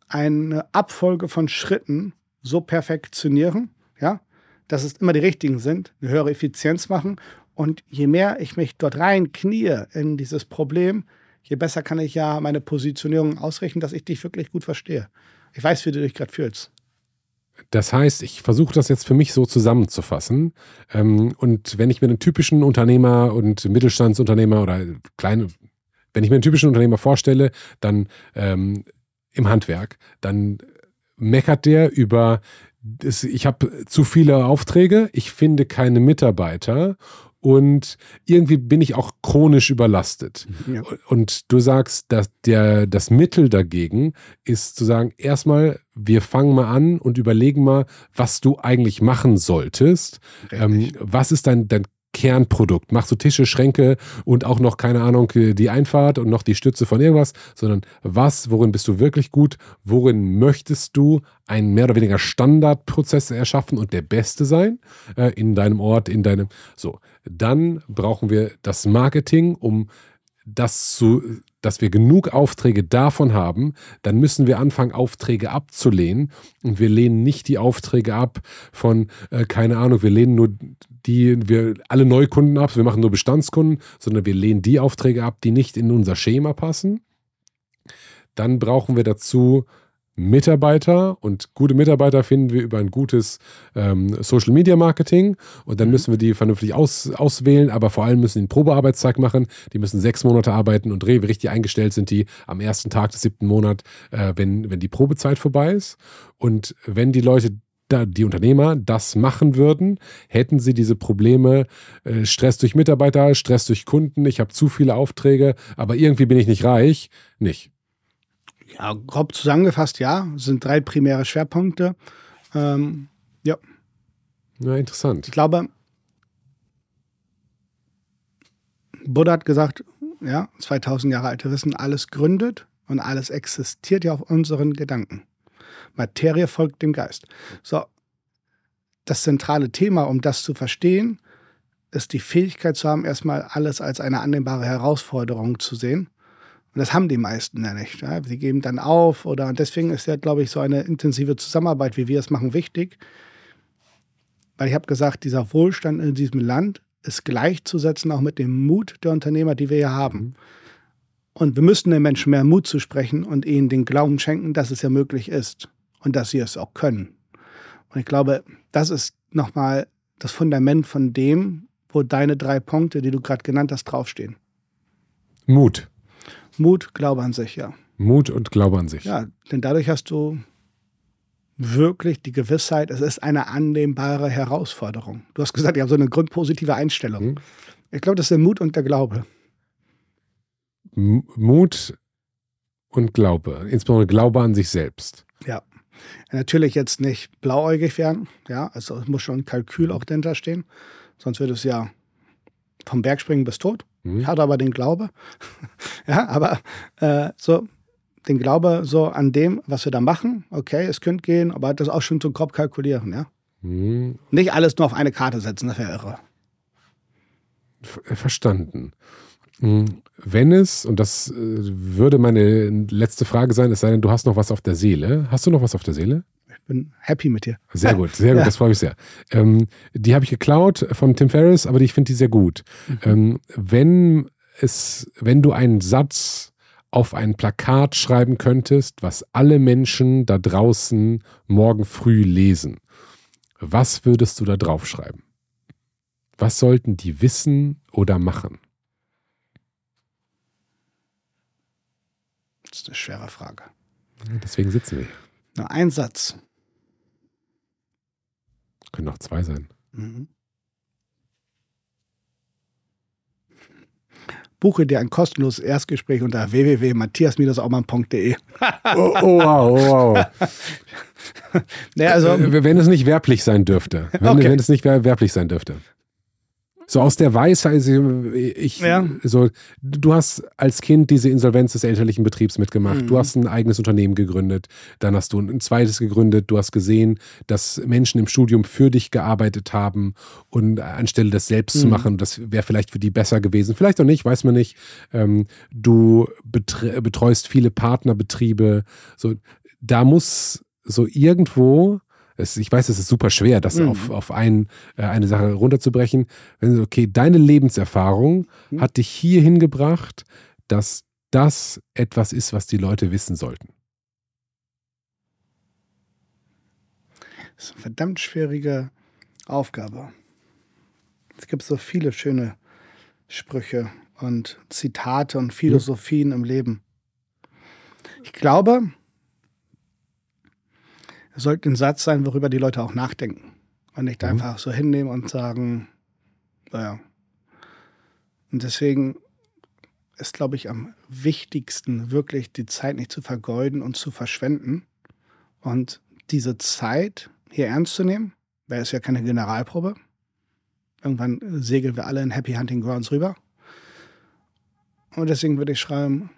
eine Abfolge von Schritten so perfektionieren, ja, dass es immer die richtigen sind, eine höhere Effizienz machen. Und je mehr ich mich dort rein knie in dieses Problem, je besser kann ich ja meine Positionierung ausrichten, dass ich dich wirklich gut verstehe. Ich weiß, wie du dich gerade fühlst. Das heißt, ich versuche das jetzt für mich so zusammenzufassen. Ähm, und wenn ich mir einen typischen Unternehmer und Mittelstandsunternehmer oder kleine, wenn ich mir einen typischen Unternehmer vorstelle, dann ähm, im Handwerk, dann meckert der über, ich habe zu viele Aufträge, ich finde keine Mitarbeiter und irgendwie bin ich auch chronisch überlastet. Ja. Und du sagst, dass der, das Mittel dagegen ist zu sagen, erstmal, wir fangen mal an und überlegen mal, was du eigentlich machen solltest. Ähm, was ist dein, dein Kernprodukt. Machst du Tische, Schränke und auch noch, keine Ahnung, die Einfahrt und noch die Stütze von irgendwas, sondern was, worin bist du wirklich gut, worin möchtest du einen mehr oder weniger Standardprozess erschaffen und der Beste sein äh, in deinem Ort, in deinem, so. Dann brauchen wir das Marketing, um das zu, dass wir genug Aufträge davon haben, dann müssen wir anfangen, Aufträge abzulehnen. Und wir lehnen nicht die Aufträge ab von, äh, keine Ahnung, wir lehnen nur die, wir alle Neukunden ab, wir machen nur Bestandskunden, sondern wir lehnen die Aufträge ab, die nicht in unser Schema passen. Dann brauchen wir dazu Mitarbeiter und gute Mitarbeiter finden wir über ein gutes ähm, Social Media Marketing und dann mhm. müssen wir die vernünftig aus, auswählen, aber vor allem müssen die einen Probearbeitstag machen. Die müssen sechs Monate arbeiten und richtig eingestellt sind die am ersten Tag des siebten Monats, äh, wenn, wenn die Probezeit vorbei ist. Und wenn die Leute da die Unternehmer das machen würden, hätten sie diese Probleme, äh, Stress durch Mitarbeiter, Stress durch Kunden, ich habe zu viele Aufträge, aber irgendwie bin ich nicht reich, nicht. Ja, grob zusammengefasst, ja. Es sind drei primäre Schwerpunkte. Ähm, ja. Ja, interessant. Ich glaube, Buddha hat gesagt, ja, 2000 Jahre alte Wissen, alles gründet und alles existiert ja auf unseren Gedanken. Materie folgt dem Geist. So, das zentrale Thema, um das zu verstehen, ist die Fähigkeit zu haben, erstmal alles als eine annehmbare Herausforderung zu sehen und das haben die meisten ja nicht. Ja. Sie geben dann auf oder und deswegen ist ja, glaube ich, so eine intensive Zusammenarbeit, wie wir es machen, wichtig. Weil ich habe gesagt, dieser Wohlstand in diesem Land ist gleichzusetzen auch mit dem Mut der Unternehmer, die wir hier haben. Und wir müssten den Menschen mehr Mut zu sprechen und ihnen den Glauben schenken, dass es ja möglich ist und dass sie es auch können. Und ich glaube, das ist nochmal das Fundament von dem, wo deine drei Punkte, die du gerade genannt hast, draufstehen. Mut. Mut, Glaube an sich, ja. Mut und Glaube an sich. Ja, denn dadurch hast du wirklich die Gewissheit, es ist eine annehmbare Herausforderung. Du hast gesagt, ich habe so eine grundpositive Einstellung. Mhm. Ich glaube, das ist der Mut und der Glaube. M Mut und Glaube, insbesondere Glaube an sich selbst. Ja. Natürlich jetzt nicht blauäugig werden, ja, also es muss schon ein Kalkül auch dahinter stehen, sonst wird es ja vom Bergspringen bis tot. Mhm. Ich hatte aber den Glaube, ja, aber äh, so den Glaube so an dem, was wir da machen. Okay, es könnte gehen, aber das auch schon so grob kalkulieren, ja. Mhm. Nicht alles nur auf eine Karte setzen, das wäre irre. Äh, verstanden. Mhm. Wenn es, und das äh, würde meine letzte Frage sein, es sei denn, du hast noch was auf der Seele. Hast du noch was auf der Seele? Ich bin happy mit dir. Sehr gut, sehr gut, ja. das freut mich sehr. Ähm, die habe ich geklaut von Tim Ferriss, aber ich finde die sehr gut. Mhm. Ähm, wenn es, wenn du einen Satz auf ein Plakat schreiben könntest, was alle Menschen da draußen morgen früh lesen, was würdest du da draufschreiben? Was sollten die wissen oder machen? Das ist eine schwere Frage. Deswegen sitzen wir hier. Nur ein Satz. Können auch zwei sein. Mhm. buche dir ein kostenloses Erstgespräch unter www.matthias-aumann.de. oh, oh, wow, oh, wow. naja, also, wenn es nicht werblich sein dürfte. Wenn, okay. wenn es nicht werblich sein dürfte. So aus der Weisheit, also ich, ja. so, du hast als Kind diese Insolvenz des elterlichen Betriebs mitgemacht. Mhm. Du hast ein eigenes Unternehmen gegründet. Dann hast du ein zweites gegründet. Du hast gesehen, dass Menschen im Studium für dich gearbeitet haben und anstelle das selbst mhm. zu machen, das wäre vielleicht für die besser gewesen. Vielleicht auch nicht, weiß man nicht. Ähm, du betreust viele Partnerbetriebe. So, da muss so irgendwo es, ich weiß, es ist super schwer, das mhm. auf, auf ein, äh, eine Sache runterzubrechen. Wenn du, okay, deine Lebenserfahrung mhm. hat dich hier hingebracht, dass das etwas ist, was die Leute wissen sollten. Das ist eine verdammt schwierige Aufgabe. Es gibt so viele schöne Sprüche und Zitate und Philosophien mhm. im Leben. Ich glaube, sollte ein Satz sein, worüber die Leute auch nachdenken. Und nicht mhm. einfach so hinnehmen und sagen, naja. Und deswegen ist, glaube ich, am wichtigsten, wirklich die Zeit nicht zu vergeuden und zu verschwenden. Und diese Zeit hier ernst zu nehmen, weil es ja keine Generalprobe. Irgendwann segeln wir alle in Happy Hunting Grounds rüber. Und deswegen würde ich schreiben,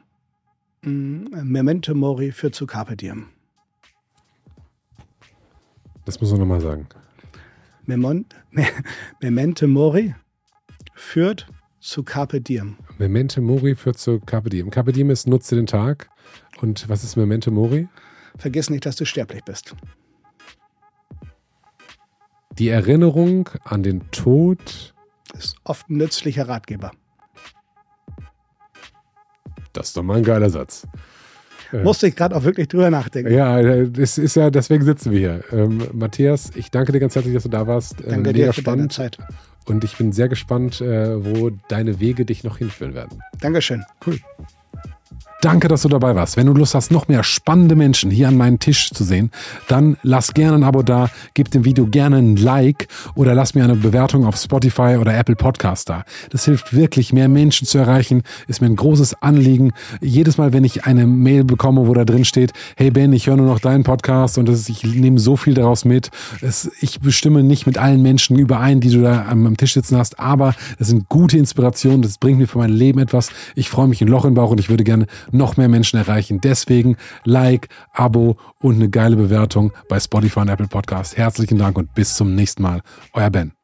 mm, Memento Mori für zu Carpe Diem. Das muss man nochmal sagen. Memento Mori führt zu Carpe Diem. Memento Mori führt zu Carpe Diem. Carpe Diem ist nutze den Tag. Und was ist Memento Mori? Vergiss nicht, dass du sterblich bist. Die Erinnerung an den Tod ist oft ein nützlicher Ratgeber. Das ist doch mal ein geiler Satz. Musste ich gerade auch wirklich drüber nachdenken. Ja, das ist ja, deswegen sitzen wir hier. Ähm, Matthias, ich danke dir ganz herzlich, dass du da warst. Äh, danke dir für spannend. deine Zeit. Und ich bin sehr gespannt, äh, wo deine Wege dich noch hinführen werden. Dankeschön. Cool. Danke, dass du dabei warst. Wenn du Lust hast, noch mehr spannende Menschen hier an meinem Tisch zu sehen, dann lass gerne ein Abo da, gib dem Video gerne ein Like oder lass mir eine Bewertung auf Spotify oder Apple Podcast da. Das hilft wirklich, mehr Menschen zu erreichen. Ist mir ein großes Anliegen. Jedes Mal, wenn ich eine Mail bekomme, wo da drin steht, hey Ben, ich höre nur noch deinen Podcast und ist, ich nehme so viel daraus mit. Es, ich bestimme nicht mit allen Menschen überein, die du da am, am Tisch sitzen hast, aber das sind gute Inspirationen. Das bringt mir für mein Leben etwas. Ich freue mich ein Loch im Bauch und ich würde gerne noch mehr Menschen erreichen. Deswegen Like, Abo und eine geile Bewertung bei Spotify und Apple Podcast. Herzlichen Dank und bis zum nächsten Mal. Euer Ben.